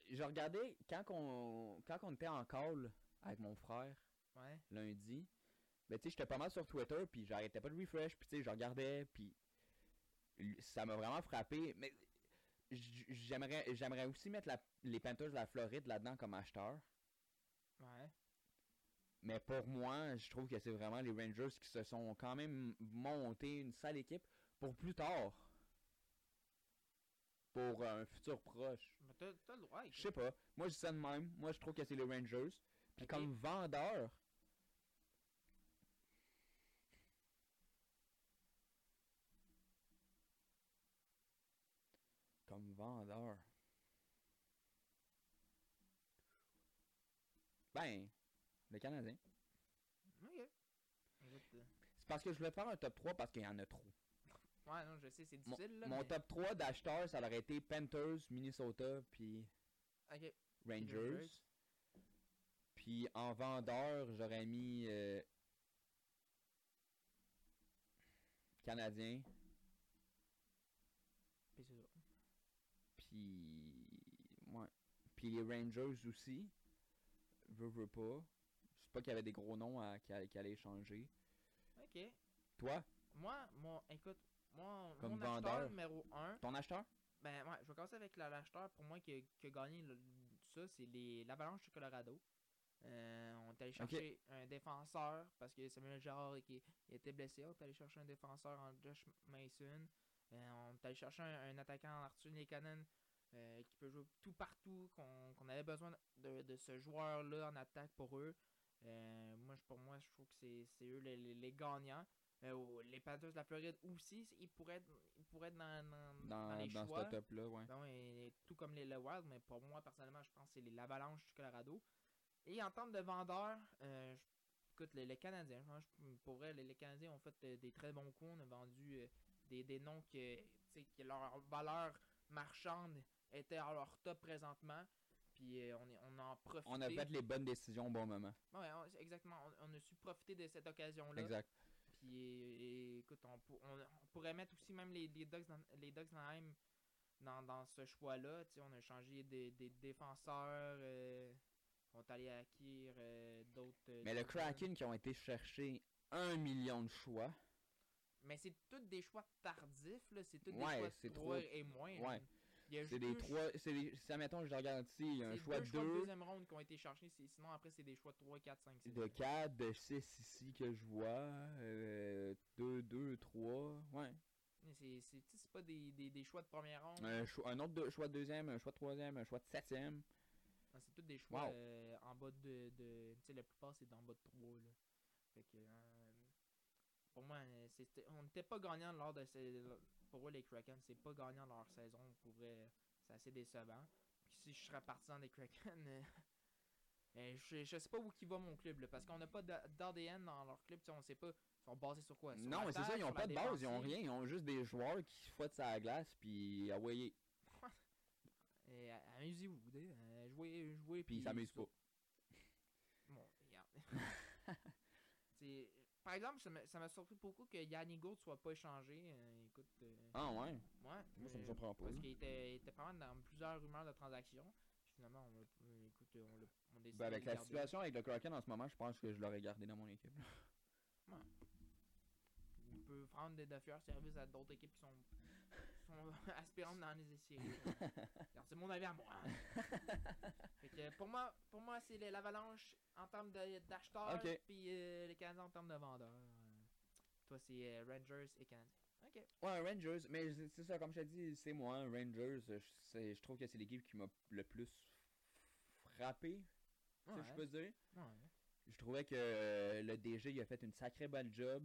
Speaker 2: je regardais quand on, quand on était en call avec mon frère
Speaker 1: Ouais.
Speaker 2: lundi, ben, tu sais, j'étais pas mal sur Twitter, puis j'arrêtais pas de refresh, puis tu sais, je regardais, puis ça m'a vraiment frappé. Mais j'aimerais j'aimerais aussi mettre la- les Panthers de la Floride là-dedans comme acheteur.
Speaker 1: Ouais.
Speaker 2: Mais pour moi, je trouve que c'est vraiment les Rangers qui se sont quand même montés une sale équipe pour plus tard. Pour un futur proche.
Speaker 1: Mais t'as le droit.
Speaker 2: Je sais pas. Moi, je dis ça de même. Moi, je trouve que c'est les Rangers. Puis comme vendeur. Comme vendeur. Ben, le Canadien.
Speaker 1: Ok. Euh,
Speaker 2: C'est parce que je voulais faire un top 3 parce qu'il y en a trop.
Speaker 1: Ouais, non, je sais, c'est
Speaker 2: Mon,
Speaker 1: difficile, là.
Speaker 2: mon
Speaker 1: mais-
Speaker 2: top 3 d'acheteurs, ça aurait été Panthers, Minnesota, puis. Rangers. Puis en vendeur, j'aurais mis euh, Canadien,
Speaker 1: Puis c'est ça.
Speaker 2: Puis ouais, puis les Rangers aussi. Veux, veux pas. Je sais pas qu'il y avait des gros noms à, qui, qui allaient changer.
Speaker 1: Ok.
Speaker 2: Toi,
Speaker 1: Moi, mon, écoute, moi,
Speaker 2: Comme
Speaker 1: mon acheteur numéro 1,
Speaker 2: ton acheteur?
Speaker 1: Ben ouais, je vais commencer avec la- l'acheteur pour moi qui, a- qui a gagné le- ça, c'est les l'Avalanche du Colorado. Euh, on est allé chercher un défenseur parce que Samuel il était blessé. On est allé chercher un défenseur en Josh Mason. Euh, on est allé chercher un, un attaquant en Arthur Lekanen euh, qui peut jouer tout partout. Qu'on avait besoin de, de ce joueur-là en attaque pour eux. Euh, moi, pour moi, je trouve que c'est eux les, les- les gagnants. Euh, les Panthers de la Floride aussi, ils pourraient être, ils pourraient être dans, dans, dans
Speaker 2: dans,
Speaker 1: les
Speaker 2: dans
Speaker 1: choix.
Speaker 2: ce top-là, ouais.
Speaker 1: Ben tout comme les, le Wild, mais pour moi, personnellement, je pense que c'est les l'Avalanche du Colorado. Et en termes de vendeurs, euh, je- écoute, les, les Canadiens, hein, je- pour vrai, les, les Canadiens ont fait euh, des très bons coups. On a vendu des, des noms que, tu sais, que leur valeur marchande était à leur top présentement. Puis euh, on, est, on en profite.
Speaker 2: On a fait les bonnes décisions au bon moment.
Speaker 1: Ouais, on- exactement. On, on a su profiter de cette occasion-là.
Speaker 2: Exact.
Speaker 1: Puis et- et, écoute, on, on- pourrait mettre aussi même les, les Ducks dans, les Ducks d'Anaheim dans, dans ce choix-là. Tu sais, on a changé des, des défenseurs. euh, on est allé acquérir euh, d'autres. euh,
Speaker 2: Mais le Kraken qui ont été chercher un million de choix.
Speaker 1: Mais c'est tous des choix tardifs, là. C'est tous
Speaker 2: Ouais,
Speaker 1: des choix
Speaker 2: c'est
Speaker 1: de 3
Speaker 2: trop-
Speaker 1: et moins.
Speaker 2: ouais. C'est des
Speaker 1: deux
Speaker 2: trois. C'est des. Si admettons, je regarde ici, il y a un choix
Speaker 1: deux choix de
Speaker 2: 2,
Speaker 1: deuxième ronde qui ont été c'est- Sinon, après, c'est des choix de 3, 4, 5, 6.
Speaker 2: de 4, de 6 ici que je vois. 2, 2, 3. Ouais.
Speaker 1: C'est- pas des, des, des choix de première ronde.
Speaker 2: Un, cho- un autre de- choix de deuxième, un choix de troisième, un choix de septième.
Speaker 1: Non, c'est tous des choix
Speaker 2: Wow.
Speaker 1: euh, en bas de. de tu sais, la plupart, c'est en bas de 3. Là. Fait que. euh, pour moi, euh, c'était- on n'était pas gagnant lors de ces. Pour moi, les Kraken, c'est pas gagnant leur saison. Pour vrai, c'est assez décevant. Puis si je serais partisan des Kraken. euh, euh, je, je sais pas où qui va mon club là, parce qu'on n'a pas d'a- d'ADN dans leur club, on sait pas, ils sont basés sur quoi? Sur
Speaker 2: Non, mais c'est ça, ils ont pas de base, ils ont rien, ils ont juste des joueurs qui fouettent sa glace, puis ah ouais,
Speaker 1: euh, Amusez-vous, euh, jouez, jouez,
Speaker 2: puis ils s'amusent pas.
Speaker 1: Bon, regarde. C'est- Par exemple, ça m'a- surpris beaucoup que Yannick Gould soit pas échangé. euh, écoute, euh,
Speaker 2: Ah ouais,
Speaker 1: ouais.
Speaker 2: moi ça me surprend pas.
Speaker 1: Parce qu'il était, était pas mal dans plusieurs rumeurs de transactions. Finalement, on, l'a- euh, écoute, on, décidé
Speaker 2: Ben, avec la
Speaker 1: garder.
Speaker 2: situation avec le Kraken en ce moment, je pense que je l'aurais gardé dans mon équipe.
Speaker 1: Il peut prendre des de services à d'autres équipes qui sont, sont aspirantes dans les séries. Regarde, c'est mon avis à moi. Fait que pour moi, pour moi c'est l'avalanche en termes d'acheteurs,
Speaker 2: Ok.
Speaker 1: puis euh, les Canadiens en termes de vendeurs. Euh, toi, c'est euh, Rangers et Canadiens. Ok.
Speaker 2: Ouais, Rangers, mais c'est- ça, comme je t'ai dit, c'est moi, Rangers, je, trouve que c'est l'équipe qui m'a le plus frappé, si je peux dire.
Speaker 1: Ouais.
Speaker 2: Je trouvais que euh, le DG il a fait une sacrée bonne job.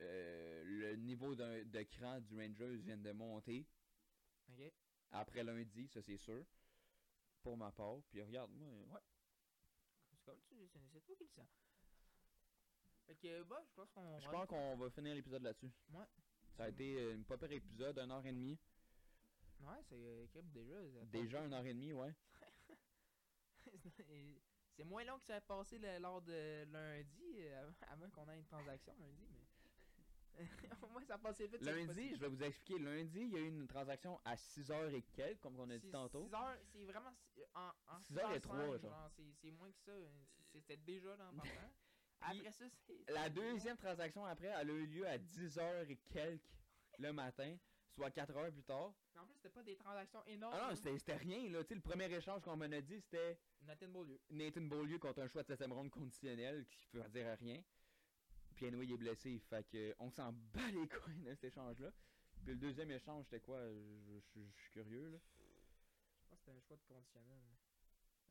Speaker 2: Euh, le niveau d'un- de cran du Rangers vient de monter après lundi, ça c'est sûr. Pour ma part. Puis regarde, moi, ouais.
Speaker 1: C'est comme tu c'est toi qui le sens. Fait que, bah, je pense qu'on.
Speaker 2: Je
Speaker 1: va-
Speaker 2: pense qu'on va finir l'épisode là-dessus.
Speaker 1: Ouais.
Speaker 2: Ça a été euh, une pas pire épisode, une heure et demie.
Speaker 1: Ouais, c'est euh, déjà.
Speaker 2: Déjà une heure et demie, ouais.
Speaker 1: C'est moins long que ça a passé le- lors de lundi, euh, avant qu'on ait une transaction lundi, mais. Au moins, ça passé vite.
Speaker 2: Lundi, je vais vous expliquer. Lundi, il y a eu une transaction à 6h et quelques, comme on a dit tantôt.
Speaker 1: six heures, c'est vraiment. En, en
Speaker 2: Six heures et
Speaker 1: cinq,
Speaker 2: trois, genre.
Speaker 1: C'est moins que ça. C'était déjà dans le. Après ça, c'est.
Speaker 2: La deuxième transaction après, elle a eu lieu à 10h et quelques le matin, soit 4 heures plus tard.
Speaker 1: Mais En plus, c'était pas des transactions énormes.
Speaker 2: Ah non, c'était rien, là. Tu sais, le premier échange qu'on m'en a dit, c'était
Speaker 1: Nathan Beaulieu.
Speaker 2: Nathan Beaulieu contre un choix de 7 ronde conditionnel qui veut dire rien. Puis anyway, est blessé, fait que on s'en bat les couilles de cet échange-là. Puis le deuxième échange, c'était quoi? Je je- suis curieux, là.
Speaker 1: Je pense que c'était un choix de conditionnel.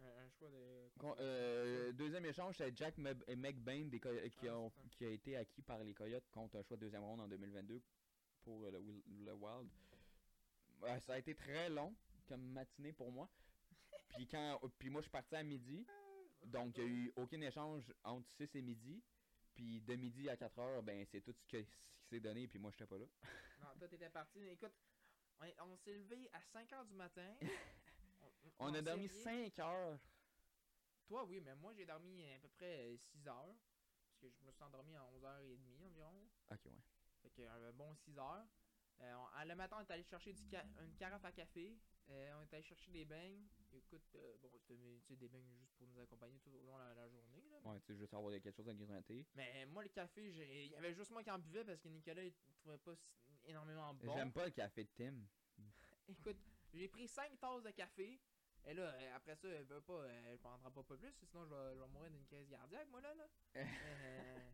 Speaker 1: Un, un choix de.
Speaker 2: Con- euh, deuxième échange, c'est Jack McBain des Coy- qui,
Speaker 1: Ah,
Speaker 2: ont- qui a été acquis par les Coyotes contre un choix de deuxième ronde en 2022 pour euh, le, Wil- le Wild. Ouais, ça a été très long comme matinée pour moi. puis quand puis moi je suis parti à midi, donc il n'y a eu aucun échange entre 6 et midi. Puis de midi à 4 heures, ben c'est tout ce que- ce qui s'est donné, puis moi j'étais pas là.
Speaker 1: Non, toi, t'étais parti. Mais Écoute, on, est- on s'est levé à 5 h du matin.
Speaker 2: On a dormi
Speaker 1: réveillé-
Speaker 2: 5 heures.
Speaker 1: Toi, oui, mais moi, j'ai dormi à peu près 6 heures. Parce que je me suis endormi à 11h30 environ.
Speaker 2: Ok, ouais.
Speaker 1: Fait que un bon 6 heures. Euh, on- le matin, on est allé chercher du ca- une carafe à café. Euh, on est allé chercher des beignes. Écoute, euh, bon, c'était tu sais, des beignes juste pour nous accompagner tout au long de la, la journée. Là.
Speaker 2: Ouais, tu sais, juste avoir quelque chose à grignoter.
Speaker 1: Mais moi, le café, il y avait juste moi qui en buvais parce que Nicolas, il trouvait pas énormément bon.
Speaker 2: J'aime pas le café de Tim.
Speaker 1: Écoute, j'ai pris 5 tasses de café. Et là, euh, après ça, elle veut pas, elle prendra pas, pas plus, sinon je vais, je vais mourir d'une crise cardiaque, moi là. là. Euh,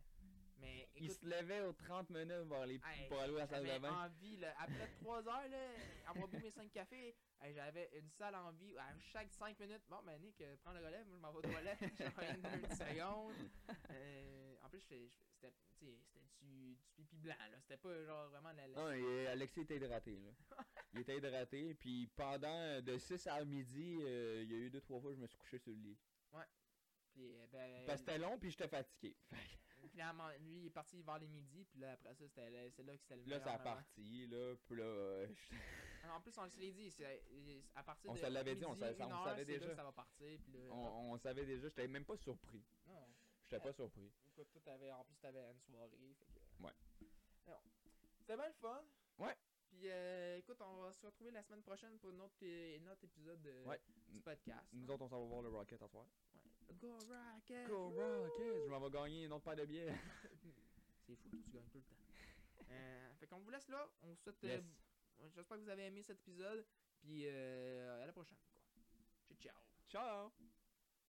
Speaker 1: mais
Speaker 2: Il
Speaker 1: écoute,
Speaker 2: se levait aux 30 minutes voir les...
Speaker 1: hey,
Speaker 2: pour aller à la salle de
Speaker 1: j'avais
Speaker 2: bain.
Speaker 1: envie, là, après 3 heures, là, avoir bu mes 5 cafés, hey, j'avais une sale envie, à chaque 5 minutes, bon, ben Nick, euh, prends le relais, moi je m'en vais aux toilettes, je reviens dans une seconde. Euh, en plus, c'était du, du pipi blanc, là, c'était pas genre vraiment la... la-
Speaker 2: Non, et Alexis était hydraté, là. il était hydraté, puis pendant de 6 à midi, euh, il y a eu deux trois fois que je me suis couché sur le lit.
Speaker 1: Puis, euh, ben,
Speaker 2: Parce que c'était long, puis j'étais fatigué.
Speaker 1: Finalement, lui, il est parti vers les midis, puis là, après ça, c'était là- c'est là que c'était le
Speaker 2: là,
Speaker 1: meilleur
Speaker 2: ça a
Speaker 1: moment.
Speaker 2: parti, là, puis là, euh,
Speaker 1: En plus, on se l'est dit, c'est c'est- à partir
Speaker 2: On
Speaker 1: de
Speaker 2: se l'avait dit, on on savait
Speaker 1: c'est là
Speaker 2: déjà.
Speaker 1: que ça va partir, puis là...
Speaker 2: on, on savait déjà, j'étais même pas surpris.
Speaker 1: Non,
Speaker 2: J'étais pas surpris.
Speaker 1: écoute, en plus, t'avais une soirée, fait que...
Speaker 2: Ouais.
Speaker 1: C'était bien le fun.
Speaker 2: Ouais.
Speaker 1: Puis, euh, écoute, on va se retrouver la semaine prochaine pour un autre, é- un autre épisode de,
Speaker 2: Ouais.
Speaker 1: du podcast.
Speaker 2: Nous
Speaker 1: hein.
Speaker 2: autres, on s'en va voir le Rocket à soir.
Speaker 1: Ouais. Go Rocket!
Speaker 2: Go Rocket! Je m'en vais gagner une autre paire de billets.
Speaker 1: C'est fou, toi, tu gagnes tout le temps. Euh, fait qu'on vous laisse là. On vous souhaite. euh. J'espère que vous avez aimé cet épisode. Puis euh, à la prochaine. Quoi. Ciao, ciao.
Speaker 2: Ciao!